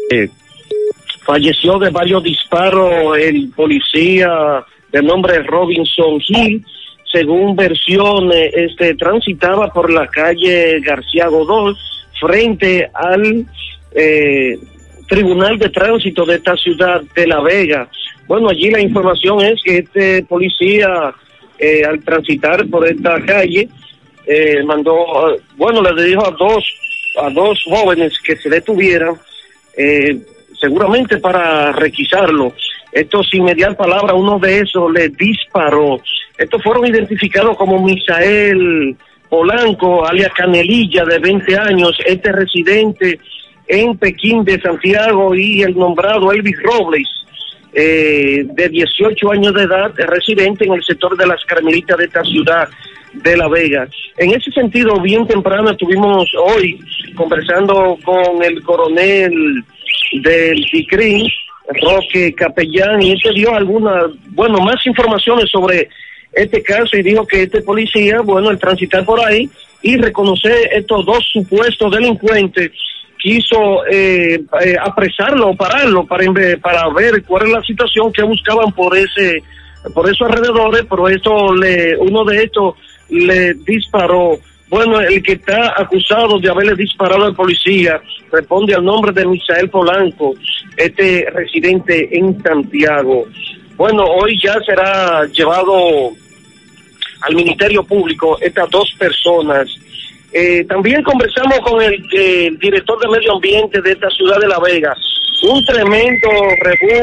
falleció de varios disparos el policía de nombre Robinson Hill. Según versiones, este transitaba por la calle García Godó frente al eh, Tribunal de Tránsito de esta ciudad de La Vega. Bueno, allí la información es que este policía, eh, al transitar por esta calle, eh, mandó, bueno, le dijo a dos, a dos jóvenes que se detuvieran, seguramente para requisarlo. Esto sin mediar palabra, uno de esos le disparó. Estos fueron identificados como Misael Polanco, alias Canelilla, de 20 años, este residente en Pekín de Santiago, y el nombrado Elvis Robles, eh, de 18 años de edad, residente en el sector de las Carmelitas de esta ciudad de La Vega. En ese sentido, bien temprano estuvimos hoy conversando con el coronel del CICRIN, Roque Capellán, y este dio alguna, bueno, más informaciones sobre este caso y dijo que este policía, bueno, al transitar por ahí y reconocer estos dos supuestos delincuentes, quiso eh, eh, apresarlo, pararlo para, para ver cuál es la situación que buscaban por ese por esos alrededores, pero esto le, uno de estos le disparó bueno, el que está acusado de haberle disparado al policía responde al nombre de Misael Polanco, este residente en Santiago. Bueno, hoy ya será llevado al Ministerio Público estas dos personas. Eh, también conversamos con el, director de Medio Ambiente de esta ciudad de La Vega. Un tremendo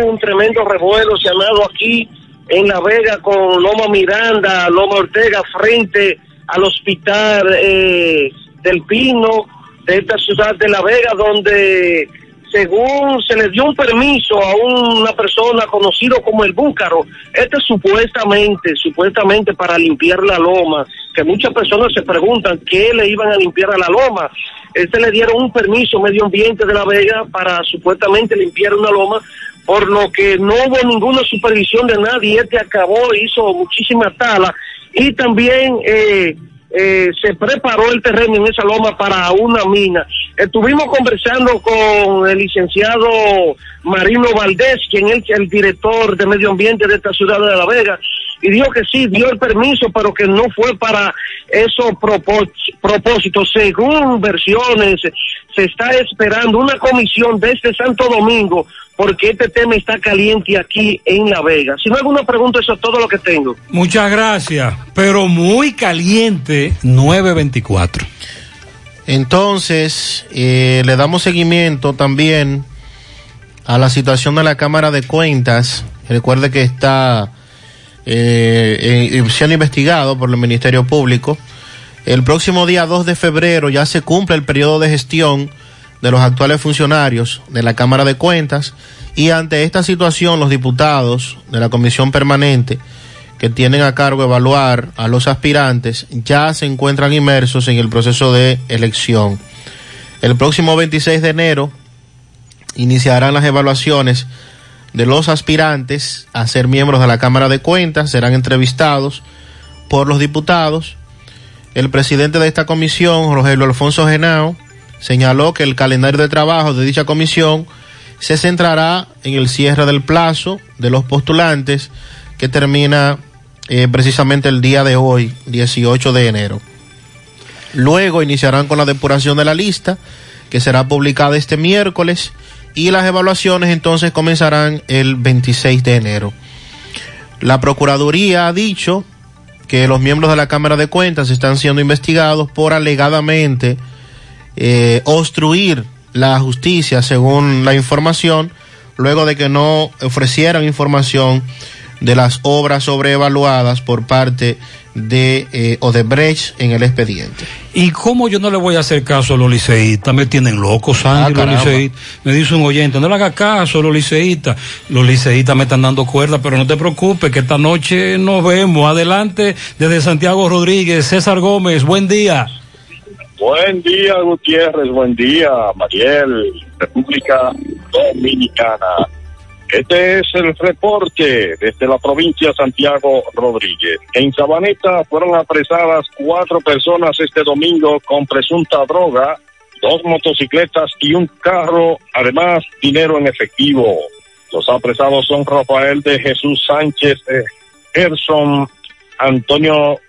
un tremendo revuelo se ha dado aquí en La Vega con Loma Miranda, Loma Ortega frente al hospital eh, del Pino de esta ciudad de La Vega, donde según se le dio un permiso a una persona conocido como el Búcaro, este supuestamente, supuestamente para limpiar la loma, que muchas personas se preguntan qué le iban a limpiar a la loma. Este le dieron un permiso medio ambiente de La Vega para supuestamente limpiar una loma, por lo que no hubo ninguna supervisión de nadie, este acabó, hizo muchísima tala y también eh, eh, se preparó el terreno en esa loma para una mina. Estuvimos conversando con el licenciado Marino Valdés, quien es el director de medio ambiente de esta ciudad de La Vega, y dijo que sí, dio el permiso, pero que no fue para esos propósitos. Según versiones, se está esperando una comisión desde Santo Domingo porque este tema está caliente aquí en La Vega. Si no hay alguna pregunta, eso es todo lo que tengo. Muchas gracias, pero muy caliente 924. Entonces, eh, le damos seguimiento también a la situación de la Cámara de Cuentas. Recuerde que está eh, siendo investigado por el Ministerio Público. El próximo día 2 de febrero ya se cumple el periodo de gestión de los actuales funcionarios de la Cámara de Cuentas y ante esta situación los diputados de la Comisión Permanente que tienen a cargo evaluar a los aspirantes ya se encuentran inmersos en el proceso de elección. El próximo 26 de enero iniciarán las evaluaciones de los aspirantes a ser miembros de la Cámara de Cuentas, serán entrevistados por los diputados. El presidente de esta comisión, Rogelio Alfonso Genao, señaló que el calendario de trabajo de dicha comisión se centrará en el cierre del plazo de los postulantes que termina eh, precisamente el día de hoy, 18 de enero. Luego iniciarán con la depuración de la lista, que será publicada este miércoles, y las evaluaciones entonces comenzarán el 26 de enero. La Procuraduría ha dicho que los miembros de la Cámara de Cuentas están siendo investigados por alegadamente eh, obstruir la justicia, según la información, luego de que no ofrecieran información de las obras sobreevaluadas por parte de eh, Odebrecht en el expediente. ¿Y cómo yo no le voy a hacer caso a los liceístas? Me tienen locos, Sandy, Ah, los liceístas. Me dice un oyente, no le haga caso a los liceístas. Los liceístas me están dando cuerda, pero no te preocupes, que esta noche nos vemos. Adelante, desde Santiago Rodríguez, César Gómez, buen día. Buen día, Gutiérrez. Buen día, Mariel, República Dominicana. Este es el reporte desde la provincia Santiago Rodríguez. En Sabaneta fueron apresadas cuatro personas este domingo con presunta droga, dos motocicletas y un carro, además dinero en efectivo. Los apresados son Rafael de Jesús Sánchez, eh, Gerson Antonio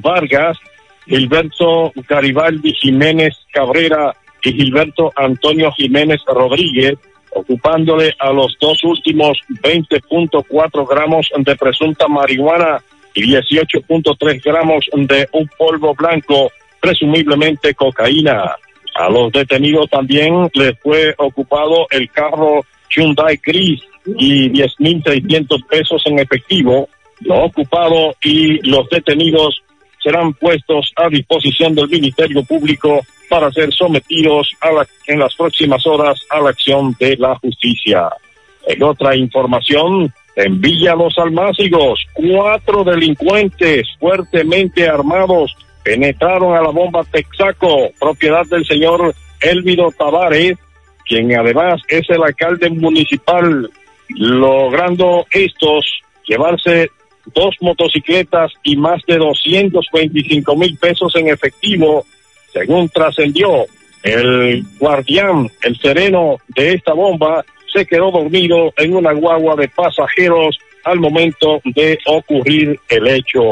Vargas, Gilberto Garibaldi Jiménez Cabrera y Gilberto Antonio Jiménez Rodríguez, ocupándole a los dos últimos 20.4 gramos de presunta marihuana y 18.3 gramos de un polvo blanco, presumiblemente cocaína. A los detenidos también les fue ocupado el carro Hyundai Cris y 10.600 pesos en efectivo. Lo ocupado y los detenidos serán puestos a disposición del Ministerio Público para ser sometidos a la- en las próximas horas a la acción de la justicia. En otra información, en Villa Los Almácigos, cuatro delincuentes fuertemente armados penetraron a la bomba Texaco, propiedad del señor Elvido Tavares, quien además es el alcalde municipal, logrando estos llevarse dos motocicletas y más de 225 mil pesos en efectivo, según trascendió. El guardián, el sereno de esta bomba, se quedó dormido en una guagua de pasajeros al momento de ocurrir el hecho.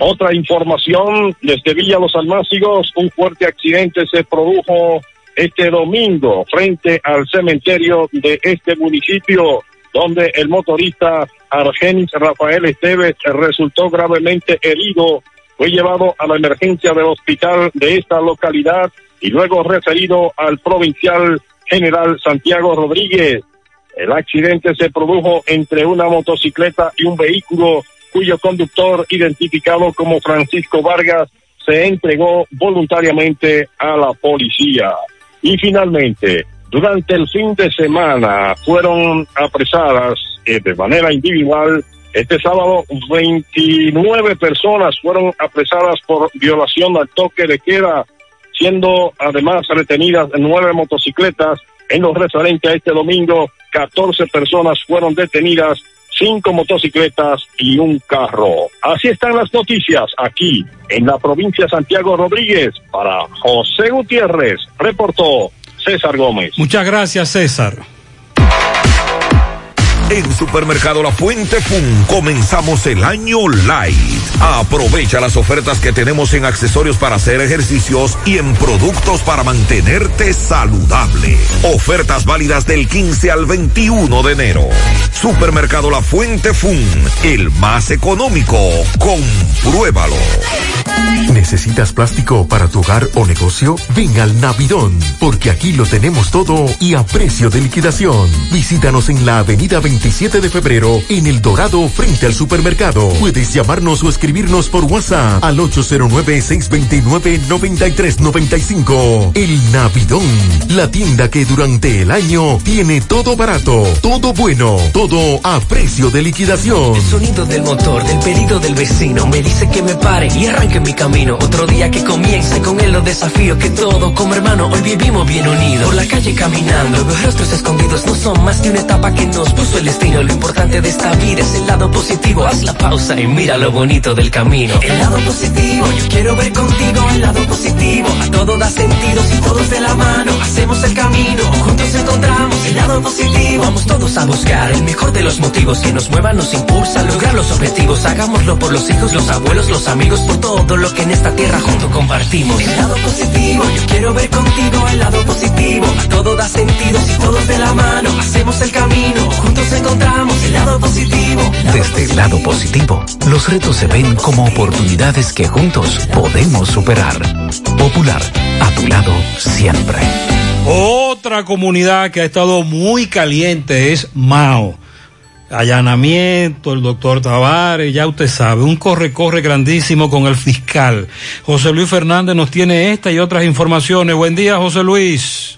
Otra información desde Villa Los Almácigos, un fuerte accidente se produjo este domingo frente al cementerio de este municipio, donde el motorista Argenis Rafael Esteves resultó gravemente herido, fue llevado a la emergencia del hospital de esta localidad y luego referido al provincial general Santiago Rodríguez. El accidente se produjo entre una motocicleta y un vehículo cuyo conductor, identificado como Francisco Vargas, se entregó voluntariamente a la policía. Y finalmente, durante el fin de semana fueron apresadas eh, de manera individual. Este sábado, 29 personas fueron apresadas por violación al toque de queda, siendo además retenidas nueve motocicletas. En lo referente este domingo, 14 personas fueron detenidas, cinco motocicletas y un carro. Así están las noticias aquí en la provincia de Santiago Rodríguez. Para José Gutiérrez, reportó César Gómez. Muchas gracias, César. En Supermercado La Fuente Fun comenzamos el año light. Aprovecha las ofertas que tenemos en accesorios para hacer ejercicios y en productos para mantenerte saludable. Ofertas válidas del 15 al 21 de enero. Supermercado La Fuente Fun, el más económico. Compruébalo. ¿Necesitas plástico para tu hogar o negocio? Ven al Navidón, porque aquí lo tenemos todo y a precio de liquidación. Visítanos en la avenida 27 de febrero, en El Dorado, frente al supermercado. Puedes llamarnos o escribirnos por WhatsApp al 809-629-9395. El Navidón, la tienda que durante el año tiene todo barato, todo bueno, todo a precio de liquidación. El sonido del motor, del pedido del vecino, me dice que me pare y arranque mi camino. Otro día que comience con él los desafíos que todos como hermano hoy vivimos bien unidos. Por la calle caminando, los rostros escondidos no son más que una etapa que nos puso el destino. Lo importante de esta vida es el lado positivo. Haz la pausa y mira lo bonito del camino. El lado positivo, yo quiero ver contigo el lado positivo. A todo da sentido si todos de la mano hacemos el camino. Juntos encontramos el lado positivo. Vamos todos a buscar el mejor de los motivos que nos muevan, nos impulsa a lograr los objetivos. Hagámoslo por los hijos, los abuelos, los amigos, por todo lo que en esta tierra junto compartimos. El lado positivo, yo quiero ver contigo el lado positivo. A todo da sentido si todos de la mano hacemos el camino. Juntos encontramos el lado positivo. Desde el lado positivo, los retos se ven como oportunidades que juntos podemos superar. Popular, a tu lado siempre. Otra comunidad que ha estado muy caliente es Mao. Allanamiento, el doctor Tavares, ya usted sabe, un corre-corre grandísimo con el fiscal. José Luis Fernández nos tiene esta y otras informaciones. Buen día, José Luis.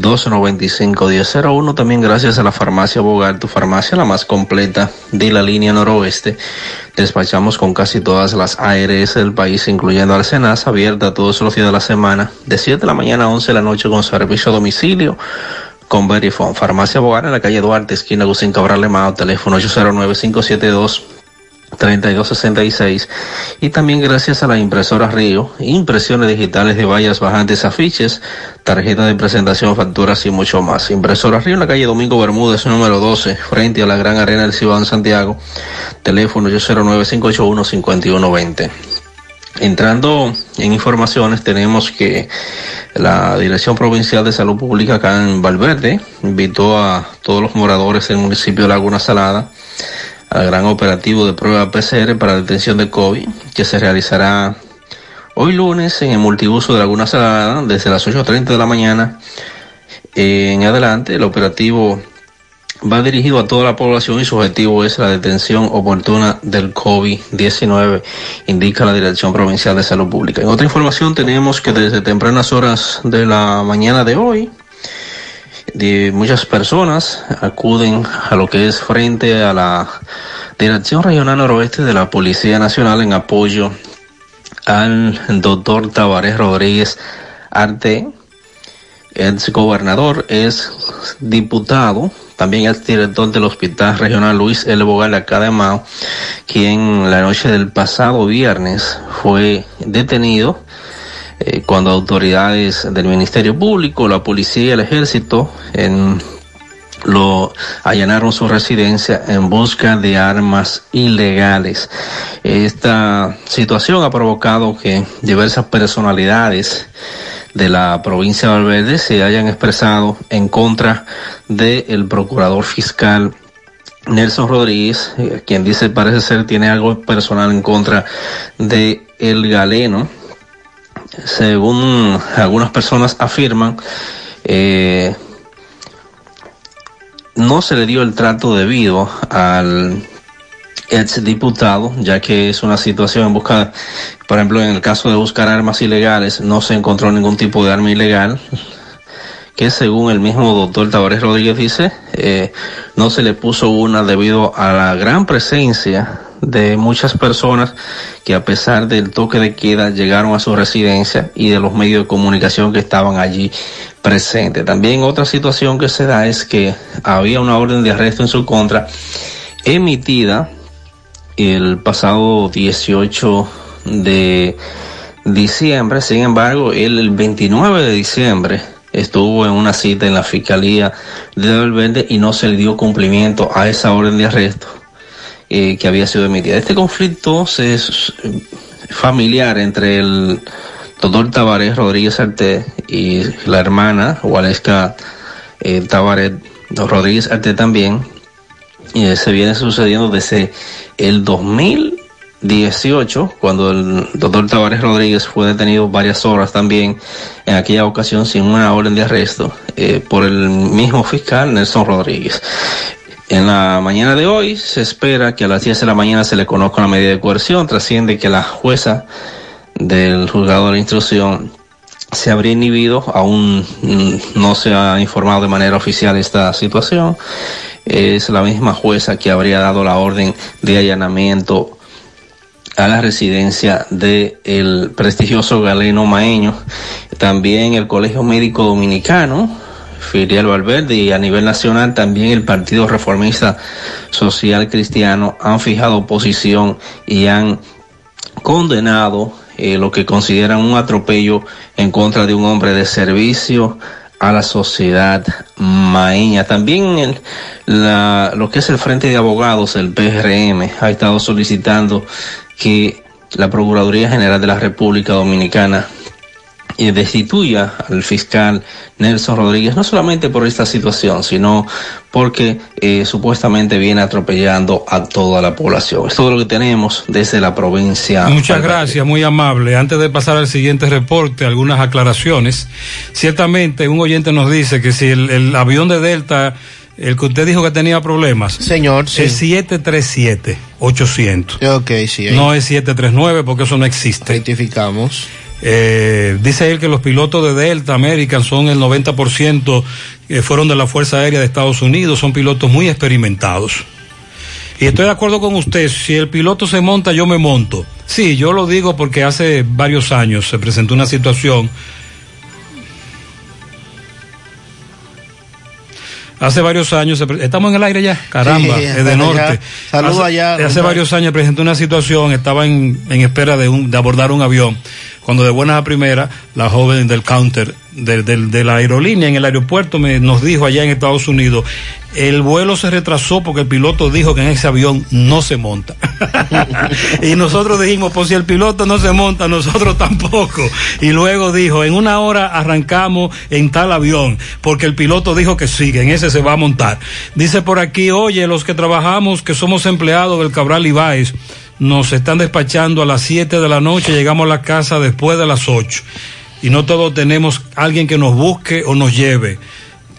295-1001. También gracias a la farmacia Bogar, tu farmacia la más completa de la línea noroeste. Despachamos con casi todas las ARS del país, incluyendo Arsenas, abierta todos los días de la semana, de 7 de la mañana a 11 de la noche con servicio a domicilio. Con Verifone, Farmacia Bogar en la calle Duarte, esquina Gusín Cabral Lemao, teléfono 809 572 3266 y también gracias a la impresora Río, impresiones digitales de vallas bajantes, afiches, tarjeta de presentación, facturas y mucho más. Impresora Río en la calle Domingo Bermúdez, número 12, frente a la Gran Arena del Cibao en Santiago, teléfono 809-581-5120. Entrando en informaciones, tenemos que la Dirección Provincial de Salud Pública acá en Valverde invitó a todos los moradores del municipio de Laguna Salada al gran operativo de prueba PCR para detención de COVID que se realizará hoy lunes en el multiuso de Laguna Salada desde las 8.30 de la mañana en adelante. El operativo va dirigido a toda la población y su objetivo es la detención oportuna del COVID-19, indica la Dirección Provincial de Salud Pública. En otra información tenemos que desde tempranas horas de la mañana de hoy, de muchas personas acuden a lo que es frente a la Dirección Regional Noroeste de la Policía Nacional en apoyo al doctor Tavares Rodríguez Arte, ex gobernador, es diputado, también es director del Hospital Regional Luis L. Bogal acá de Mao, quien la noche del pasado viernes fue detenido eh, cuando autoridades del Ministerio Público, la policía y el ejército lo allanaron su residencia en busca de armas ilegales. Esta situación ha provocado que diversas personalidades de la provincia de Valverde se hayan expresado en contra del procurador fiscal Nelson Rodríguez, eh, quien dice parece ser tiene algo personal en contra de el galeno según algunas personas afirman, eh, no se le dio el trato debido al ex diputado, ya que es una situación en busca, por ejemplo, en el caso de buscar armas ilegales, no se encontró ningún tipo de arma ilegal, que según el mismo doctor Tavares Rodríguez dice, eh, no se le puso una debido a la gran presencia de muchas personas que a pesar del toque de queda llegaron a su residencia y de los medios de comunicación que estaban allí presentes. También otra situación que se da es que había una orden de arresto en su contra emitida el pasado 18 de diciembre. Sin embargo, el 29 de diciembre estuvo en una cita en la Fiscalía de Valverde y no se le dio cumplimiento a esa orden de arresto eh, que había sido emitida. Este conflicto es familiar entre el doctor Tavares Rodríguez Arte y la hermana Waleska eh, Tavares Rodríguez Arte también. Y se viene sucediendo desde el 2018, cuando el doctor Tavares Rodríguez fue detenido varias horas también, en aquella ocasión sin una orden de arresto, eh, por el mismo fiscal Nelson Rodríguez. En la mañana de hoy se espera que a las 10 de la mañana se le conozca una medida de coerción. Trasciende que la jueza del juzgado de la instrucción se habría inhibido, aún no se ha informado de manera oficial esta situación. Es la misma jueza que habría dado la orden de allanamiento a la residencia del el prestigioso Galeno Maeño. También el Colegio Médico Dominicano, Filial Valverde, y a nivel nacional también el Partido Reformista Social Cristiano han fijado posición y han condenado eh, lo que consideran un atropello en contra de un hombre de servicio a la sociedad maeña. También el, la, lo que es el Frente de Abogados, el PRM, ha estado solicitando que la Procuraduría General de la República Dominicana eh, destituya al fiscal Nelson Rodríguez, no solamente por esta situación, sino porque eh, supuestamente viene atropellando a toda la población. Es todo lo que tenemos desde la provincia. Muchas gracias, muy amable. Antes de pasar al siguiente reporte, algunas aclaraciones. Ciertamente, un oyente nos dice que si el, el avión de Delta el que usted dijo que tenía problemas. Señor, sí. Es 737-800. Ok, sí. Ahí. No es 739 porque eso no existe. Identificamos. Eh, dice él que los pilotos de Delta American son el 90% que fueron de la Fuerza Aérea de Estados Unidos, son pilotos muy experimentados. Y estoy de acuerdo con usted, si el piloto se monta, yo me monto. Sí, yo lo digo porque hace varios años se presentó una situación Hace varios años, estamos en el aire ya, caramba, Sí, es de norte. Saludos allá, Hace compadre. varios años presentó una situación, estaba en, en espera de, un, de abordar un avión, cuando de buenas a primeras, la joven del counter de, de- la aerolínea en el aeropuerto me, nos dijo allá en Estados Unidos, el vuelo se retrasó porque el piloto dijo que en ese avión no se monta. y nosotros dijimos, pues si el piloto no se monta, nosotros tampoco. Y luego dijo, en una hora arrancamos en tal avión, porque el piloto dijo que sí, que en ese se va a montar. Dice por aquí, oye, los que trabajamos, que somos empleados del Cabral Ibáez, nos están despachando a las 7 de la noche, llegamos a la casa después de las 8. Y no todos tenemos alguien que nos busque o nos lleve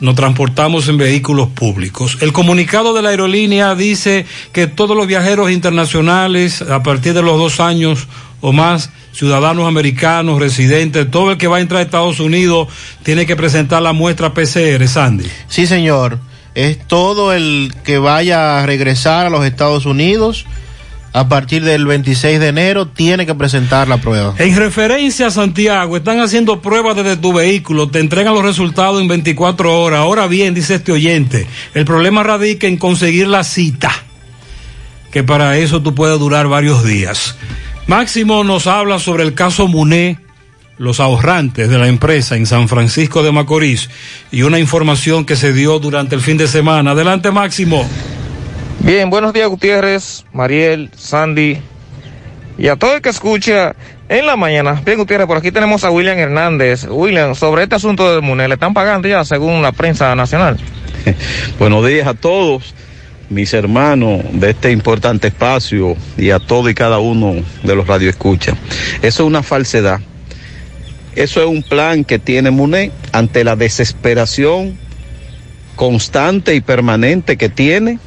nos transportamos en vehículos públicos. El comunicado de la aerolínea dice que todos los viajeros internacionales, a partir de los dos años o más, ciudadanos americanos, residentes, todo el que va a entrar a Estados Unidos tiene que presentar la muestra PCR, Sandy. Sí, señor. Es todo el que vaya a regresar a los Estados Unidos a partir del 26 de enero tiene que presentar la prueba. En referencia a Santiago, están haciendo pruebas desde tu vehículo, te entregan los resultados en 24 horas. Ahora bien, dice este oyente, el problema radica en conseguir la cita, que para eso tú puedes durar varios días. Máximo nos habla sobre el caso Muné, los ahorrantes de la empresa en San Francisco de Macorís y una información que se dio durante el fin de semana. Adelante, Máximo. Bien, buenos días Gutiérrez, Mariel, Sandy y a todo el que escucha en la mañana. Bien Gutiérrez, por aquí tenemos a William Hernández. William, sobre este asunto del MUNE, ¿le están pagando ya según la prensa nacional? Buenos días a todos, mis hermanos de este importante espacio y a todo y cada uno de los radioescuchas. Eso es una falsedad. Eso es un plan que tiene MUNE ante la desesperación constante y permanente que tiene,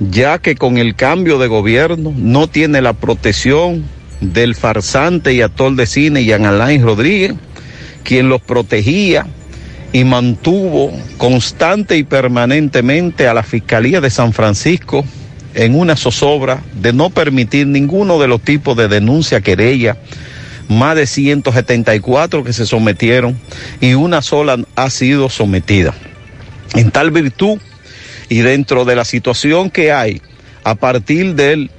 ya que con el cambio de gobierno no tiene la protección del farsante y actor de cine Ian Alain Rodríguez, quien los protegía y mantuvo constante y permanentemente a la Fiscalía de San Francisco en una zozobra de no permitir ninguno de los tipos de denuncia, querella, más de 174 que se sometieron y una sola ha sido sometida. En tal virtud y dentro de la situación que hay a partir del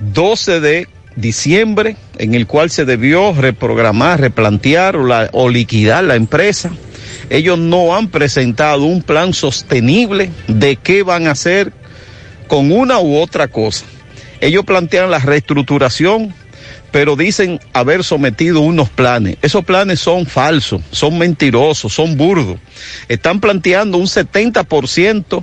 12 de diciembre, en el cual se debió reprogramar, replantear o, liquidar la empresa, ellos no han presentado un plan sostenible de qué van a hacer con una u otra cosa. Ellos plantean la reestructuración, pero dicen haber sometido unos planes. Esos planes son falsos, son mentirosos, son burdos. Están planteando un 70%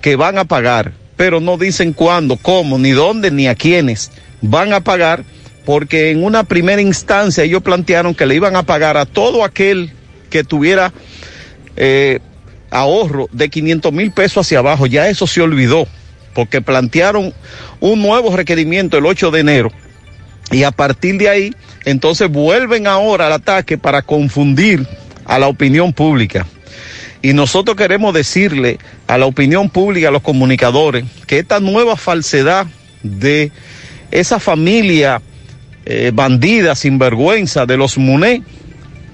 que van a pagar, pero no dicen cuándo, cómo, ni dónde, ni a quiénes van a pagar, porque en una primera instancia ellos plantearon que le iban a pagar a todo aquel que tuviera eh, ahorro de 500 mil pesos hacia abajo. Ya eso se olvidó, porque plantearon un nuevo requerimiento el 8 de enero. Y a partir de ahí, entonces vuelven ahora al ataque para confundir a la opinión pública. Y nosotros queremos decirle a la opinión pública, a los comunicadores, que esta nueva falsedad de esa familia eh, bandida, sinvergüenza de los MUNE,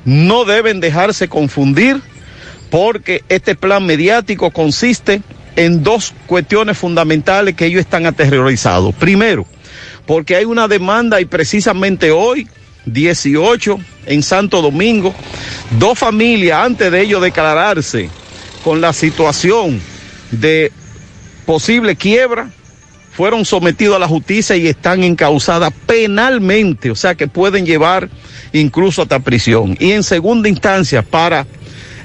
no deben dejarse confundir porque este plan mediático consiste en dos cuestiones fundamentales que ellos están aterrorizados. Primero, porque hay una demanda y precisamente hoy, 18, en Santo Domingo, dos familias antes de ellos declararse con la situación de posible quiebra, fueron sometidos a la justicia y están encausadas penalmente, o sea que pueden llevar incluso hasta prisión. Y en segunda instancia, para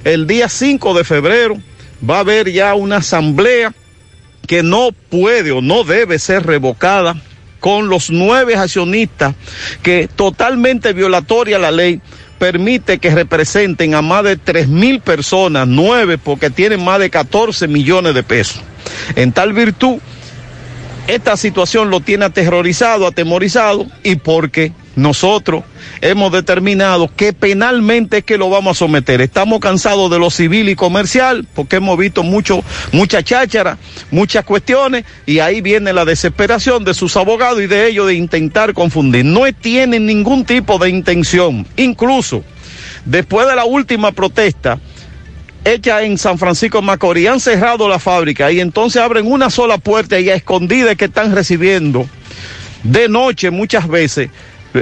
el día 5 de febrero, va a haber ya una asamblea que no puede o no debe ser revocada con los nueve accionistas que totalmente violatoria la ley permite que representen a más de tres mil personas, nueve porque tienen más de 14 millones de pesos. En tal virtud, esta situación lo tiene aterrorizado, atemorizado y porque nosotros hemos determinado que penalmente es que lo vamos a someter. Estamos cansados de lo civil y comercial porque hemos visto mucho, mucha cháchara, muchas cuestiones y ahí viene la desesperación de sus abogados y de ellos de intentar confundir. No tienen ningún tipo de intención. Incluso después de la última protesta, hecha en San Francisco Macorís, han cerrado la fábrica y entonces abren una sola puerta y a escondidas que están recibiendo de noche muchas veces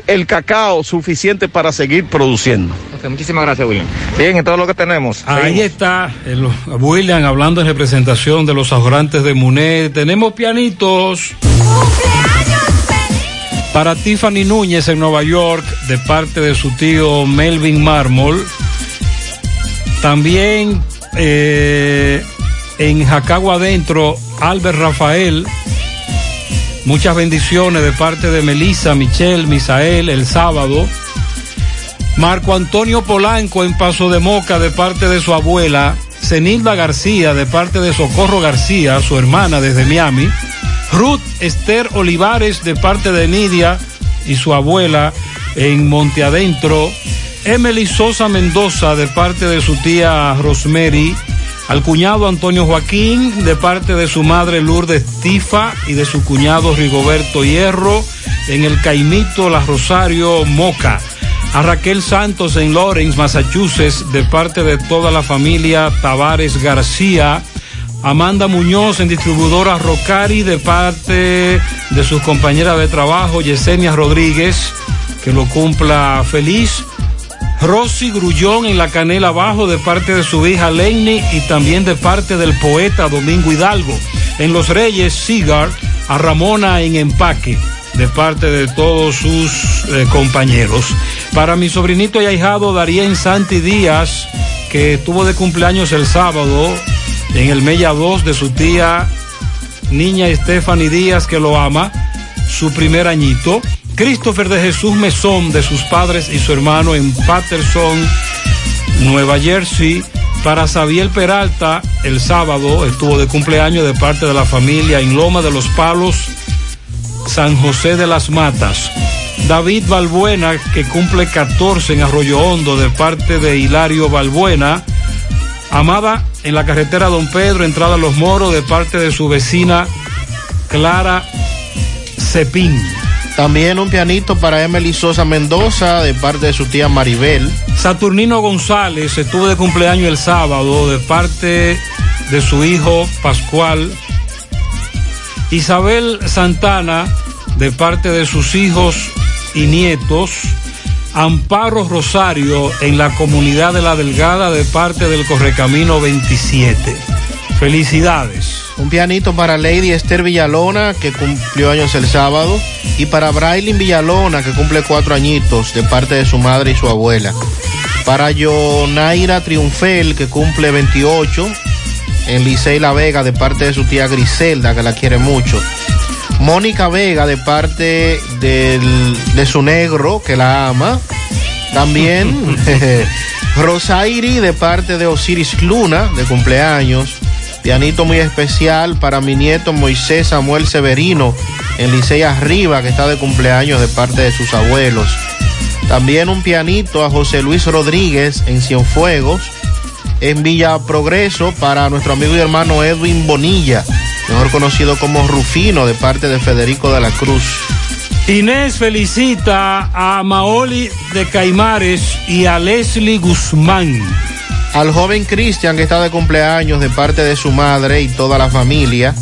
el cacao suficiente para seguir produciendo. Okay, muchísimas gracias, William. Bien, en todo lo que tenemos. Ahí seguimos. está el, William hablando en representación de los ahorrantes de Muné. Tenemos pianitos. Para Tiffany Núñez en Nueva York, de parte de su tío Melvin Mármol. También eh, en Jacagua Adentro, Albert Rafael Muchas bendiciones de parte de Melissa, Michelle, Misael el sábado. Marco Antonio Polanco en Paso de Moca de parte de su abuela. Zenilda García de parte de Socorro García, su hermana desde Miami. Ruth Esther Olivares de parte de Nidia y su abuela en Monte Adentro. Emily Sosa Mendoza de parte de su tía Rosemary al cuñado Antonio Joaquín de parte de su madre Lourdes Tifa y de su cuñado Rigoberto Hierro en el Caimito La Rosario Moca. A Raquel Santos en Lawrence, Massachusetts, de parte de toda la familia Tavares García. Amanda Muñoz en distribuidora Rocari de parte de sus compañeras de trabajo Yesenia Rodríguez, que lo cumpla feliz. Rosy Grullón en la Canela Abajo de parte de su hija Lenny y también de parte del poeta Domingo Hidalgo. En Los Reyes, Cigar, a Ramona en Empaque de parte de todos sus eh, compañeros. Para mi sobrinito y ahijado Darien Santi Díaz, que tuvo de cumpleaños el sábado en el Mella 2 de su tía niña Stephanie Díaz, que lo ama, su primer añito. Christopher de Jesús Mesón de sus padres y su hermano en Patterson, Nueva Jersey. Para Xavier Peralta, el sábado estuvo de cumpleaños de parte de la familia en Loma de los Palos, San José de las Matas. David Balbuena, que cumple 14 en Arroyo Hondo de parte de Hilario Balbuena. Amada en la carretera Don Pedro, entrada a Los Moros de parte de su vecina Clara Cepín. También un pianito para Emily Sosa Mendoza de parte de su tía Maribel. Saturnino González estuvo de cumpleaños el sábado de parte de su hijo Pascual. Isabel Santana de parte de sus hijos y nietos. Amparo Rosario en la comunidad de La Delgada de parte del Correcamino 27. Felicidades. Un pianito para Lady Esther Villalona, que cumplió años el sábado. Y para Brailin Villalona, que cumple cuatro añitos, de parte de su madre y su abuela. Para Yonaira Triunfel, que cumple 28. En Licey La Vega, de parte de su tía Griselda, que la quiere mucho. Mónica Vega, de parte del, de su negro, que la ama. También Rosairi, de parte de Osiris Luna, de cumpleaños. Pianito muy especial para mi nieto Moisés Samuel Severino en Licey Arriba, que está de cumpleaños de parte de sus abuelos. También un pianito a José Luis Rodríguez en Cienfuegos. En Villa Progreso para nuestro amigo y hermano Edwin Bonilla, mejor conocido como Rufino, de parte de Federico de la Cruz. Inés felicita a Maoli de Caimares y a Leslie Guzmán. Al joven Cristian que está de cumpleaños de parte de su madre y toda la familia.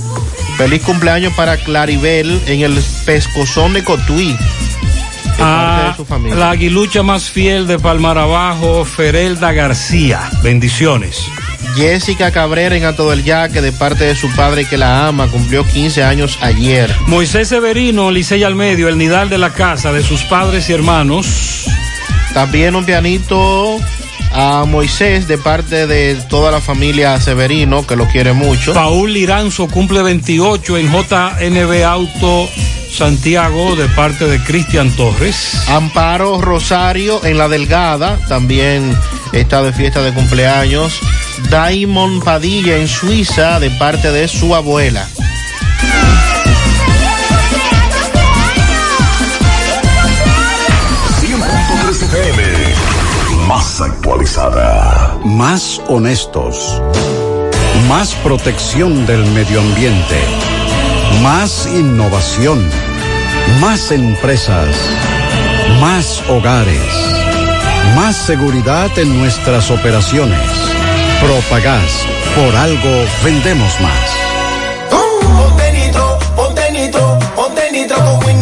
Feliz cumpleaños para Claribel en el pescozón de Cotuí. de parte de su familia. La aguilucha más fiel de Palmar Abajo, Ferelda García. Bendiciones. Jessica Cabrera en Ato del Yaque de parte de su padre que la ama, cumplió 15 años ayer. Moisés Severino, Licey al medio, el nidal de la casa de sus padres y hermanos. También un pianito a Moisés de parte de toda la familia Severino, que lo quiere mucho. Paul Liranzo cumple 28 en JNB Auto Santiago de parte de Cristian Torres. Amparo Rosario en La Delgada, también está de fiesta de cumpleaños. Daimon Padilla en Suiza de parte de su abuela. Actualizada. Más honestos. Más protección del medio ambiente. Más innovación. Más empresas. Más hogares. Más seguridad en nuestras operaciones. Propagás. Por algo vendemos más. Ponte nitro, ponte nitro, ponte nitro con Win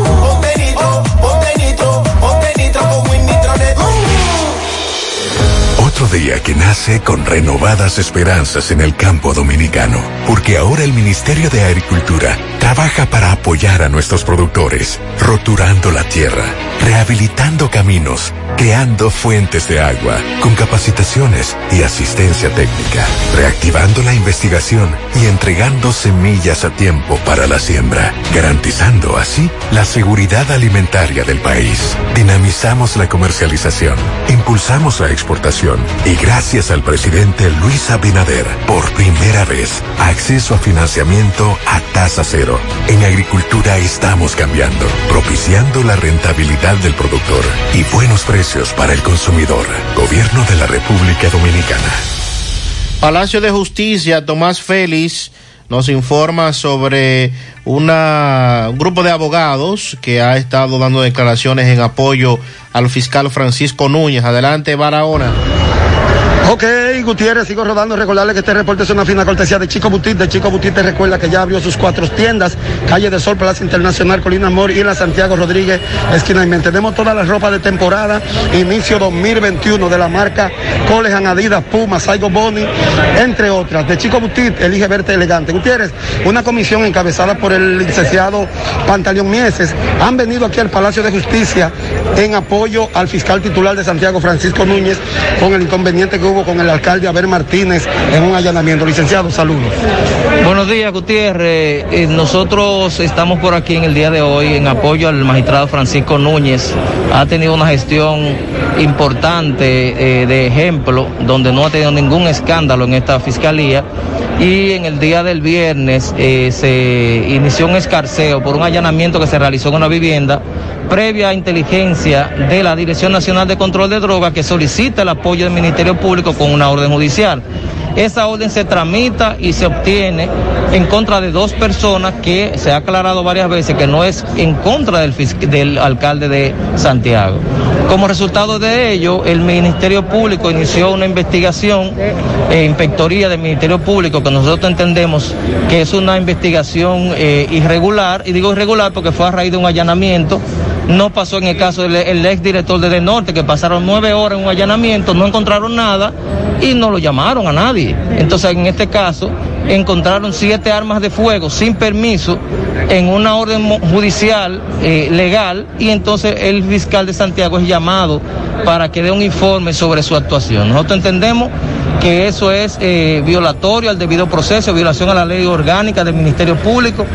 Día que nace con renovadas esperanzas en el campo dominicano, porque ahora el Ministerio de Agricultura trabaja para apoyar a nuestros productores, roturando la tierra, rehabilitando caminos, creando fuentes de agua, con capacitaciones y asistencia técnica, reactivando la investigación y entregando semillas a tiempo para la siembra, garantizando así la seguridad alimentaria del país. Dinamizamos la comercialización, impulsamos la exportación y gracias al presidente Luis Abinader, por primera vez, acceso a financiamiento a tasa cero. En agricultura estamos cambiando, propiciando la rentabilidad del productor y buenos precios para el consumidor. Gobierno de la República Dominicana. Palacio de Justicia, Tomás Félix nos informa sobre un grupo de abogados que ha estado dando declaraciones en apoyo al fiscal Francisco Núñez. Adelante, Barahona. Ok, Gutiérrez, sigo rodando. Recordarle que este reporte es una fina cortesía de Chico Butit. De Chico Butit te recuerda que ya abrió sus cuatro tiendas: Calle de Sol, Plaza Internacional, Colina Amor y la Santiago Rodríguez, esquina y Tenemos toda la ropa de temporada, inicio 2021 de la marca Colejan, Adidas, Puma, Saigo Boni, entre otras. De Chico Butit, elige verte elegante. Gutiérrez, una comisión encabezada por el licenciado Pantaleón Mieses han venido aquí al Palacio de Justicia en apoyo al fiscal titular de Santiago, Francisco Núñez, con el inconveniente que hubo con el alcalde Aber Martínez en un allanamiento. Licenciado, saludos. Buenos días, Gutiérrez. Eh, nosotros estamos por aquí en el día de hoy en apoyo al magistrado Francisco Núñez. Ha tenido una gestión importante eh, de ejemplo, donde no ha tenido ningún escándalo en esta fiscalía. Y en el día del viernes eh, se inició un escarceo por un allanamiento que se realizó en una vivienda previa inteligencia de la Dirección Nacional de Control de Drogas que solicita el apoyo del Ministerio Público con una orden judicial. Esa orden se tramita y se obtiene en contra de dos personas que se ha aclarado varias veces que no es en contra del, alcalde de Santiago. Como resultado de ello, el Ministerio Público inició una investigación, eh, inspectoría del Ministerio Público, que nosotros entendemos que es una investigación eh, irregular, y digo irregular porque fue a raíz de un allanamiento no pasó en el caso del el ex director de De Norte, que pasaron nueve horas en un allanamiento, no encontraron nada y no lo llamaron a nadie. Entonces, en este caso, encontraron siete armas de fuego sin permiso en una orden judicial eh, legal y entonces el fiscal de Santiago es llamado para que dé un informe sobre su actuación. Nosotros entendemos que eso es eh, violatorio al debido proceso, violación a la ley orgánica del Ministerio Público.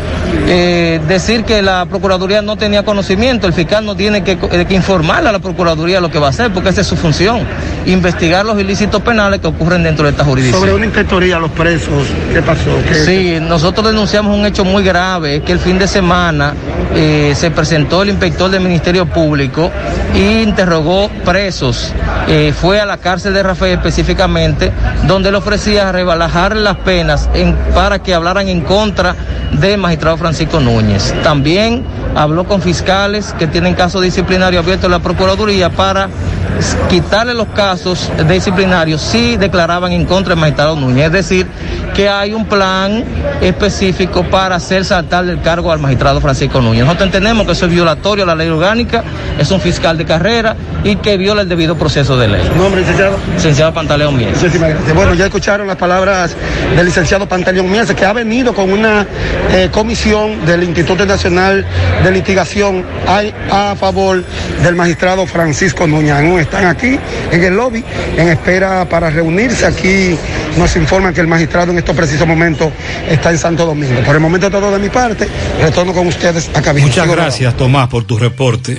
Eh, decir que la Procuraduría no tenía conocimiento, el fiscal no tiene que, eh, que informarle a la Procuraduría lo que va a hacer, porque esa es su función, investigar los ilícitos penales que ocurren dentro de esta jurisdicción. Sobre una inspectoría a los presos, ¿qué pasó? ¿Qué- Sí, nosotros denunciamos un hecho muy grave, que el fin de semana eh, se presentó el inspector del Ministerio Público e interrogó presos. Fue a la cárcel de Rafael específicamente, donde le ofrecía rebalajar las penas en- para que hablaran en contra del magistrado Francisco Núñez. También habló con fiscales que tienen casos disciplinarios abiertos en la Procuraduría para quitarle los casos disciplinarios si declaraban en contra del magistrado Núñez. Es decir, que hay un plan específico para hacer saltar del cargo al magistrado Francisco Núñez. Nosotros entendemos que eso es violatorio a la ley orgánica, es un fiscal de carrera y que viola el debido proceso de ley. ¿Nombre, licenciado? Licenciado Pantaleón Miel. Muchísimas gracias. Bueno, ya escucharon las palabras del licenciado Pantaleón Miese, que ha venido con una eh, comisión del Instituto Nacional de Litigación a, a favor del magistrado Francisco. Aún Están aquí en el lobby en espera para reunirse. Aquí nos informan que el magistrado en estos precisos momentos está en Santo Domingo. Por el momento todo de mi parte. Retorno con ustedes a cabina. Muchas gracias, Tomás, por tu reporte.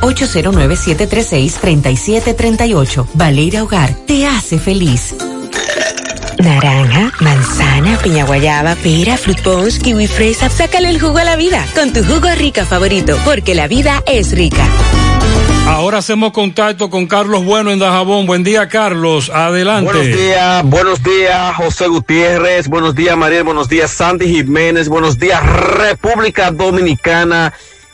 809-736-3738. Valeira Hogar, te hace feliz. Naranja, manzana, piña guayaba, pera, fruit punch, kiwi fresa. Sácale el jugo a la vida con tu jugo rica favorito, porque la vida es rica. Ahora hacemos contacto con Carlos Bueno en Dajabón. Buen día, Carlos. Adelante. Buenos días, buenos días, José Gutiérrez, buenos días, Mariel, buenos días, Sandy Jiménez, buenos días, República Dominicana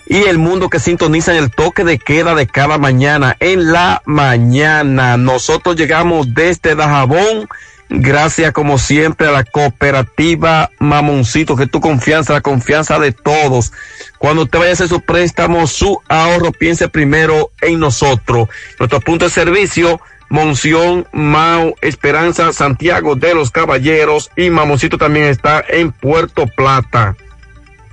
y el mundo que sintoniza en el toque de queda de cada mañana. En la mañana, nosotros llegamos desde Dajabón. Gracias como siempre a la cooperativa Mamoncito, que tu confianza, la confianza de todos. Cuando usted vaya a hacer su préstamo, su ahorro, piense primero en nosotros. Nuestro punto de servicio, Monción, Mao, Esperanza, Santiago de los Caballeros y Mamoncito también está en Puerto Plata.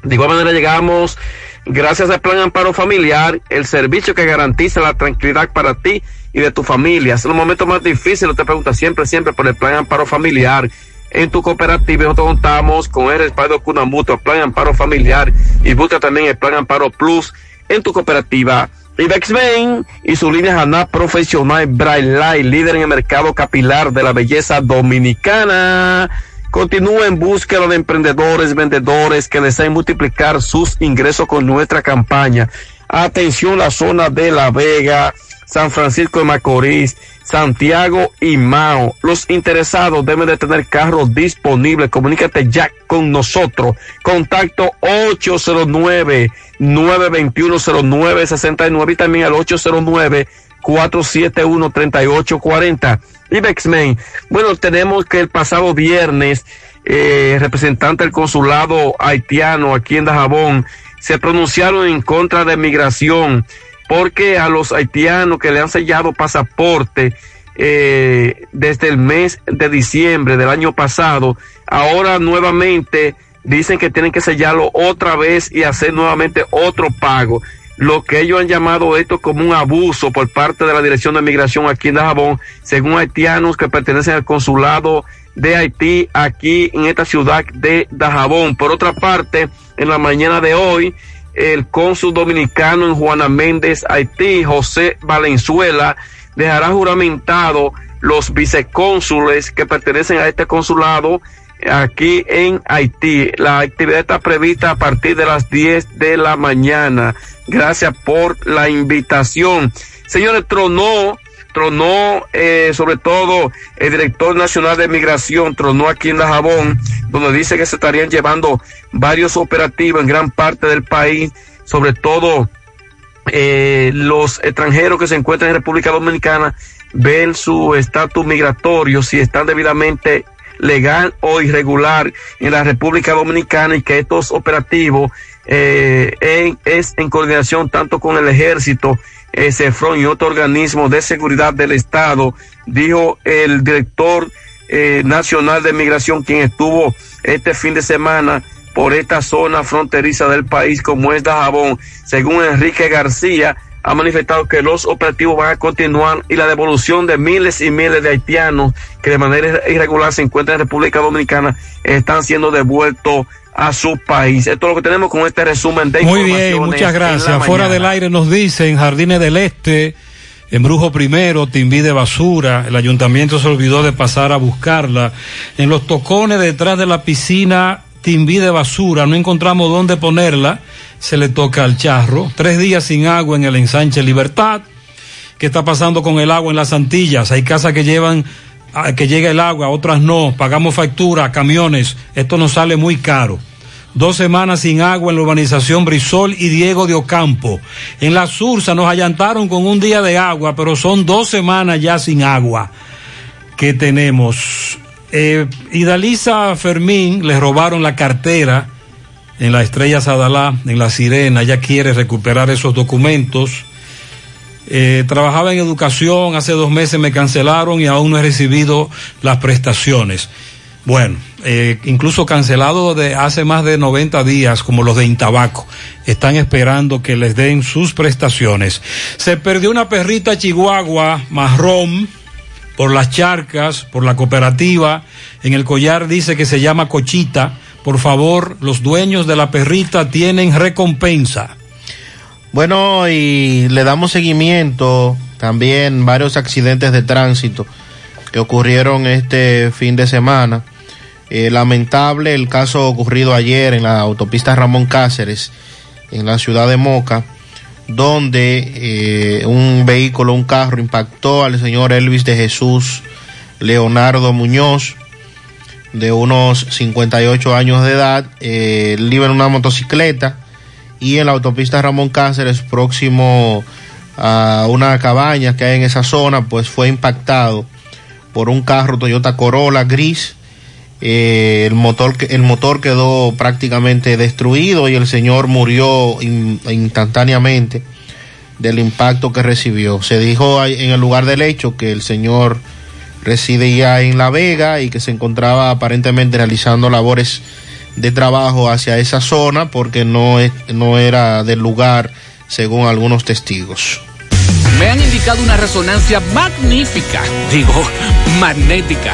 De igual manera llegamos gracias al Plan Amparo Familiar, el servicio que garantiza la tranquilidad para ti y de tu familia. En los momentos más difíciles te pregunta siempre, siempre por el Plan Amparo Familiar. En tu cooperativa nosotros contamos con el respaldo Cuna Mutua, Plan Amparo Familiar y busca también el Plan Amparo Plus en tu cooperativa. Ibexmen y su línea Haná Profesional Braille Light, líder en el mercado capilar de la belleza dominicana. Continúa en búsqueda de emprendedores, vendedores que deseen multiplicar sus ingresos con nuestra campaña. Atención, la zona de La Vega, San Francisco de Macorís, Santiago y Mao. Los interesados deben de tener carros disponibles. Comunícate ya con nosotros. Contacto 809-921-0969 y también al 809 471-3840. Ibexmen, bueno, tenemos que el pasado viernes, eh, representante del consulado haitiano aquí en Dajabón, se pronunciaron en contra de migración porque a los haitianos que le han sellado pasaporte eh, desde el mes de diciembre del año pasado, ahora nuevamente dicen que tienen que sellarlo otra vez y hacer nuevamente otro pago lo que ellos han llamado esto como un abuso por parte de la Dirección de Migración aquí en Dajabón, según haitianos que pertenecen al consulado de Haití aquí en esta ciudad de Dajabón. Por otra parte, en la mañana de hoy, el cónsul dominicano en Juana Méndez, Haití, José Valenzuela, dejará juramentado los vicecónsules que pertenecen a este consulado aquí en Haití. La actividad está prevista a partir de las 10 de la mañana. Gracias por la invitación. Señores, tronó, tronó eh, sobre todo el director nacional de migración, tronó aquí en Dajabón, donde dice que se estarían llevando varios operativos en gran parte del país, sobre todo eh, los extranjeros que se encuentran en República Dominicana ven su estatus migratorio, si están debidamente legal o irregular en la República Dominicana y que estos operativos eh, es en coordinación tanto con el ejército, eh, CEFRON y otro organismo de seguridad del Estado, dijo el director eh, nacional de migración quien estuvo este fin de semana por esta zona fronteriza del país como es Dajabón. Según Enrique García, ha manifestado que los operativos van a continuar y la devolución de miles y miles de haitianos que de manera irregular se encuentran en República Dominicana están siendo devueltos a su país. Esto es lo que tenemos con este resumen de Muy bien, muchas gracias. Fuera del aire nos dicen Jardines del Este, Embrujo Primero, Timbí de Basura, el ayuntamiento se olvidó de pasar a buscarla. En los tocones detrás de la piscina Timbí de Basura, no encontramos dónde ponerla se le toca al charro. Tres días sin agua en el ensanche Libertad. ¿Qué está pasando con el agua en las Antillas? Hay casas que llevan que llega el agua, otras no. Pagamos factura, camiones. Esto nos sale muy caro. Dos semanas sin agua en la urbanización Brisol y Diego de Ocampo. En la Sursa nos allantaron con un día de agua, pero son dos semanas ya sin agua que tenemos. Eh, Fermín le robaron la cartera en la Estrella Sadalá, en la Sirena, ya quiere recuperar esos documentos. Eh, trabajaba en educación, hace dos meses me cancelaron y aún no he recibido las prestaciones. Bueno, eh, incluso cancelado de hace más de 90 días, como los de Intabaco. Están esperando que les den sus prestaciones. Se perdió una perrita chihuahua marrón por las charcas, por la cooperativa. En el collar dice que se llama Cochita por favor, los dueños de la perrita tienen recompensa. Bueno, y le damos seguimiento también varios accidentes de tránsito que ocurrieron este fin de semana. Eh, lamentable el caso ocurrido ayer en la autopista Ramón Cáceres, en la ciudad de Moca, donde eh, un vehículo, un carro impactó al señor Elvis de Jesús Leonardo Muñoz, de unos 58 años de edad, eh, en una motocicleta y en la autopista Ramón Cáceres, próximo a una cabaña que hay en esa zona, pues fue impactado por un carro Toyota Corolla gris. Eh, el, motor, el motor quedó prácticamente destruido y el señor murió instantáneamente del impacto que recibió. Se dijo en el lugar del hecho que el señor residía en La Vega y que se encontraba aparentemente realizando labores de trabajo hacia esa zona porque no, no era del lugar según algunos testigos. Me han indicado una resonancia magnífica, digo, magnética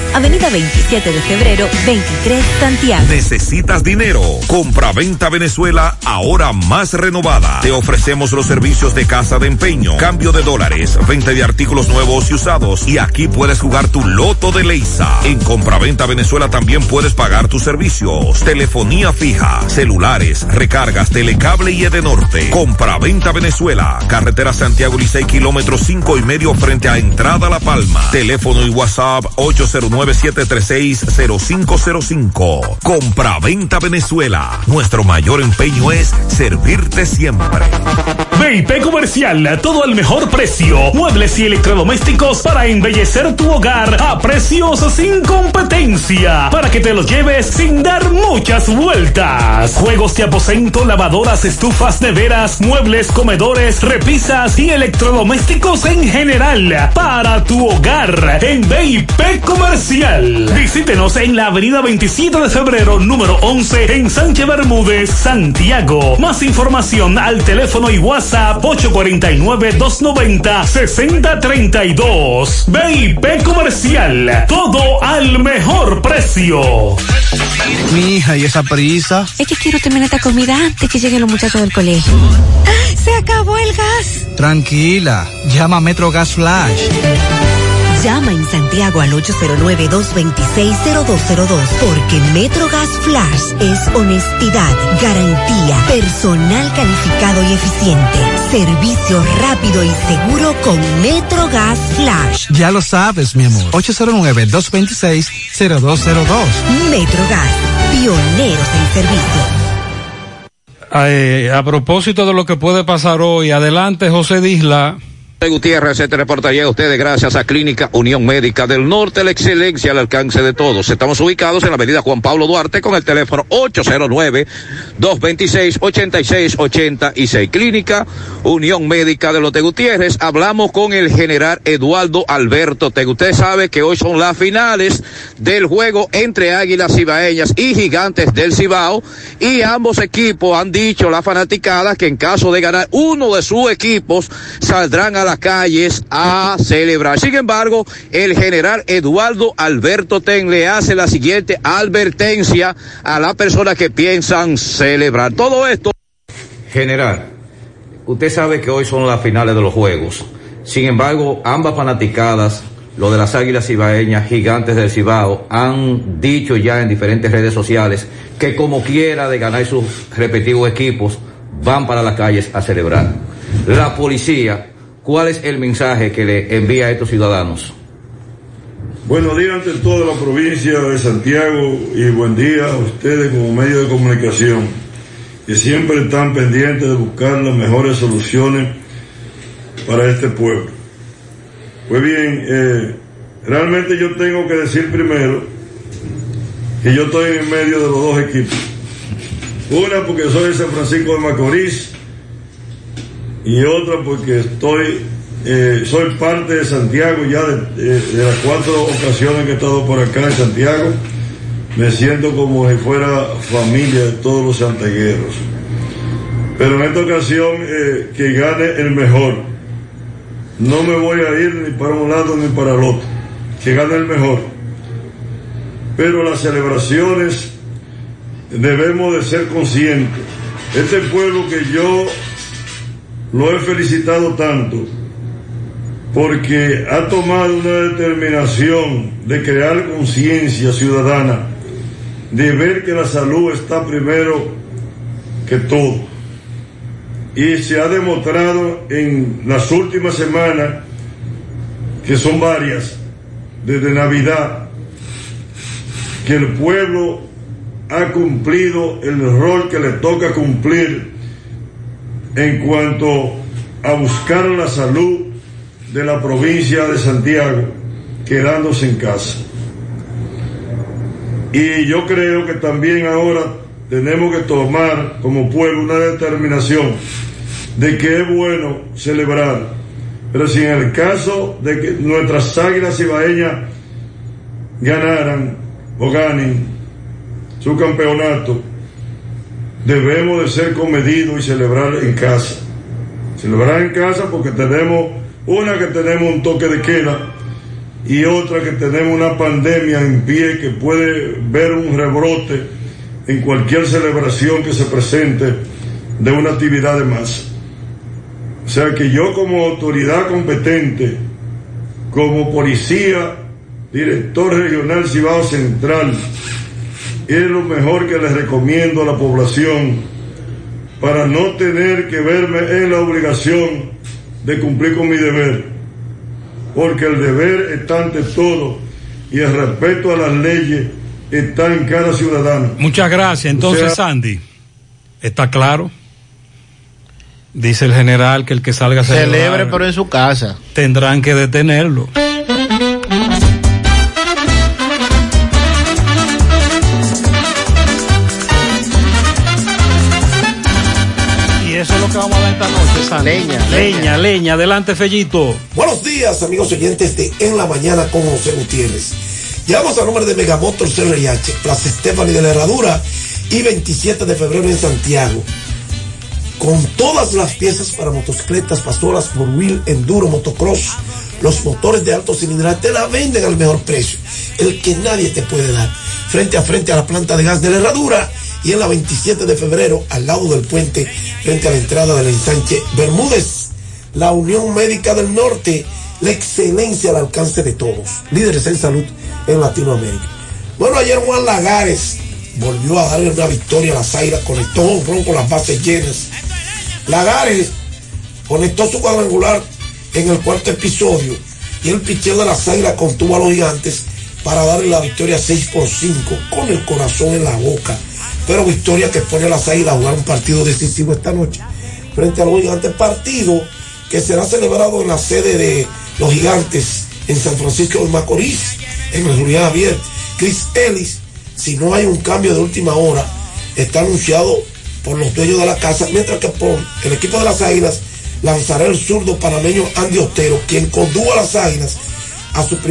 Avenida 27 de febrero, 23 Santiago. ¿Necesitas dinero? Compra-venta Venezuela, ahora más renovada. Te ofrecemos los servicios de casa de empeño, cambio de dólares, venta de artículos nuevos y usados. Y aquí puedes jugar tu loto de Leisa. En Compra-venta Venezuela también puedes pagar tus servicios. Telefonía fija, celulares, recargas, telecable y Edenorte. Compra-venta Venezuela, carretera Santiago Licey, kilómetro cinco y medio frente a Entrada La Palma. Teléfono y WhatsApp 809 9736-0505. Compra-venta Venezuela. Nuestro mayor empeño es servirte siempre. VIP Comercial, todo al mejor precio. Muebles y electrodomésticos para embellecer tu hogar a precios sin competencia. Para que te los lleves sin dar muchas vueltas. Juegos de aposento, lavadoras, estufas, neveras, muebles, comedores, repisas y electrodomésticos en general. Para tu hogar en VIP Comercial Visítenos en la avenida 27 de febrero, número 11, en Sánchez Bermúdez, Santiago. Más información al teléfono y WhatsApp 849-290-6032. VIP Comercial. Todo al mejor precio. Mi hija, ¿y esa prisa? Es que quiero terminar esta comida antes que lleguen los muchachos del colegio. ¡Se acabó el gas! Tranquila, llama a Metro Gas Flash. Llama en Santiago al 809-226-0202 porque MetroGas Flash es honestidad, garantía, personal calificado y eficiente, servicio rápido y seguro con MetroGas Flash. Ya lo sabes, mi amor. 809-226-0202. MetroGas, pioneros en servicio. Eh, a propósito de lo que puede pasar hoy, adelante José Disla. Gutiérrez, este reporte llega a ustedes gracias a Clínica Unión Médica del Norte, la excelencia al alcance de todos. Estamos ubicados en la avenida Juan Pablo Duarte con el teléfono 809-226-8686. Clínica Unión Médica de Lote Gutiérrez. Hablamos con el general Eduardo Alberto Tegu. Usted sabe que hoy son las finales del juego entre Águilas Cibaeñas y Gigantes del Cibao. Y ambos equipos han dicho, la fanaticada, que en caso de ganar uno de sus equipos, saldrán a la las calles a celebrar. Sin embargo, el general Eduardo Alberto Ten le hace la siguiente advertencia a las personas que piensan celebrar. Todo esto. General, usted sabe que hoy son las finales de los Juegos. Sin embargo, ambas fanaticadas, lo de las Águilas Cibaeñas, gigantes del Cibao, han dicho ya en diferentes redes sociales que como quiera de ganar sus respectivos equipos, van para las calles a celebrar. La policía ¿Cuál es el mensaje que le envía a estos ciudadanos? Buenos días ante toda la provincia de Santiago y buen día a ustedes como medio de comunicación que siempre están pendientes de buscar las mejores soluciones para este pueblo. Pues bien, eh, realmente yo tengo que decir primero que yo estoy en medio de los dos equipos. Una porque soy de San Francisco de Macorís y otra porque estoy, eh, soy parte de Santiago ya de, las cuatro ocasiones que he estado por acá en Santiago. Me siento como si fuera familia de todos los santiagueros. Pero en esta ocasión eh, que gane el mejor. No me voy a ir ni para un lado ni para el otro. Que gane el mejor. Pero las celebraciones debemos de ser conscientes. Este pueblo que yo lo he felicitado tanto porque ha tomado una determinación de crear conciencia ciudadana, de ver que la salud está primero que todo. Y se ha demostrado en las últimas semanas, que son varias, desde Navidad, que el pueblo ha cumplido el rol que le toca cumplir en cuanto a buscar la salud de la provincia de Santiago, quedándose en casa. Y yo creo que también ahora tenemos que tomar como pueblo una determinación de que es bueno celebrar, pero si en el caso de que nuestras águilas ibaeñas ganaran o ganen su campeonato, debemos de ser comedidos y celebrar en casa. Celebrar en casa porque tenemos una que tenemos un toque de queda y otra que tenemos una pandemia en pie que puede ver un rebrote en cualquier celebración que se presente de una actividad de masa. O sea que yo como autoridad competente, como policía, director regional Cibao Central, es lo mejor que les recomiendo a la población para no tener que verme en la obligación de cumplir con mi deber. Porque el deber está ante todo y el respeto a las leyes está en cada ciudadano. Muchas gracias. Entonces, Sandy, ¿está claro? Dice el general que el que salga a Celebre, pero en su casa. Tendrán que detenerlo. Noche, Leña, leña, leña, Adelante, Fellito. Buenos días, amigos oyentes de En la Mañana con José Gutiérrez. Llegamos al número de Megamotor CRH, Plaza Estefani de la Herradura y 27 de febrero en Santiago. Con todas las piezas para motocicletas, pastoras, por wheel, enduro, motocross, los motores de alto cilindraje te la venden al mejor precio, el que nadie te puede dar. Frente a frente a la planta de gas de la Herradura y en la 27 de febrero, al lado del puente, frente a la entrada del ensanche Bermúdez. La Unión Médica del Norte, la excelencia al alcance de todos. Líderes en salud en Latinoamérica. Bueno, ayer Juan Lagares volvió a darle una victoria a las Águilas, conectó un con las bases llenas. Lagares conectó su cuadrangular en el cuarto episodio y el picheo de las Águilas contuvo a los gigantes para darle la victoria 6 por 5 con el corazón en la boca. Pero victoria que pone a las Águilas a jugar un partido decisivo esta noche frente a los gigantes. Partido que será celebrado en la sede de los gigantes en San Francisco de Macorís, en el Julián Javier. Chris Ellis, si no hay un cambio de última hora, está anunciado por los dueños de la casa, mientras que por el equipo de las Águilas lanzará el zurdo panameño Andy Otero, quien condujo a las Águilas a su primer